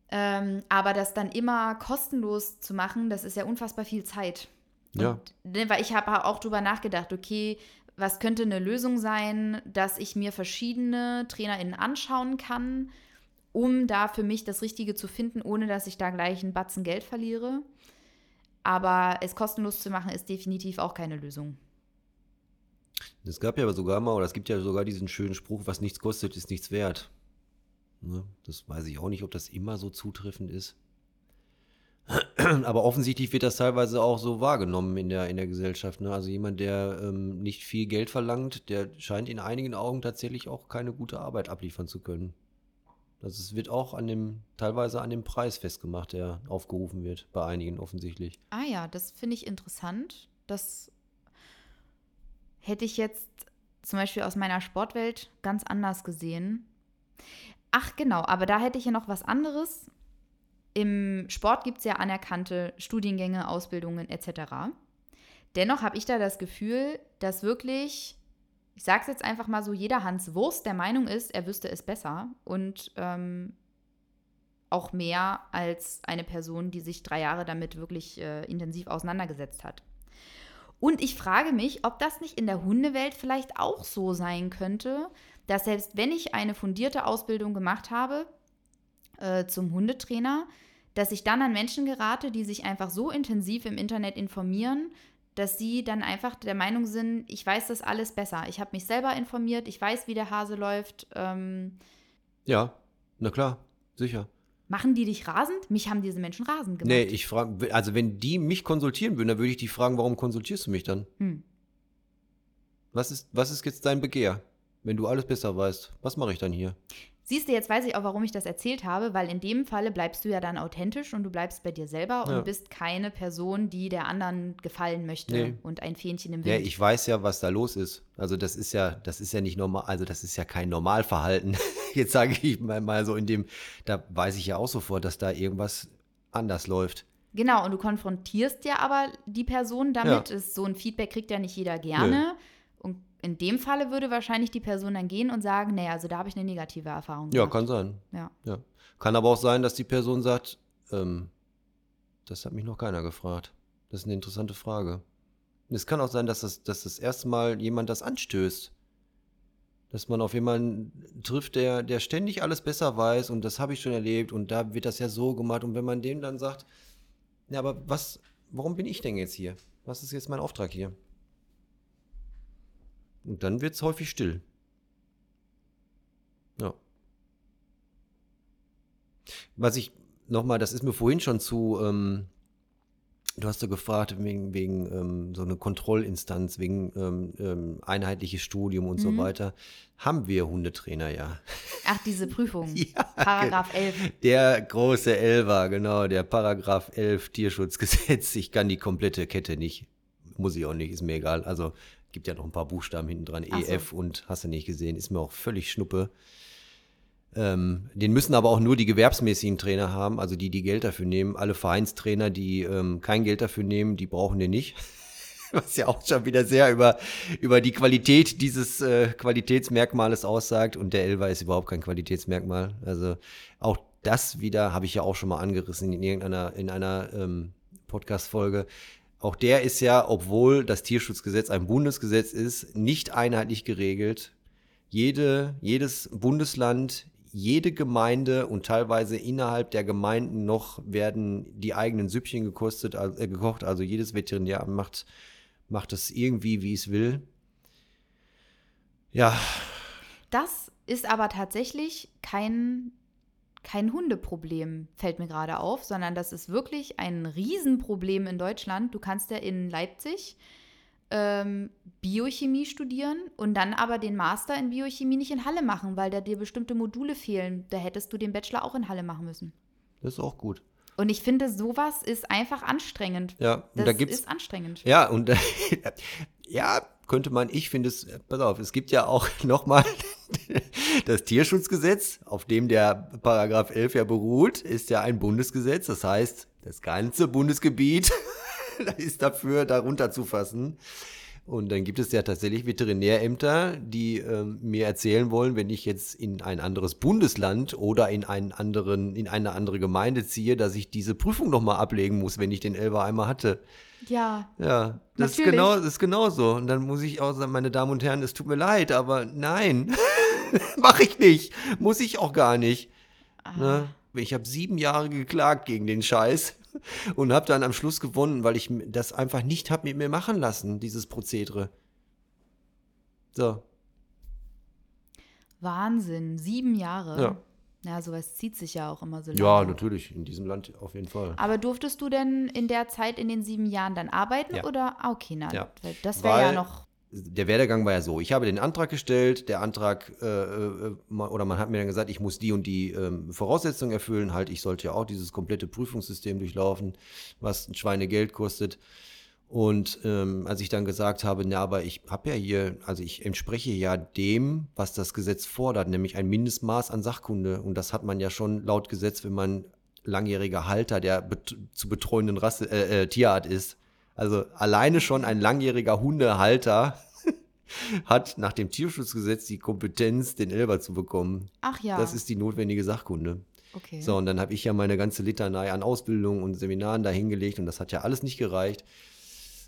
Ähm, aber das dann immer kostenlos zu machen, das ist ja unfassbar viel Zeit. Ja. Und, ne, weil ich habe auch drüber nachgedacht, okay, was könnte eine Lösung sein, dass ich mir verschiedene TrainerInnen anschauen kann, um da für mich das Richtige zu finden, ohne dass ich da gleich einen Batzen Geld verliere. Aber es kostenlos zu machen, ist definitiv auch keine Lösung. Es gab ja sogar mal, oder es gibt ja sogar diesen schönen Spruch, was nichts kostet, ist nichts wert. Ne? Das weiß ich auch nicht, ob das immer so zutreffend ist. Aber offensichtlich wird das teilweise auch so wahrgenommen in der, in der Gesellschaft. Ne? Also jemand, der ähm, nicht viel Geld verlangt, der scheint in einigen Augen tatsächlich auch keine gute Arbeit abliefern zu können. Also wird auch an dem, teilweise an dem Preis festgemacht, der aufgerufen wird, bei einigen offensichtlich. Ah ja, das finde ich interessant. Das hätte ich jetzt zum Beispiel aus meiner Sportwelt ganz anders gesehen. Ach genau, aber da hätte ich ja noch was anderes. Im Sport gibt es ja anerkannte Studiengänge, Ausbildungen etc. Dennoch habe ich da das Gefühl, dass wirklich, ich sage es jetzt einfach mal so, jeder Hans Wurst der Meinung ist, er wüsste es besser und ähm, auch mehr als eine Person, die sich drei Jahre damit wirklich äh, intensiv auseinandergesetzt hat. Und ich frage mich, ob das nicht in der Hundewelt vielleicht auch so sein könnte, dass selbst wenn ich eine fundierte Ausbildung gemacht habe äh, zum Hundetrainer, dass ich dann an Menschen gerate, die sich einfach so intensiv im Internet informieren, dass sie dann einfach der Meinung sind, ich weiß das alles besser. Ich habe mich selber informiert, ich weiß, wie der Hase läuft. Ähm, ja, na klar, sicher. Machen die dich rasend? Mich haben diese Menschen rasend gemacht. Nee, ich frage, also wenn die mich konsultieren würden, dann würde ich die fragen, warum konsultierst du mich dann? Hm. Was, ist, was ist jetzt dein Begehr? Wenn du alles besser weißt, was mache ich dann hier? Siehst du, jetzt weiß ich auch, warum ich das erzählt habe, weil in dem Falle bleibst du ja dann authentisch und du bleibst bei dir selber ja. und bist keine Person, die der anderen gefallen möchte nee. und ein Fähnchen im Wind. Ja, ich weiß ja, was da los ist. Also das ist ja, das ist ja nicht normal, also das ist ja kein Normalverhalten. <laughs> Jetzt sage ich mal, mal so in dem, da weiß ich ja auch sofort, dass da irgendwas anders läuft. Genau, und du konfrontierst ja aber die Person damit. Ja. Ist, so ein Feedback kriegt ja nicht jeder gerne. Nö. In dem Falle würde wahrscheinlich die Person dann gehen und sagen, naja, also da habe ich eine negative Erfahrung gemacht. Ja, kann sein. Ja. ja. Kann aber auch sein, dass die Person sagt, ähm, das hat mich noch keiner gefragt. Das ist eine interessante Frage. Und es kann auch sein, dass das, dass das erste Mal jemand das anstößt. Dass man auf jemanden trifft, der, der ständig alles besser weiß und das habe ich schon erlebt und da wird das ja so gemacht. Und wenn man dem dann sagt, ja, aber was, warum bin ich denn jetzt hier? Was ist jetzt mein Auftrag hier? Und dann wird es häufig still. Ja. Was ich nochmal, das ist mir vorhin schon zu, ähm, du hast ja gefragt, wegen, wegen ähm, so eine Kontrollinstanz, wegen ähm, ähm einheitliches Studium und mhm. so weiter. Haben wir Hundetrainer ja. Ach, diese Prüfung. <laughs> ja, Paragraph 11. Der große Elver, genau, der Paragraph 11 Tierschutzgesetz. Ich kann die komplette Kette nicht. Muss ich auch nicht, ist mir egal. Also Gibt ja noch ein paar Buchstaben hinten dran, EF so. und hast du nicht gesehen, ist mir auch völlig schnuppe. Ähm, den müssen aber auch nur die gewerbsmäßigen Trainer haben, also die, die Geld dafür nehmen. Alle Vereinstrainer, die ähm, kein Geld dafür nehmen, die brauchen den nicht. <laughs> Was ja auch schon wieder sehr über, über die Qualität dieses äh, Qualitätsmerkmales aussagt. Und der Elva ist überhaupt kein Qualitätsmerkmal. Also auch das wieder habe ich ja auch schon mal angerissen in irgendeiner in einer ähm, Podcast-Folge. Auch der ist ja, obwohl das Tierschutzgesetz ein Bundesgesetz ist, nicht einheitlich geregelt. Jede, jedes Bundesland, jede Gemeinde und teilweise innerhalb der Gemeinden noch werden die eigenen Süppchen gekostet, äh, gekocht. Also jedes Veterinär macht, macht es irgendwie, wie es will. Ja. Das ist aber tatsächlich kein kein Hundeproblem, fällt mir gerade auf, sondern das ist wirklich ein Riesenproblem in Deutschland. Du kannst ja in Leipzig ähm, Biochemie studieren und dann aber den Master in Biochemie nicht in Halle machen, weil da dir bestimmte Module fehlen. Da hättest du den Bachelor auch in Halle machen müssen. Das ist auch gut. Und ich finde, sowas ist einfach anstrengend. Ja, und das da gibt's, ist anstrengend. Ja, und <laughs> ja, könnte man, ich finde es, pass auf, es gibt ja auch <laughs> nochmal <laughs> das Tierschutzgesetz, auf dem der Paragraph 11 ja beruht, ist ja ein Bundesgesetz. Das heißt, das ganze Bundesgebiet <laughs> ist dafür darunter zu fassen. Und dann gibt es ja tatsächlich Veterinärämter, die ähm, mir erzählen wollen, wenn ich jetzt in ein anderes Bundesland oder in einen anderen, in eine andere Gemeinde ziehe, dass ich diese Prüfung nochmal ablegen muss, wenn ich den Elber einmal hatte. Ja. Ja, das ist genau, das ist genau so. Und dann muss ich auch sagen, meine Damen und Herren, es tut mir leid, aber nein, <laughs> <laughs> mache ich nicht. Muss ich auch gar nicht. Ah. Ne? Ich habe sieben Jahre geklagt gegen den Scheiß <laughs> und habe dann am Schluss gewonnen, weil ich das einfach nicht habe mit mir machen lassen, dieses Prozedere. So. Wahnsinn, sieben Jahre. Ja. Ja, sowas zieht sich ja auch immer so lange. Ja, natürlich, in diesem Land auf jeden Fall. Aber durftest du denn in der Zeit, in den sieben Jahren dann arbeiten ja. oder? Ah, okay, na, ja. das wäre ja noch der Werdegang war ja so, ich habe den Antrag gestellt, der Antrag, äh, äh, oder man hat mir dann gesagt, ich muss die und die ähm, Voraussetzungen erfüllen, halt, ich sollte ja auch dieses komplette Prüfungssystem durchlaufen, was ein Schweinegeld kostet. Und ähm, als ich dann gesagt habe, na, aber ich habe ja hier, also ich entspreche ja dem, was das Gesetz fordert, nämlich ein Mindestmaß an Sachkunde. Und das hat man ja schon laut Gesetz, wenn man langjähriger Halter der bet zu betreuenden Rasse, äh, äh, Tierart ist. Also alleine schon ein langjähriger Hundehalter <laughs> hat nach dem Tierschutzgesetz die Kompetenz, den Elber zu bekommen. Ach ja. Das ist die notwendige Sachkunde. Okay. So, und dann habe ich ja meine ganze Litanei an Ausbildungen und Seminaren dahingelegt und das hat ja alles nicht gereicht.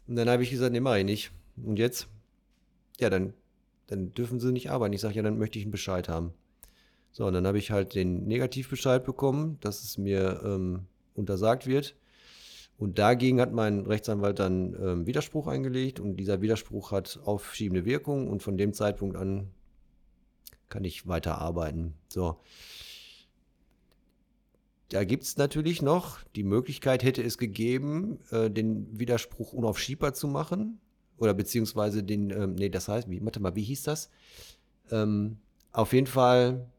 Und dann habe ich gesagt, nee, mach ich nicht. Und jetzt? Ja, dann, dann dürfen sie nicht arbeiten. Ich sage, ja, dann möchte ich einen Bescheid haben. So, und dann habe ich halt den Negativbescheid bekommen, dass es mir ähm, untersagt wird. Und dagegen hat mein Rechtsanwalt dann ähm, Widerspruch eingelegt und dieser Widerspruch hat aufschiebende Wirkung und von dem Zeitpunkt an kann ich weiter arbeiten. So. Da gibt es natürlich noch die Möglichkeit, hätte es gegeben, äh, den Widerspruch unaufschiebbar zu machen. Oder beziehungsweise den, ähm, nee, das heißt, wie, warte mal, wie hieß das? Ähm, auf jeden Fall,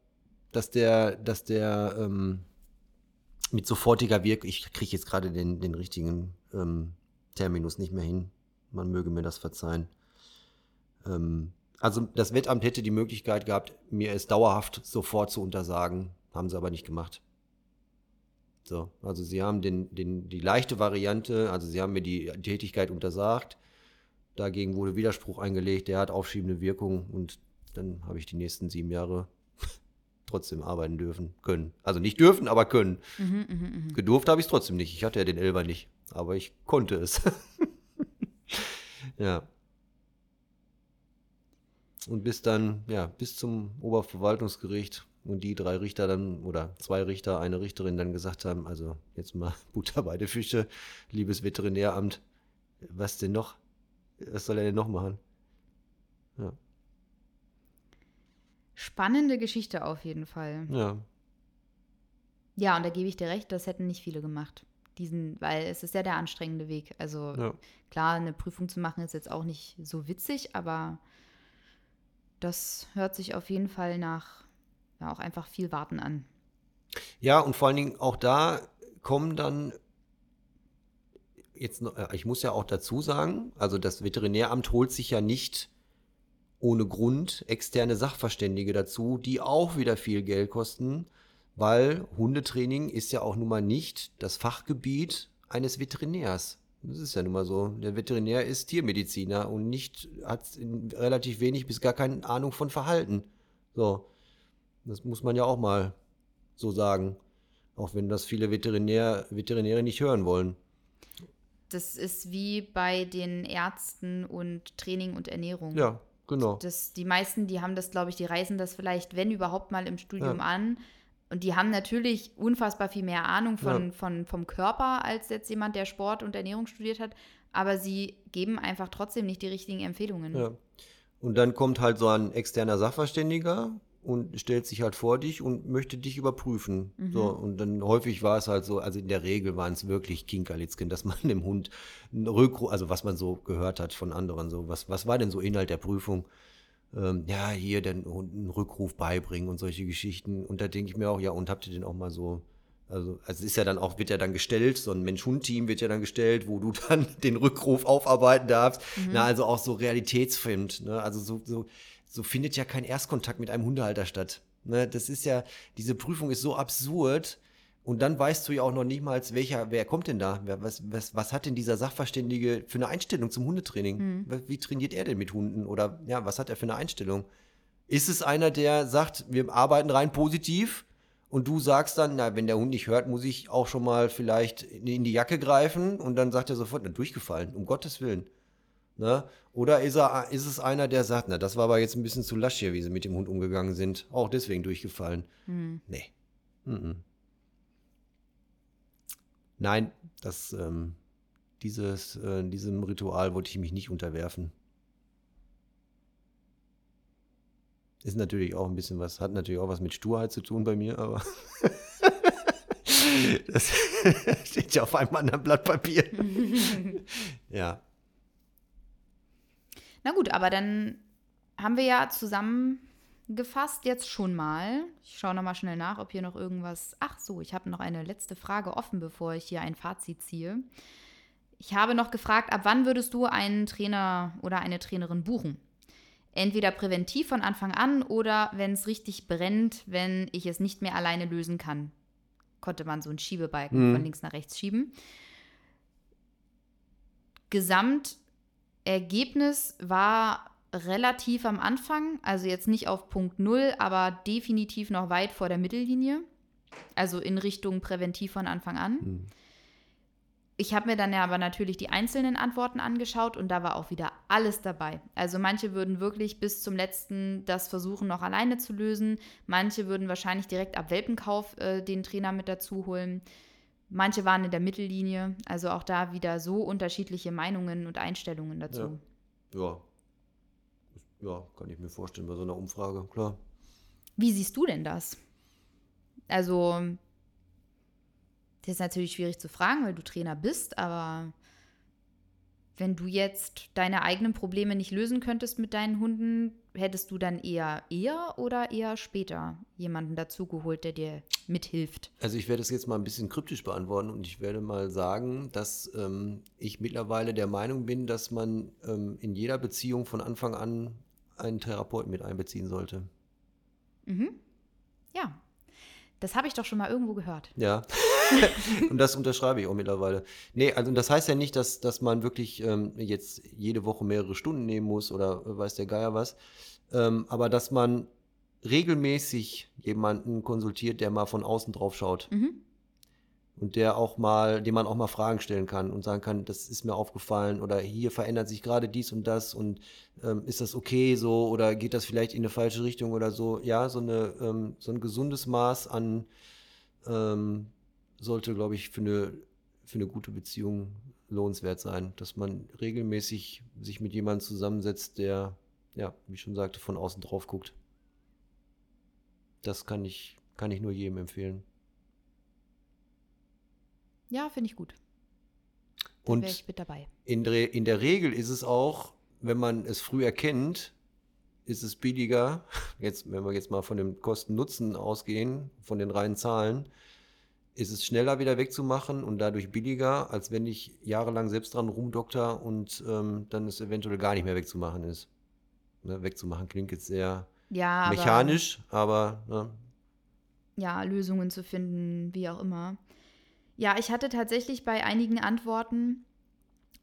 dass der, dass der, ähm, mit sofortiger Wirkung, ich kriege jetzt gerade den, den richtigen ähm, Terminus nicht mehr hin. Man möge mir das verzeihen. Ähm, also das Wettamt hätte die Möglichkeit gehabt, mir es dauerhaft sofort zu untersagen, haben sie aber nicht gemacht. So, also sie haben den, den, die leichte Variante, also sie haben mir die Tätigkeit untersagt, dagegen wurde Widerspruch eingelegt, der hat aufschiebende Wirkung und dann habe ich die nächsten sieben Jahre trotzdem arbeiten dürfen, können. Also nicht dürfen, aber können. Mhm, mh, mh. Gedurft habe ich es trotzdem nicht. Ich hatte ja den Elber nicht, aber ich konnte es. <laughs> ja. Und bis dann, ja, bis zum Oberverwaltungsgericht und die drei Richter dann, oder zwei Richter, eine Richterin dann gesagt haben, also jetzt mal <laughs> Butter bei der Fische, liebes Veterinäramt, was denn noch? Was soll er denn noch machen? Ja. Spannende Geschichte auf jeden Fall. Ja. Ja, und da gebe ich dir recht, das hätten nicht viele gemacht. Diesen, weil es ist ja der anstrengende Weg. Also ja. klar, eine Prüfung zu machen ist jetzt auch nicht so witzig, aber das hört sich auf jeden Fall nach ja auch einfach viel Warten an. Ja, und vor allen Dingen auch da kommen dann jetzt noch, äh, ich muss ja auch dazu sagen, also das Veterinäramt holt sich ja nicht ohne Grund externe Sachverständige dazu, die auch wieder viel Geld kosten, weil Hundetraining ist ja auch nun mal nicht das Fachgebiet eines Veterinärs. Das ist ja nun mal so. Der Veterinär ist Tiermediziner und nicht, hat relativ wenig bis gar keine Ahnung von Verhalten. So. Das muss man ja auch mal so sagen. Auch wenn das viele Veterinär, Veterinäre nicht hören wollen. Das ist wie bei den Ärzten und Training und Ernährung. Ja, Genau. Das, die meisten, die haben das, glaube ich, die reisen das vielleicht, wenn überhaupt mal im Studium ja. an. Und die haben natürlich unfassbar viel mehr Ahnung von, ja. von, vom Körper als jetzt jemand, der Sport und Ernährung studiert hat. Aber sie geben einfach trotzdem nicht die richtigen Empfehlungen. Ja. Und dann kommt halt so ein externer Sachverständiger und stellt sich halt vor dich und möchte dich überprüfen. Mhm. So, und dann häufig war es halt so, also in der Regel waren es wirklich Kinkerlitzken, dass man <laughs> dem Hund einen Rückruf, also was man so gehört hat von anderen, so, was, was war denn so Inhalt der Prüfung? Ähm, ja, hier den Hund einen Rückruf beibringen und solche Geschichten. Und da denke ich mir auch, ja, und habt ihr den auch mal so also, also ist ja dann auch, wird ja dann gestellt, so ein Mensch-Hund-Team wird ja dann gestellt, wo du <laughs> dann den Rückruf aufarbeiten darfst. Mhm. Na, also auch so realitätsfilmt. Ne? Also so, so, so findet ja kein Erstkontakt mit einem Hundehalter statt. Ne? Das ist ja, diese Prüfung ist so absurd. Und dann weißt du ja auch noch nicht mal, welcher, wer kommt denn da? Was, was, was hat denn dieser Sachverständige für eine Einstellung zum Hundetraining? Mhm. Wie trainiert er denn mit Hunden? Oder ja, was hat er für eine Einstellung? Ist es einer, der sagt, wir arbeiten rein positiv? Und du sagst dann, na, wenn der Hund nicht hört, muss ich auch schon mal vielleicht in die Jacke greifen und dann sagt er sofort, na, durchgefallen, um Gottes Willen. Ne? Oder ist, er, ist es einer, der sagt, na, das war aber jetzt ein bisschen zu lasch hier, wie sie mit dem Hund umgegangen sind. Auch deswegen durchgefallen. Hm. Nee. Mhm. Nein, das, ähm, dieses, äh, diesem Ritual wollte ich mich nicht unterwerfen. Ist natürlich auch ein bisschen was, hat natürlich auch was mit Sturheit zu tun bei mir, aber <laughs> das <laughs> steht ja auf einem anderen Blatt Papier. <laughs> ja. Na gut, aber dann haben wir ja zusammengefasst jetzt schon mal. Ich schaue nochmal schnell nach, ob hier noch irgendwas. Ach so, ich habe noch eine letzte Frage offen, bevor ich hier ein Fazit ziehe. Ich habe noch gefragt, ab wann würdest du einen Trainer oder eine Trainerin buchen? Entweder präventiv von Anfang an oder wenn es richtig brennt, wenn ich es nicht mehr alleine lösen kann. Konnte man so einen Schiebebalken mhm. von links nach rechts schieben. Gesamtergebnis war relativ am Anfang, also jetzt nicht auf Punkt Null, aber definitiv noch weit vor der Mittellinie. Also in Richtung präventiv von Anfang an. Mhm. Ich habe mir dann ja aber natürlich die einzelnen Antworten angeschaut und da war auch wieder alles dabei. Also manche würden wirklich bis zum letzten das versuchen, noch alleine zu lösen. Manche würden wahrscheinlich direkt ab Welpenkauf äh, den Trainer mit dazu holen. Manche waren in der Mittellinie. Also auch da wieder so unterschiedliche Meinungen und Einstellungen dazu. Ja. ja. Ja, kann ich mir vorstellen bei so einer Umfrage, klar. Wie siehst du denn das? Also das ist natürlich schwierig zu fragen, weil du Trainer bist, aber wenn du jetzt deine eigenen Probleme nicht lösen könntest mit deinen Hunden, hättest du dann eher eher oder eher später jemanden dazugeholt, der dir mithilft? Also ich werde es jetzt mal ein bisschen kryptisch beantworten und ich werde mal sagen, dass ähm, ich mittlerweile der Meinung bin, dass man ähm, in jeder Beziehung von Anfang an einen Therapeuten mit einbeziehen sollte. Mhm. Ja, das habe ich doch schon mal irgendwo gehört. Ja. <laughs> und das unterschreibe ich auch mittlerweile. Nee, also das heißt ja nicht, dass, dass man wirklich ähm, jetzt jede Woche mehrere Stunden nehmen muss oder weiß der Geier was. Ähm, aber dass man regelmäßig jemanden konsultiert, der mal von außen drauf schaut. Mhm und der auch mal, dem man auch mal Fragen stellen kann und sagen kann, das ist mir aufgefallen oder hier verändert sich gerade dies und das und ähm, ist das okay so oder geht das vielleicht in eine falsche Richtung oder so. Ja, so, eine, ähm, so ein gesundes Maß an ähm, sollte, glaube ich, für eine, für eine gute Beziehung lohnenswert sein, dass man regelmäßig sich mit jemandem zusammensetzt, der, ja, wie ich schon sagte, von außen drauf guckt. Das kann ich, kann ich nur jedem empfehlen. Ja, finde ich gut. Dann Und ich mit dabei. In, in der Regel ist es auch, wenn man es früh erkennt, ist es billiger, jetzt, wenn wir jetzt mal von dem Kosten-Nutzen ausgehen, von den reinen Zahlen, ist es schneller wieder wegzumachen und dadurch billiger, als wenn ich jahrelang selbst dran rumdokter und ähm, dann es eventuell gar nicht mehr wegzumachen ist. Ne, wegzumachen klingt jetzt sehr ja, mechanisch, aber, aber ne? ja, Lösungen zu finden, wie auch immer. Ja, ich hatte tatsächlich bei einigen Antworten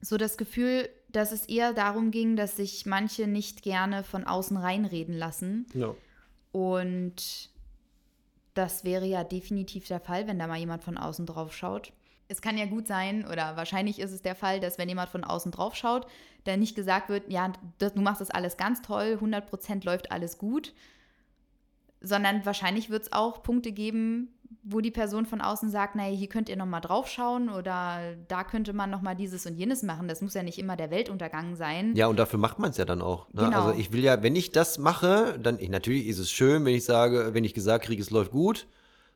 so das Gefühl, dass es eher darum ging, dass sich manche nicht gerne von außen reinreden lassen. Ja. Und das wäre ja definitiv der Fall, wenn da mal jemand von außen drauf schaut. Es kann ja gut sein, oder wahrscheinlich ist es der Fall, dass wenn jemand von außen drauf schaut, dann nicht gesagt wird, ja, du machst das alles ganz toll, 100% läuft alles gut, sondern wahrscheinlich wird es auch Punkte geben, wo die Person von außen sagt, naja, hier könnt ihr nochmal drauf schauen oder da könnte man nochmal dieses und jenes machen. Das muss ja nicht immer der Weltuntergang sein. Ja, und dafür macht man es ja dann auch. Ne? Genau. Also ich will ja, wenn ich das mache, dann, ich, natürlich ist es schön, wenn ich sage, wenn ich gesagt kriege, es läuft gut.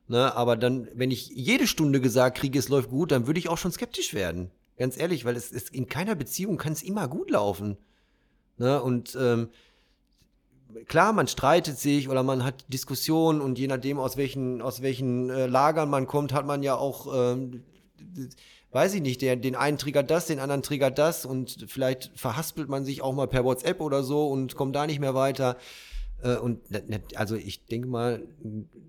Ne? Aber dann, wenn ich jede Stunde gesagt kriege, es läuft gut, dann würde ich auch schon skeptisch werden. Ganz ehrlich, weil es ist in keiner Beziehung kann es immer gut laufen. Ne? Und ähm, klar, man streitet sich oder man hat Diskussionen und je nachdem, aus welchen, aus welchen äh, Lagern man kommt, hat man ja auch, ähm, weiß ich nicht, der, den einen triggert das, den anderen triggert das und vielleicht verhaspelt man sich auch mal per WhatsApp oder so und kommt da nicht mehr weiter. Äh, und also ich denke mal,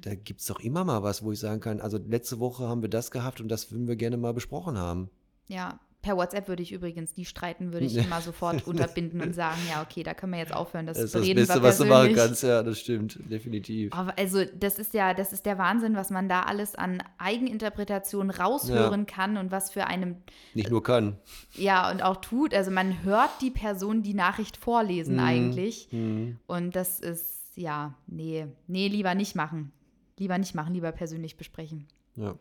da gibt es doch immer mal was, wo ich sagen kann, also letzte Woche haben wir das gehabt und das würden wir gerne mal besprochen haben. Ja, Per WhatsApp würde ich übrigens die streiten, würde ich immer sofort <laughs> unterbinden und sagen, ja, okay, da können wir jetzt aufhören. Das, das ist das Beste, was du machen kannst, ja, das stimmt, definitiv. Aber also, das ist ja, das ist der Wahnsinn, was man da alles an Eigeninterpretation raushören ja. kann und was für einem. Nicht nur kann. Ja, und auch tut. Also man hört die Person die Nachricht vorlesen mhm. eigentlich. Mhm. Und das ist, ja, nee, nee, lieber nicht machen. Lieber nicht machen, lieber persönlich besprechen. Ja.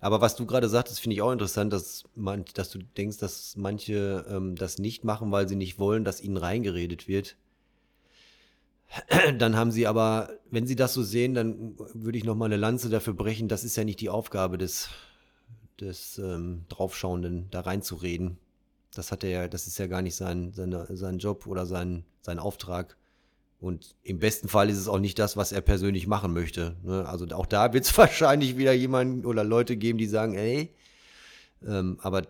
Aber was du gerade sagtest, finde ich auch interessant, dass, man, dass du denkst, dass manche ähm, das nicht machen, weil sie nicht wollen, dass ihnen reingeredet wird. <clears throat> Dann haben sie aber, wenn sie das so sehen, dann würde ich nochmal eine Lanze dafür brechen, das ist ja nicht die Aufgabe des, des ähm, Draufschauenden, da reinzureden. Das hat er ja, das ist ja gar nicht sein, seine, sein Job oder sein, sein Auftrag. Und im besten Fall ist es auch nicht das, was er persönlich machen möchte. Ne? Also auch da wird es <laughs> wahrscheinlich wieder jemanden oder Leute geben, die sagen, ey, ähm, aber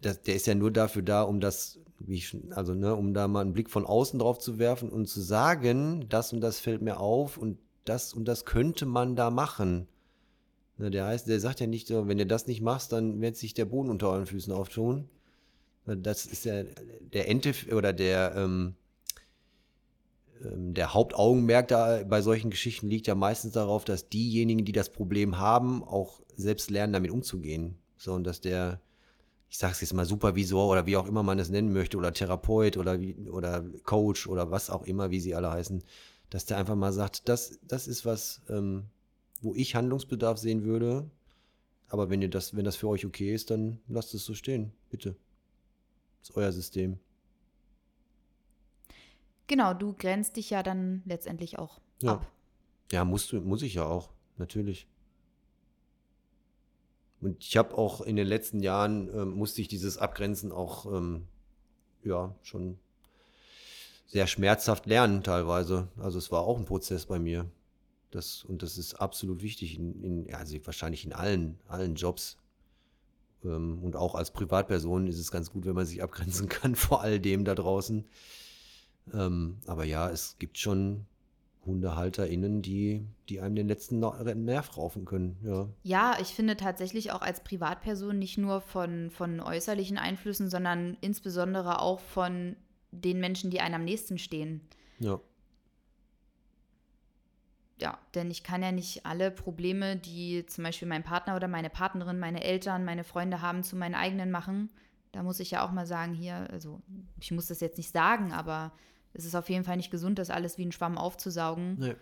das, der ist ja nur dafür da, um das, ich, also ne, um da mal einen Blick von außen drauf zu werfen und zu sagen, das und das fällt mir auf und das und das könnte man da machen. Ne, der heißt, der sagt ja nicht so, wenn du das nicht machst, dann wird sich der Boden unter euren Füßen auftun. Das ist ja der Ente oder der ähm, der Hauptaugenmerk da bei solchen Geschichten liegt ja meistens darauf, dass diejenigen, die das Problem haben, auch selbst lernen, damit umzugehen. So, und dass der, ich sag's jetzt mal, Supervisor oder wie auch immer man es nennen möchte, oder Therapeut oder, oder Coach oder was auch immer, wie sie alle heißen, dass der einfach mal sagt, das, das ist was, ähm, wo ich Handlungsbedarf sehen würde. Aber wenn ihr das, wenn das für euch okay ist, dann lasst es so stehen, bitte. Das ist euer System. Genau, du grenzt dich ja dann letztendlich auch ja. ab. Ja, musst du, muss ich ja auch, natürlich. Und ich habe auch in den letzten Jahren, ähm, musste ich dieses Abgrenzen auch, ähm, ja, schon sehr schmerzhaft lernen teilweise. Also es war auch ein Prozess bei mir. Das, und das ist absolut wichtig, in, in also wahrscheinlich in allen, allen Jobs. Ähm, und auch als Privatperson ist es ganz gut, wenn man sich abgrenzen <laughs> kann vor all dem da draußen. Ähm, aber ja, es gibt schon HundehalterInnen, die, die einem den letzten Nerv raufen können. Ja. ja, ich finde tatsächlich auch als Privatperson nicht nur von, von äußerlichen Einflüssen, sondern insbesondere auch von den Menschen, die einem am nächsten stehen. Ja. Ja, denn ich kann ja nicht alle Probleme, die zum Beispiel mein Partner oder meine Partnerin, meine Eltern, meine Freunde haben, zu meinen eigenen machen. Da muss ich ja auch mal sagen, hier, also ich muss das jetzt nicht sagen, aber es ist auf jeden Fall nicht gesund, das alles wie ein Schwamm aufzusaugen. Nee.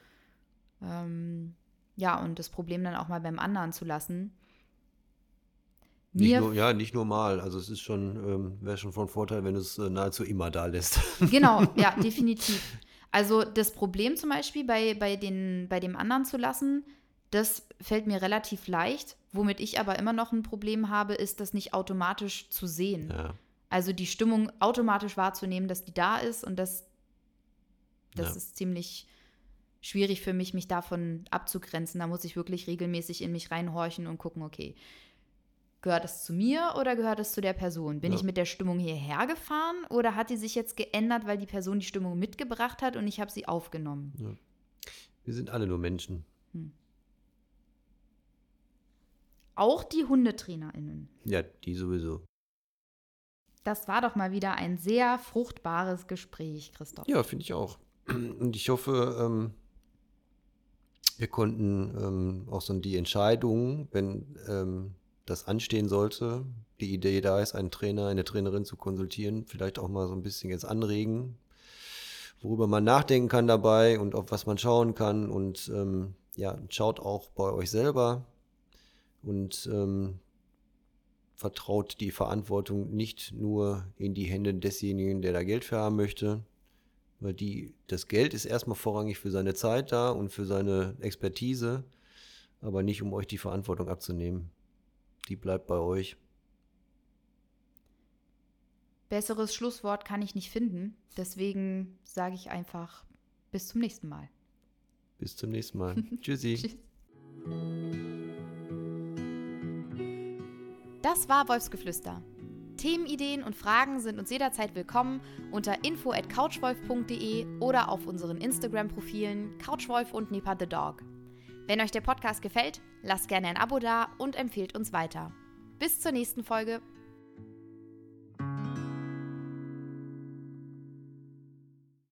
Ähm, ja, und das Problem dann auch mal beim anderen zu lassen. Nicht nur, ja, nicht nur mal. Also es ist schon, ähm, wäre schon von Vorteil, wenn du es äh, nahezu immer da lässt. <laughs> Genau, ja, definitiv. Also das Problem zum Beispiel bei, bei, den, bei dem anderen zu lassen, das fällt mir relativ leicht. Womit ich aber immer noch ein Problem habe, ist das nicht automatisch zu sehen. Ja. Also die Stimmung automatisch wahrzunehmen, dass die da ist und dass das ja. ist ziemlich schwierig für mich, mich davon abzugrenzen. Da muss ich wirklich regelmäßig in mich reinhorchen und gucken, okay, gehört es zu mir oder gehört es zu der Person? Bin ja. ich mit der Stimmung hierher gefahren oder hat die sich jetzt geändert, weil die Person die Stimmung mitgebracht hat und ich habe sie aufgenommen? Ja. Wir sind alle nur Menschen. Hm. Auch die HundetrainerInnen. Ja, die sowieso. Das war doch mal wieder ein sehr fruchtbares Gespräch, Christoph. Ja, finde ich auch. <clears throat> Und ich hoffe, ähm, wir konnten ähm, auch so die Entscheidung, wenn ähm, das anstehen sollte, die Idee da ist, einen Trainer, eine Trainerin zu konsultieren, vielleicht auch mal so ein bisschen jetzt anregen, worüber man nachdenken kann dabei und auf was man schauen kann. Und ähm, ja, schaut auch bei euch selber und ähm, vertraut die Verantwortung nicht nur in die Hände desjenigen, der da Geld für haben möchte, weil die, das Geld ist erstmal vorrangig für seine Zeit da und für seine Expertise, aber nicht um euch die Verantwortung abzunehmen. Die bleibt bei euch. Besseres Schlusswort kann ich nicht finden. Deswegen sage ich einfach bis zum nächsten Mal. Bis zum nächsten Mal. <laughs> Tschüssi. Tschüss. Das war Wolfsgeflüster. Themenideen und Fragen sind uns jederzeit willkommen unter info at couchwolf.de oder auf unseren Instagram-Profilen Couchwolf und Nipa the Dog. Wenn euch der Podcast gefällt, lasst gerne ein Abo da und empfehlt uns weiter. Bis zur nächsten Folge.